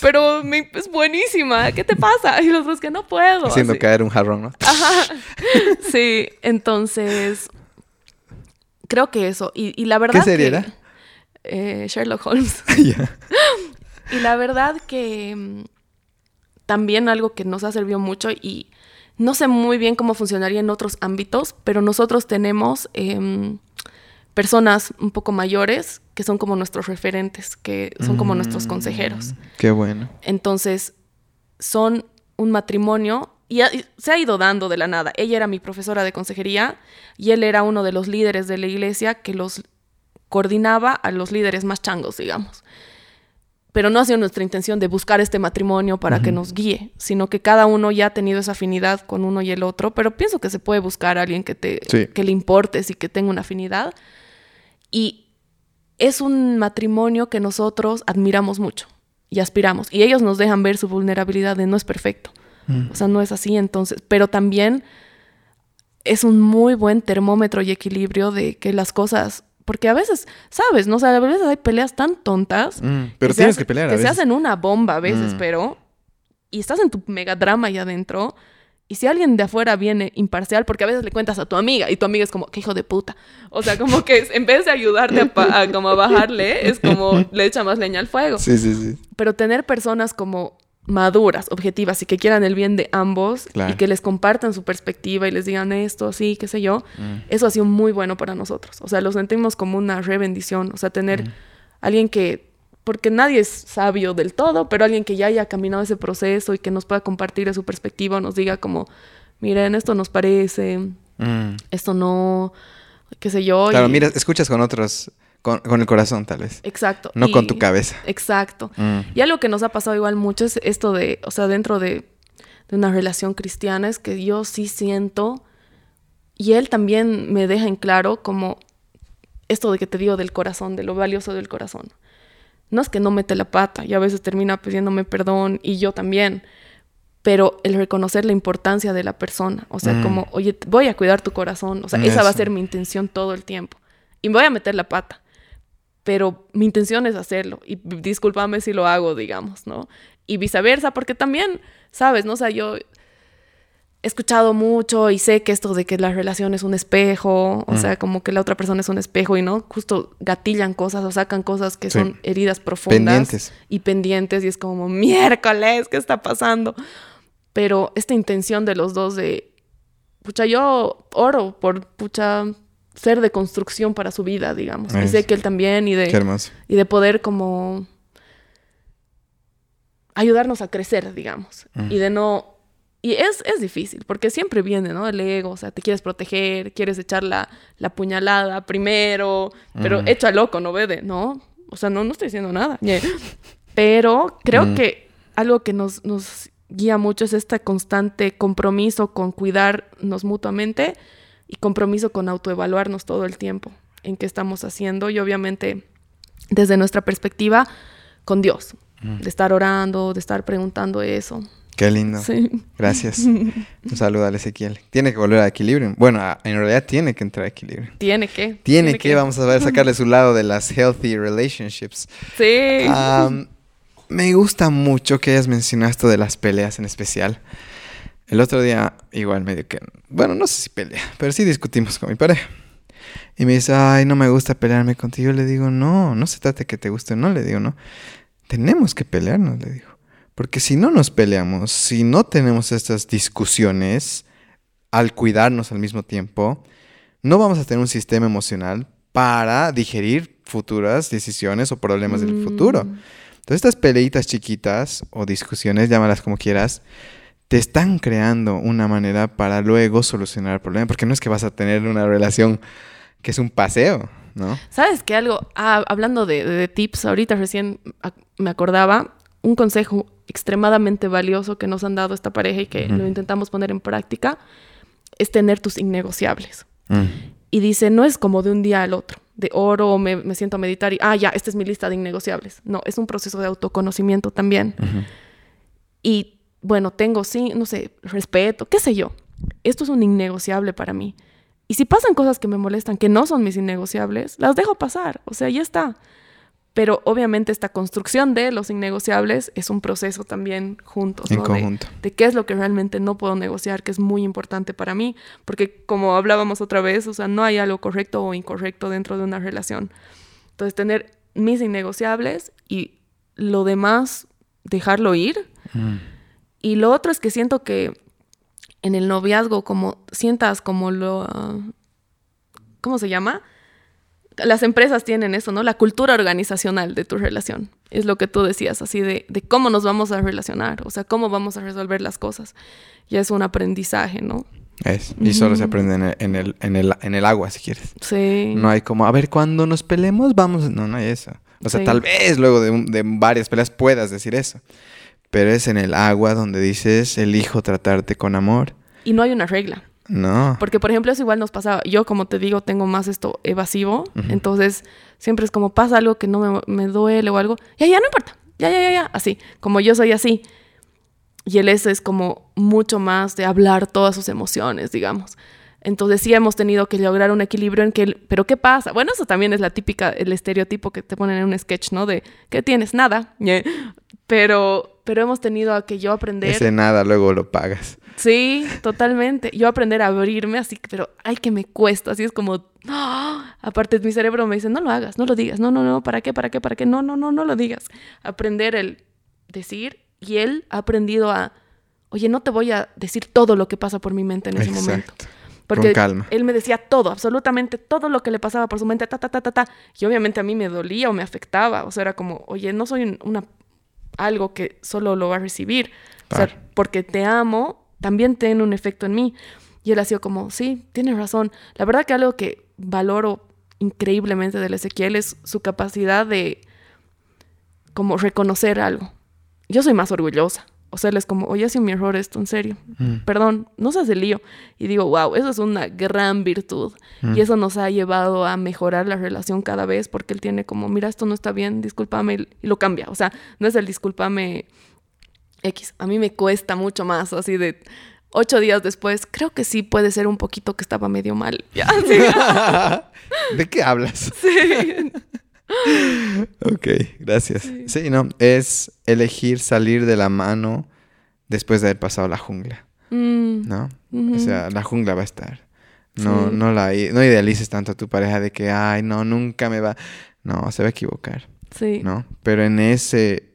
pero es buenísima, ¿qué te pasa? Y los otros que no puedo. Haciendo caer un jarrón, ¿no? Ajá. Sí, entonces, creo que eso. Y, la verdad. ¿Qué serie era? Eh, Sherlock Holmes. Y la verdad que mm, también algo que nos ha servido mucho y no sé muy bien cómo funcionaría en otros ámbitos, pero nosotros tenemos em, personas un poco mayores que son como nuestros referentes, que son como nuestros consejeros. Mm, qué bueno. Entonces, son un matrimonio y, se ha ido dando de la nada. Ella era mi profesora de consejería y él era uno de los líderes de la iglesia que los coordinaba a los líderes más changos, digamos pero no ha sido nuestra intención de buscar este matrimonio para que nos guíe, sino que cada uno ya ha tenido esa afinidad con uno y el otro, pero pienso que se puede buscar a alguien que, te, que le importes y que tenga una afinidad. Y es un matrimonio que nosotros admiramos mucho y aspiramos, y ellos nos dejan ver su vulnerabilidad de no es perfecto, mm. o sea, no es así entonces, pero también es un muy buen termómetro y equilibrio de que las cosas porque a veces, ¿sabes? No o sea, a veces hay peleas tan tontas. Mm, pero tienes que pelear a que se hacen una bomba a veces, mm. pero. Y estás en tu megadrama ahí adentro. Y si alguien de afuera viene imparcial, porque a veces le cuentas a tu amiga y tu amiga es como, qué hijo de puta. O sea, como que en vez de ayudarte a, como a bajarle, es como le echa más leña al fuego. Sí, sí, sí. Pero tener personas como maduras, objetivas y que quieran el bien de ambos y que les compartan su perspectiva y les digan esto, sí, qué sé yo, mm. eso ha sido muy bueno para nosotros. O sea, lo sentimos como una re bendición. O sea, tener mm. alguien que, porque nadie es sabio del todo, pero alguien que ya haya caminado ese proceso y que nos pueda compartir de su perspectiva o nos diga como, miren, esto nos parece, mm. esto no, qué sé yo. Claro, mira, escuchas con otros con, el corazón, tal vez. Exacto. No con tu cabeza. Exacto. Mm. Y algo que nos ha pasado igual mucho es esto de, o sea, dentro de, una relación cristiana, es que yo sí siento, y él también me deja en claro como esto de que te digo del corazón, de lo valioso del corazón. No es que no mete la pata y a veces termina pidiéndome perdón y yo también, pero el reconocer la importancia de la persona, o sea, mm. como, oye, voy a cuidar tu corazón, o sea, esa va a ser mi intención todo el tiempo y voy a meter la pata pero mi intención es hacerlo y discúlpame si lo hago, digamos, ¿no? Y viceversa, porque también, ¿sabes? ¿No? O sea, yo he escuchado mucho y sé que esto de que la relación es un espejo, o mm. sea, como que la otra persona es un espejo y no, justo gatillan cosas o sacan cosas que son heridas profundas pendientes. y pendientes y es como miércoles, ¿qué está pasando? Pero esta intención de los dos de, pucha, yo oro por, pucha, ser de construcción para su vida, digamos. Y sé que él también y de, y de poder como ayudarnos a crecer, digamos. Y de no... Y es, es difícil, porque siempre viene, ¿no? El ego, o sea, te quieres proteger, quieres echar la, la puñalada primero, pero echa loco, no vede, ¿no? O sea, no, no estoy diciendo nada. Pero creo que algo que nos, nos guía mucho es este constante compromiso con cuidarnos mutuamente y compromiso con autoevaluarnos todo el tiempo en qué estamos haciendo y obviamente desde nuestra perspectiva con Dios, mm. de estar orando, de estar preguntando eso. Qué lindo. Gracias. Un saludo al Ezequiel. Tiene que volver a equilibrio. Bueno, en realidad tiene que entrar a equilibrio. Tiene que. Tiene, que. Vamos a ver, sacarle su lado de las healthy relationships. Sí. me gusta mucho que hayas mencionado esto de las peleas en especial. El otro día, igual medio que. Bueno, no sé si pelea, pero sí discutimos con mi pareja. Y me dice, ay, no me gusta pelearme contigo. Yo le digo, no, no se trata que te guste, no, le digo, no. Tenemos que pelearnos, le digo. Porque si no nos peleamos, si no tenemos estas discusiones al cuidarnos al mismo tiempo, no vamos a tener un sistema emocional para digerir futuras decisiones o problemas del futuro. Mm. Entonces estas peleitas chiquitas o discusiones, llámalas como quieras, te están creando una manera para luego solucionar el problema. Porque no es que vas a tener una relación que es un paseo, ¿no? ¿Sabes qué algo? Ah, hablando de, de tips, ahorita recién me acordaba un consejo extremadamente valioso que nos han dado esta pareja y que lo intentamos poner en práctica, es tener tus innegociables. Mm. Y dice, no es como de un día al otro, de oro, me, me siento a meditar y, ah, ya, esta es mi lista de innegociables. No, es un proceso de autoconocimiento también. Ujú. Y bueno, tengo, sí, no sé, respeto, qué sé yo. Esto es un innegociable para mí. Y si pasan cosas que me molestan, que no son mis innegociables, las dejo pasar. O sea, ya está. Pero obviamente esta construcción de los innegociables es un proceso también juntos. En ¿no? De- conjunto. de qué es lo que realmente no puedo negociar, que es muy importante para mí, porque como hablábamos otra vez, o sea, no hay algo correcto o incorrecto dentro de una relación. Entonces, tener mis innegociables y lo demás, dejarlo ir. Mm. Y lo otro es que siento que en el noviazgo, como sientas como lo... ¿Cómo se llama? Las empresas tienen eso, ¿no? La cultura organizacional de tu relación. Es lo que tú decías, así de, de cómo nos vamos a relacionar, o sea, cómo vamos a resolver las cosas. Ya es un aprendizaje, ¿no? Es. Y solo se aprende en el, en, el, en, el, en el agua, si quieres. Sí. No hay como, a ver, cuando nos peleemos, vamos. No, no hay eso. O sea, Sí. tal vez luego de, un- de varias peleas puedas decir eso. Pero es en el agua donde dices, elijo tratarte con amor. Y no hay una regla. No. Porque, por ejemplo, eso igual nos pasaba. Yo, como te digo, tengo más esto evasivo. Entonces, siempre es como pasa algo que no me, me duele o algo. Ya, ya, no importa. Ya, ya, ya, ya. Así. Como yo soy así. Y él ese es como mucho más de hablar todas sus emociones, digamos. Entonces sí hemos tenido que lograr un equilibrio en que, él- pero ¿qué pasa? Bueno, eso también es la típica, el estereotipo que te ponen en un sketch, ¿no? De, ¿qué tienes? Nada. Pero, pero hemos tenido a que yo aprender. Ese nada luego lo pagas. Sí, totalmente. Yo aprender a abrirme así, pero ay que me cuesta, así es como ¡ah! aparte mi cerebro me dice, "No lo hagas, no lo digas. No, no, no, ¿para qué? ¿Para qué? ¿Para qué? No, no, no, no lo digas." Aprender el decir y él ha aprendido a Oye, no te voy a decir todo lo que pasa por mi mente en ese momento. Porque Con calma. él me decía todo, absolutamente todo lo que le pasaba por su mente, ta, ta, ta, ta, ta. Y obviamente a mí me dolía o me afectaba. O sea, era como, oye, no soy un- una, algo que solo lo va a recibir. O sea, porque te amo, también tiene un efecto en mí. Y él ha sido como, sí, tienes razón. La verdad que algo que valoro increíblemente del Ezequiel es su capacidad de como reconocer algo. Yo soy más orgullosa. O sea, él es como, oye, ha sido mi error esto, en serio Mm. perdón, no se hace lío. Y digo, wow, eso es una gran virtud. Mm. Y eso nos ha llevado a mejorar la relación cada vez porque él tiene como, mira, esto no está bien, discúlpame, y lo cambia. O sea, no es el discúlpame X. A mí me cuesta mucho más, así de ocho días después, creo que sí puede ser un poquito que estaba medio mal. Ya, sí. ¿De qué hablas? sí. Ok, gracias. Sí. no, es elegir salir de la mano después de haber pasado la jungla, Mm, ¿no? O sea, la jungla va a estar. No, Sí. no, la, no idealices tanto a tu pareja de que, ay, no, nunca me va. No, se va a equivocar, sí. ¿no? Pero en ese,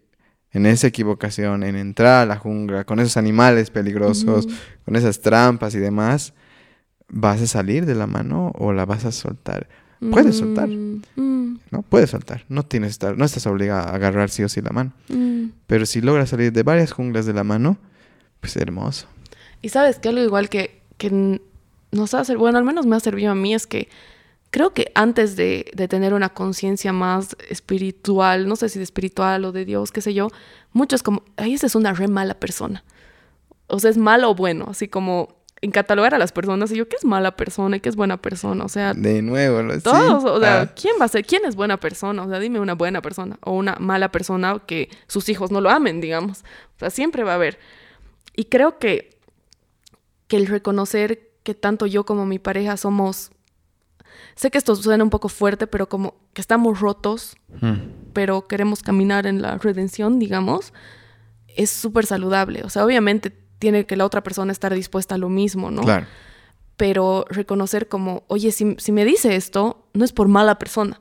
en esa equivocación, en entrar a la jungla, con esos animales peligrosos, con esas trampas y demás, ¿vas a salir de la mano o la vas a soltar? Puedes soltar. Mm, ¿No? Puedes soltar. No tienes estar, no estás obligado a agarrar sí o sí la mano. mm. Pero si logras salir de varias junglas de la mano, pues hermoso. Y sabes que algo igual que, que nos hace, bueno, al menos me ha servido a mí, es que creo que antes de, de tener una conciencia más espiritual, no sé si de espiritual o de Dios, qué sé yo, muchos como, ay, esa es una re mala persona. O sea, es malo o bueno, así como en catalogar a las personas, y yo, ¿qué es mala persona y qué es buena persona? O sea, De nuevo, lo- sí. todos, o sea, Ah, ¿quién va a ser? ¿Quién es buena persona? O sea, dime una buena persona o una mala persona que sus hijos no lo amen, digamos. O sea, siempre va a haber. Y creo que, que el reconocer que tanto yo como mi pareja somos, sé que esto suena un poco fuerte, pero como que estamos rotos, mm, pero queremos caminar en la redención, digamos, es súper saludable. O sea, obviamente tiene que la otra persona estar dispuesta a lo mismo, ¿no? Claro. pero reconocer como, oye, si, si me dice esto, no es por mala persona.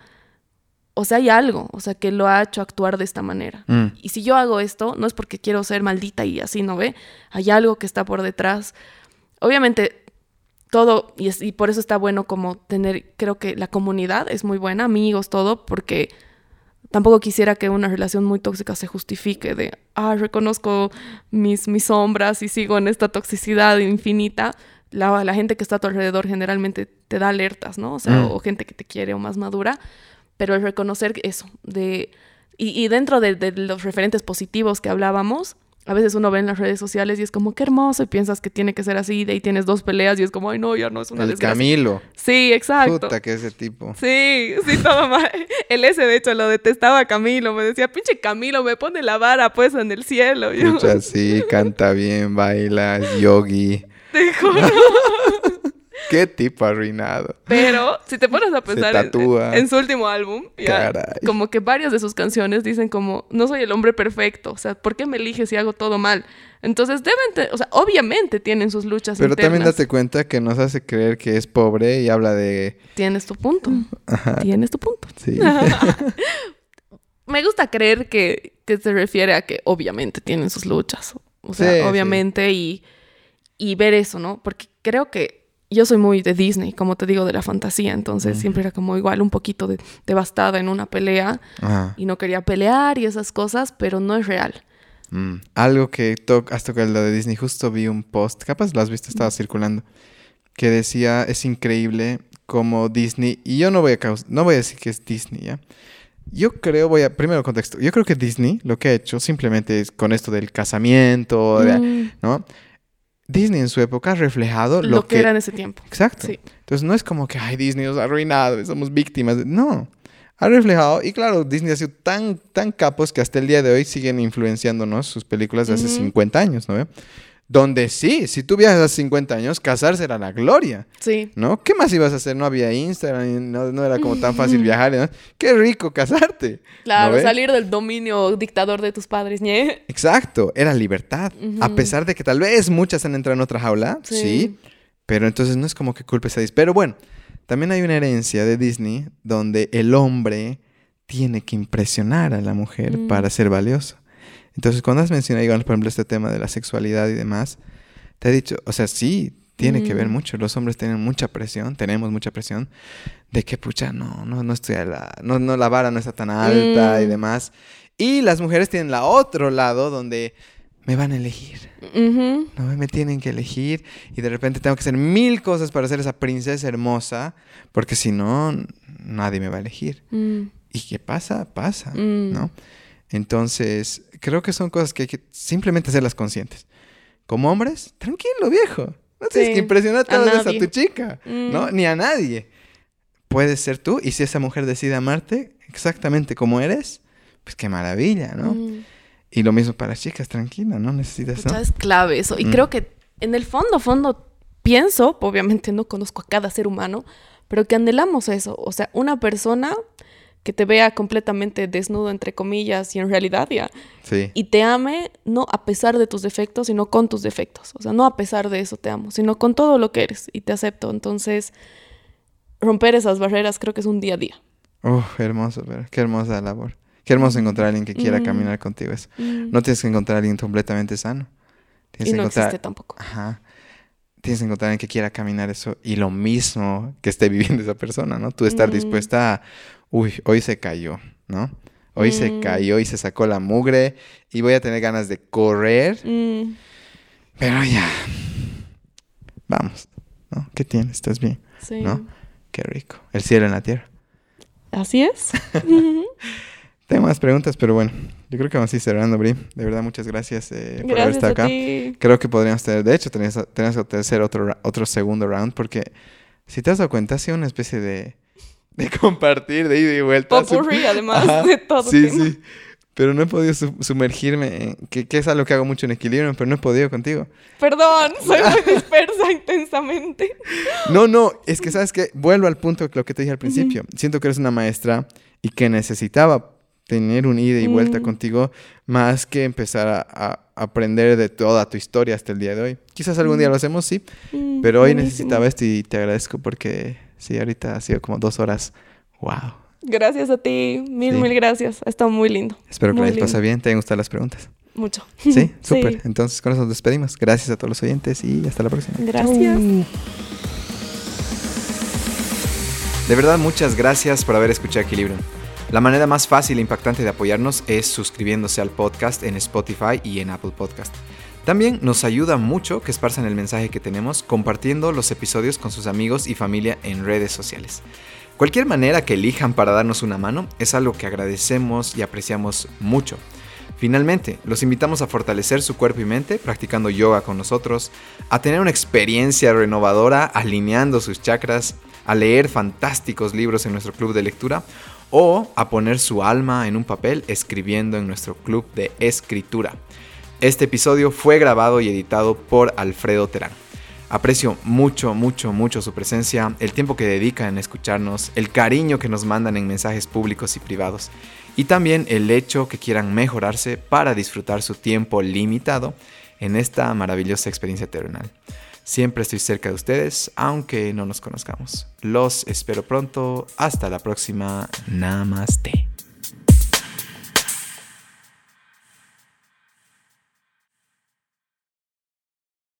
O sea, hay algo, o sea, que lo ha hecho actuar de esta manera. Mm. Y si yo hago esto, no es porque quiero ser maldita y así, ¿no ve? Hay algo que está por detrás. Obviamente, todo, y, es- y por eso está bueno como tener, creo que la comunidad es muy buena, amigos, todo, porque tampoco quisiera que una relación muy tóxica se justifique de, ah, reconozco mis, mis sombras y sigo en esta toxicidad infinita. La, la gente que está a tu alrededor generalmente te da alertas, ¿no? O sea, Mm. o gente que te quiere o más madura, pero el reconocer eso, de... Y, y dentro de, de los referentes positivos que hablábamos, a veces uno ve en las redes sociales y es como, qué hermoso, y piensas que tiene que ser así, de ahí tienes dos peleas y es como, ay, no, ya no es una El desgracia. Camilo. Sí, exacto. Puta, que ese tipo. Sí, sí, todo mal. El ese, de hecho, lo detestaba a Camilo. Me decía, pinche Camilo, me pone la vara, pues, en el cielo. Yo, Pucha, sí, canta bien, baila, es yogi. te juro. Qué tipo arruinado. Pero, si te pones a pensar en- su último álbum, ya, como que varias de sus canciones dicen como, no soy el hombre perfecto. O sea, ¿por qué me eliges si hago todo mal? Entonces, deben, o sea, obviamente tienen sus luchas Pero también date cuenta que nos hace creer que es pobre y habla de... Tienes tu punto. Tienes tu punto. Sí. Me gusta creer que, que se refiere a que obviamente tienen sus luchas. O sea, Sí, sí. obviamente y, y ver eso, ¿no? Porque creo que yo soy muy de Disney, como te digo, de la fantasía. Entonces siempre era como igual un poquito de- devastada en una pelea Ajá. y no quería pelear y esas cosas, pero no es real. Mm. Algo que to has tocado lo de Disney, justo vi un post, capaz lo has visto, estaba circulando, que decía, es increíble como Disney, y yo no voy a no voy a decir que es Disney, ¿ya? Yo creo, voy a, primero contexto, yo creo que Disney lo que ha hecho simplemente es con esto del casamiento, Mm, ¿no? Disney en su época ha reflejado lo, lo, que, era en ese tiempo. Exacto. Sí. Entonces no es como que, ay, Disney nos ha arruinado, somos víctimas. No. Ha reflejado, y claro, Disney ha sido tan, tan capos que hasta el día de hoy siguen influenciándonos sus películas de hace Ujú. 50 años, ¿no? Donde sí, si tú viajas hace 50 años, casarse era la gloria, Sí. ¿no? ¿Qué más ibas a hacer? No había Instagram, no, no era como tan fácil viajar, ¿no? Qué rico casarte. Claro, salir del dominio dictador de tus padres. Exacto, era libertad. A pesar de que tal vez muchas han entrado en otra jaula, Sí. sí. Pero entonces no es como que culpes a Disney. Pero bueno, también hay una herencia de Disney donde el hombre tiene que impresionar a la mujer Mm. para ser valioso. Entonces, cuando has mencionado, digamos, por ejemplo, este tema de la sexualidad y demás, te he dicho, o sea, sí, tiene que ver Mm. mucho. Los hombres tienen mucha presión, tenemos mucha presión de que, pucha, no, no, no estoy a la, no, no, la vara no está tan alta y Mm. demás. Y las mujeres tienen la otro lado donde me van a elegir. No me tienen que elegir y de repente tengo que hacer mil cosas para ser esa princesa hermosa, porque si no, nadie me va a elegir. Mm. ¿Y qué pasa? Pasa, Mm. ¿no? Entonces, creo que son cosas que hay que simplemente hacerlas conscientes. Como hombres, tranquilo, viejo. No tienes Sí, que impresionar a veces a tu chica, ¿no? Mm. Ni a nadie. Puedes ser tú y si esa mujer decide amarte exactamente como eres, pues qué maravilla, ¿no? Mm. Y lo mismo para las chicas, tranquila, no necesitas... Pucha, ¿no? es clave eso. Y Mm. creo que en el fondo, fondo, pienso, obviamente no conozco a cada ser humano, pero que anhelamos eso. O sea, una persona que te vea completamente desnudo, entre comillas, y en realidad ya, Sí. y te ame no a pesar de tus defectos, sino con tus defectos. O sea, no a pesar de eso te amo, sino con todo lo que eres y te acepto. Entonces, romper esas barreras creo que es un día a día. Uf, hermoso, pero qué hermosa labor. Qué hermoso encontrar a alguien que quiera Mm. caminar contigo. Eso. Mm. No tienes que encontrar a alguien completamente sano. Tienes y no encontrar... existe tampoco. Ajá. Tienes que encontrar a alguien que quiera caminar eso y lo mismo que esté viviendo esa persona, ¿no? Tú estar Mm. dispuesta a, uy, hoy se cayó, ¿no? Hoy se Mm. cayó y se sacó la mugre y voy a tener ganas de correr, Mm. pero ya. Vamos, ¿no? ¿Qué tienes? ¿Estás bien? Sí. ¿No? Qué rico. El cielo en la tierra. Así es. Tengo más preguntas, pero bueno, yo creo que vamos a ir cerrando, Bri. De verdad, muchas gracias eh, por haber estado a acá. ti. Creo que podríamos tener, de hecho, tenemos, que hacer otro, otro segundo round, porque si te has dado cuenta, ha sido una especie de, de compartir, de ida y vuelta. Popurrí, además Ajá, de todo. Sí, tema. sí. Pero no he podido su- sumergirme, en, que, que es algo que hago mucho en equilibrio, pero no he podido contigo. Perdón, soy muy dispersa intensamente. No, no, es que sabes que vuelvo al punto de lo que te dije al principio. Siento que eres una maestra y que necesitaba tener un ida y vuelta Mm. contigo más que empezar a, a- aprender de toda tu historia hasta el día de hoy. Quizás algún día Mm. lo hacemos, sí, Mm, pero hoy necesitaba esto y te agradezco porque sí, ahorita ha sido como dos horas. Wow. Gracias a ti, mil, Sí. mil gracias. Ha estado muy lindo. Espero que Muy les bien, te hayan gustado las preguntas. Mucho. Sí, súper. Entonces con eso nos despedimos. Gracias a todos los oyentes y hasta la próxima. Gracias. De verdad, muchas gracias por haber escuchado Equilibrium. La manera más fácil e impactante de apoyarnos es suscribiéndose al podcast en Spotify y en Apple Podcast. También nos ayuda mucho que esparzan el mensaje que tenemos compartiendo los episodios con sus amigos y familia en redes sociales. Cualquier manera que elijan para darnos una mano es algo que agradecemos y apreciamos mucho. Finalmente, los invitamos a fortalecer su cuerpo y mente practicando yoga con nosotros, a tener una experiencia renovadora alineando sus chakras, a leer fantásticos libros en nuestro club de lectura o a poner su alma en un papel escribiendo en nuestro club de escritura. Este episodio fue grabado y editado por Alfredo Terán. Aprecio mucho, mucho, mucho su presencia, el tiempo que dedican en escucharnos, el cariño que nos mandan en mensajes públicos y privados, y también el hecho que quieran mejorarse para disfrutar su tiempo limitado en esta maravillosa experiencia terrenal. Siempre estoy cerca de ustedes, aunque no nos conozcamos. Los espero pronto. Hasta la próxima. Namaste.